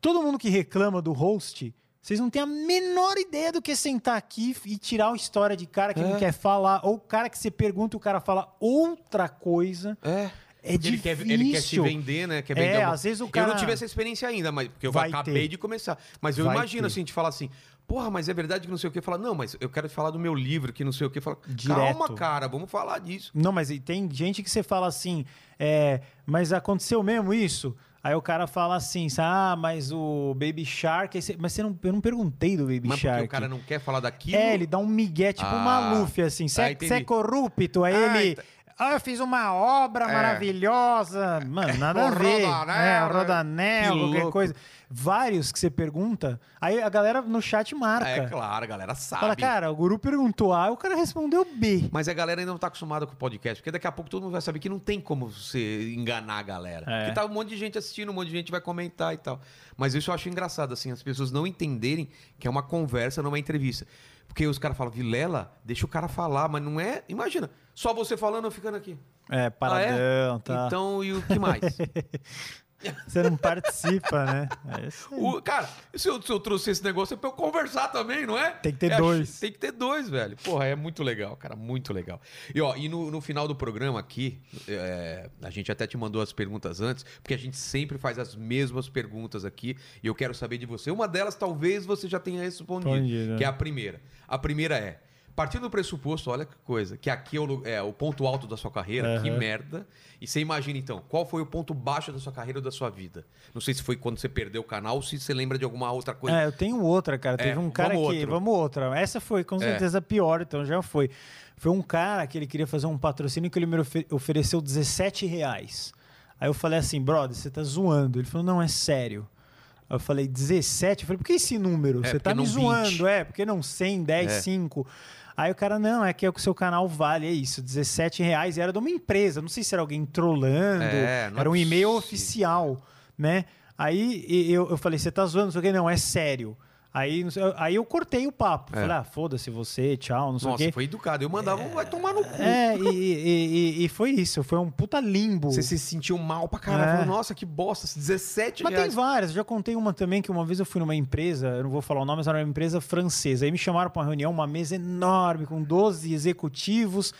Todo mundo que reclama do host, vocês não têm a menor ideia do que é sentar aqui e tirar uma história de cara que não É. quer falar, ou o cara que você pergunta e o cara fala outra coisa. É. É ele, quer, difícil. ele quer se vender, né? Quer É, vender alguma- às vezes o Eu cara- não tive essa experiência ainda, mas porque eu Vai acabei ter. de começar. Mas eu Vai imagino ter. assim, de falar assim, porra, mas é verdade que não sei o que. Fala, não, mas eu quero falar do meu livro, que não sei o que. Fala, Direto. calma, cara, vamos falar disso. Não, mas tem gente que você fala assim, é, mas aconteceu mesmo isso? Aí o cara fala assim, ah, mas o Baby Shark. mas você não, eu não perguntei do Baby Mas porque Shark. o cara não quer falar daquilo. É, ele dá um migué, tipo um Ah, Maluf, assim. Você tá, é, é corrupto, aí Ah, ele... então- Ah, eu fiz uma obra É. maravilhosa. Mano, nada a ver. Rodanel, é, o? Rodanel, Que qualquer coisa. Vários que você pergunta, aí a galera no chat marca. É claro, a galera sabe. Fala, cara, o guru perguntou A, e o cara respondeu B. Mas a galera ainda não tá acostumada com o podcast, porque daqui a pouco todo mundo vai saber que não tem como você enganar a galera. É. Porque tá um monte de gente assistindo, um monte de gente vai comentar e tal. Mas isso eu acho engraçado, assim, as pessoas não entenderem que é uma conversa, não é uma entrevista. Porque os caras falam, Vilela, deixa o cara falar, mas não é. Imagina, só você falando eu ficando aqui. É, paradão, tá. Então, e o que mais? [laughs] Você não participa, né? É. O- cara, se eu, se eu trouxe esse negócio é pra eu conversar também, não é? Tem que ter É, dois. Tem que ter dois, velho. Porra, é muito legal, cara, muito legal. E ó, e no, no final do programa aqui, é, a gente até te mandou as perguntas antes, porque a gente sempre faz as mesmas perguntas aqui, e eu quero saber de você. Uma delas talvez você já tenha respondido, Respondido, que é né? a primeira. A primeira é, partindo do pressuposto, olha que coisa, que aqui é o, é o ponto alto da sua carreira, que Aham. merda. E você imagina então, qual foi o ponto baixo da sua carreira ou da sua vida? Não sei se foi quando você perdeu o canal ou se você lembra de alguma outra coisa. É, eu tenho outra, cara. Teve um cara vamos que. outro. Vamos outra. Essa foi com É. certeza a pior, então já foi. Foi um cara que ele queria fazer um patrocínio que ele me ofe- ofereceu 17 reais. Aí eu falei assim, brother, você tá zoando. Ele falou, não, é sério. Eu falei, 17? Eu falei, por que esse número? É, você tá me não 20. zoando, é? Porque não 100, 10, É. 5. Aí o cara, não, é que é o seu canal vale, é isso, 17 reais. E era de uma empresa, não sei se era alguém trollando, É, é era um e-mail possível. oficial, né? Aí eu, eu falei, você tá zoando, não sei o que, não, é sério. Aí, aí eu cortei o papo. É. Falei, ah, foda-se você, tchau, não sei o Nossa, quê. foi educado. Eu mandava, vai tomar no cu. É, e, e- e- e foi isso, foi um puta limbo. Você se sentiu mal pra caralho. É. Falou, Nossa, que bosta, 17 Mas tem reais. várias, eu já contei uma também que uma vez eu fui numa empresa, eu não vou falar o nome, mas era uma empresa francesa. Aí me chamaram para uma reunião, uma mesa enorme com 12 executivos,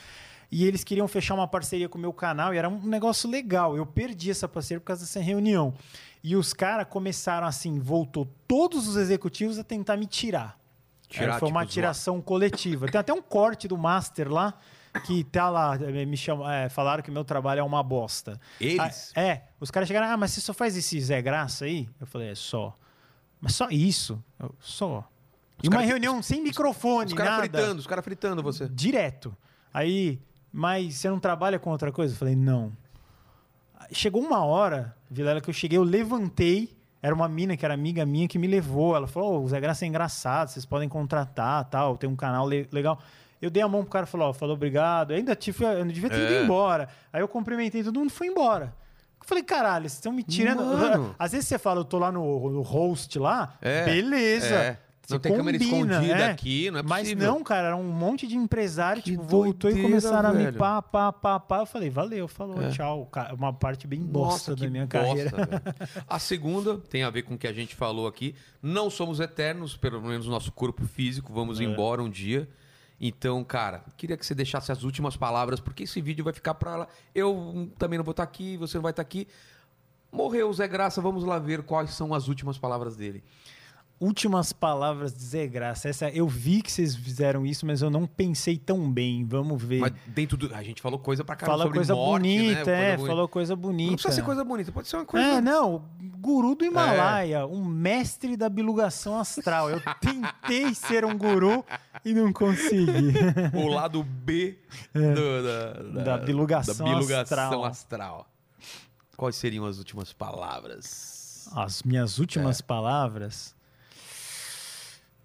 e eles queriam fechar uma parceria com o meu canal, e era um negócio legal. Eu perdi essa parceria por causa dessa reunião. E os caras começaram assim, voltou todos os executivos a tentar me tirar. Tirar, É, foi uma tipo, tiração coletiva. Tem até um corte do Master lá, que tá lá, eh, me chama, eh, falaram que meu trabalho é uma bosta. Eles? Ah, é, os caras chegaram, ah, mas você só faz esse Zé Graça aí? Eu falei, é só. Mas só isso? Eu, só. Os e uma cara- reunião sem microfone, Os caras nada. fritando, os caras fritando você. Direto. Aí, mas você não trabalha com outra coisa? Eu falei, não. Chegou uma hora, Vilela, que eu cheguei, eu levantei. Era uma mina que era amiga minha que me levou. Ela falou: "Ô, o Zé Graça é engraçado, vocês podem contratar, tal, tem um canal le- legal. Eu dei a mão pro cara e falou: ó, falou obrigado. Eu ainda tive, eu não devia ter ido É. embora. Aí eu cumprimentei todo mundo e fui embora. Eu falei, caralho, vocês estão me tirando. Mano. [laughs] Às vezes você fala, eu tô lá no, no host lá, É, beleza. é. Não tem câmera combina, escondida é. aqui, não é Mas possível. não, cara, era um monte de empresário, Que tipo, voltou e doideira, começaram a me velho. pá, pá, pá, pá. Eu falei, valeu, falou, É. tchau. Uma parte bem Nossa, bosta que da minha bosta, carreira. velho. [laughs] A segunda tem a ver com o que a gente falou aqui. Não somos eternos, pelo menos o nosso corpo físico. Vamos É. embora um dia. Então, cara, queria que você deixasse as últimas palavras, porque esse vídeo vai ficar pra lá. Eu também não vou estar aqui, você não vai estar aqui. Morreu o Zé Graça, vamos lá ver quais são as últimas palavras dele. Últimas palavras de Zé Graça. Essa, eu vi que vocês fizeram isso, mas eu não pensei tão bem. Vamos ver. Mas dentro do. A gente falou coisa pra caramba Fala sobre coisa morte, né? bonita, Coisa é, bonita. falou coisa bonita. Não precisa ser coisa bonita, pode ser uma coisa. É, não, guru do Himalaia, um mestre da bilugação astral. Eu tentei ser um guru e não consegui. o lado B [laughs] do- da, Da bilugação da bilugação astral. astral. Quais seriam as últimas palavras? As minhas últimas É. palavras.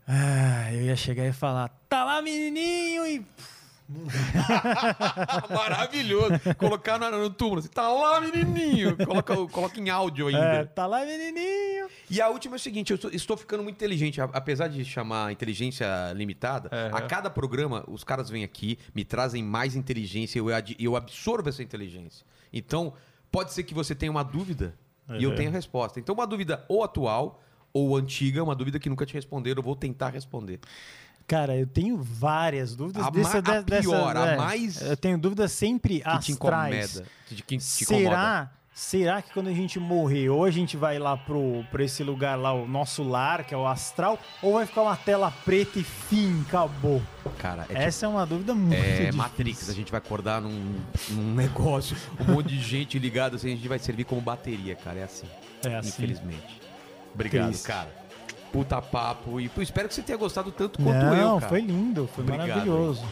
Ah, eu ia chegar e falar: tá lá, menininho! E [laughs] Maravilhoso. Colocar no, no túmulo. Assim, tá lá, menininho. Coloca, coloca em áudio ainda. é, tá lá, menininho! E a última é o seguinte: eu estou ficando muito inteligente. Apesar de chamar inteligência limitada, a cada programa os caras vêm aqui, me trazem mais inteligência e eu, eu absorvo essa inteligência. Então, pode ser que você tenha uma dúvida e eu Aham. tenha a resposta. Então, uma dúvida ou atual ou antiga, uma dúvida que nunca te responderam, eu vou tentar responder. Cara, eu tenho várias dúvidas. A dessa, ma- a de- dessa- pior, a é, mais- Eu tenho dúvidas sempre Que te astrais. incomoda. De que te incomoda. Será, será que quando a gente morrer, ou a gente vai lá pro, pra esse lugar lá, o nosso lar, que é o astral, ou vai ficar uma tela preta e fim, acabou? Cara, é tipo Essa é uma dúvida muito É difícil. Matrix, a gente vai acordar num, num negócio, um monte de gente ligada, assim, a gente vai servir como bateria, cara. É assim, É assim. infelizmente. Obrigado, Triste. cara. Puta papo. E pô, espero que você tenha gostado tanto quanto Não, eu, cara. foi lindo, foi Obrigado, maravilhoso.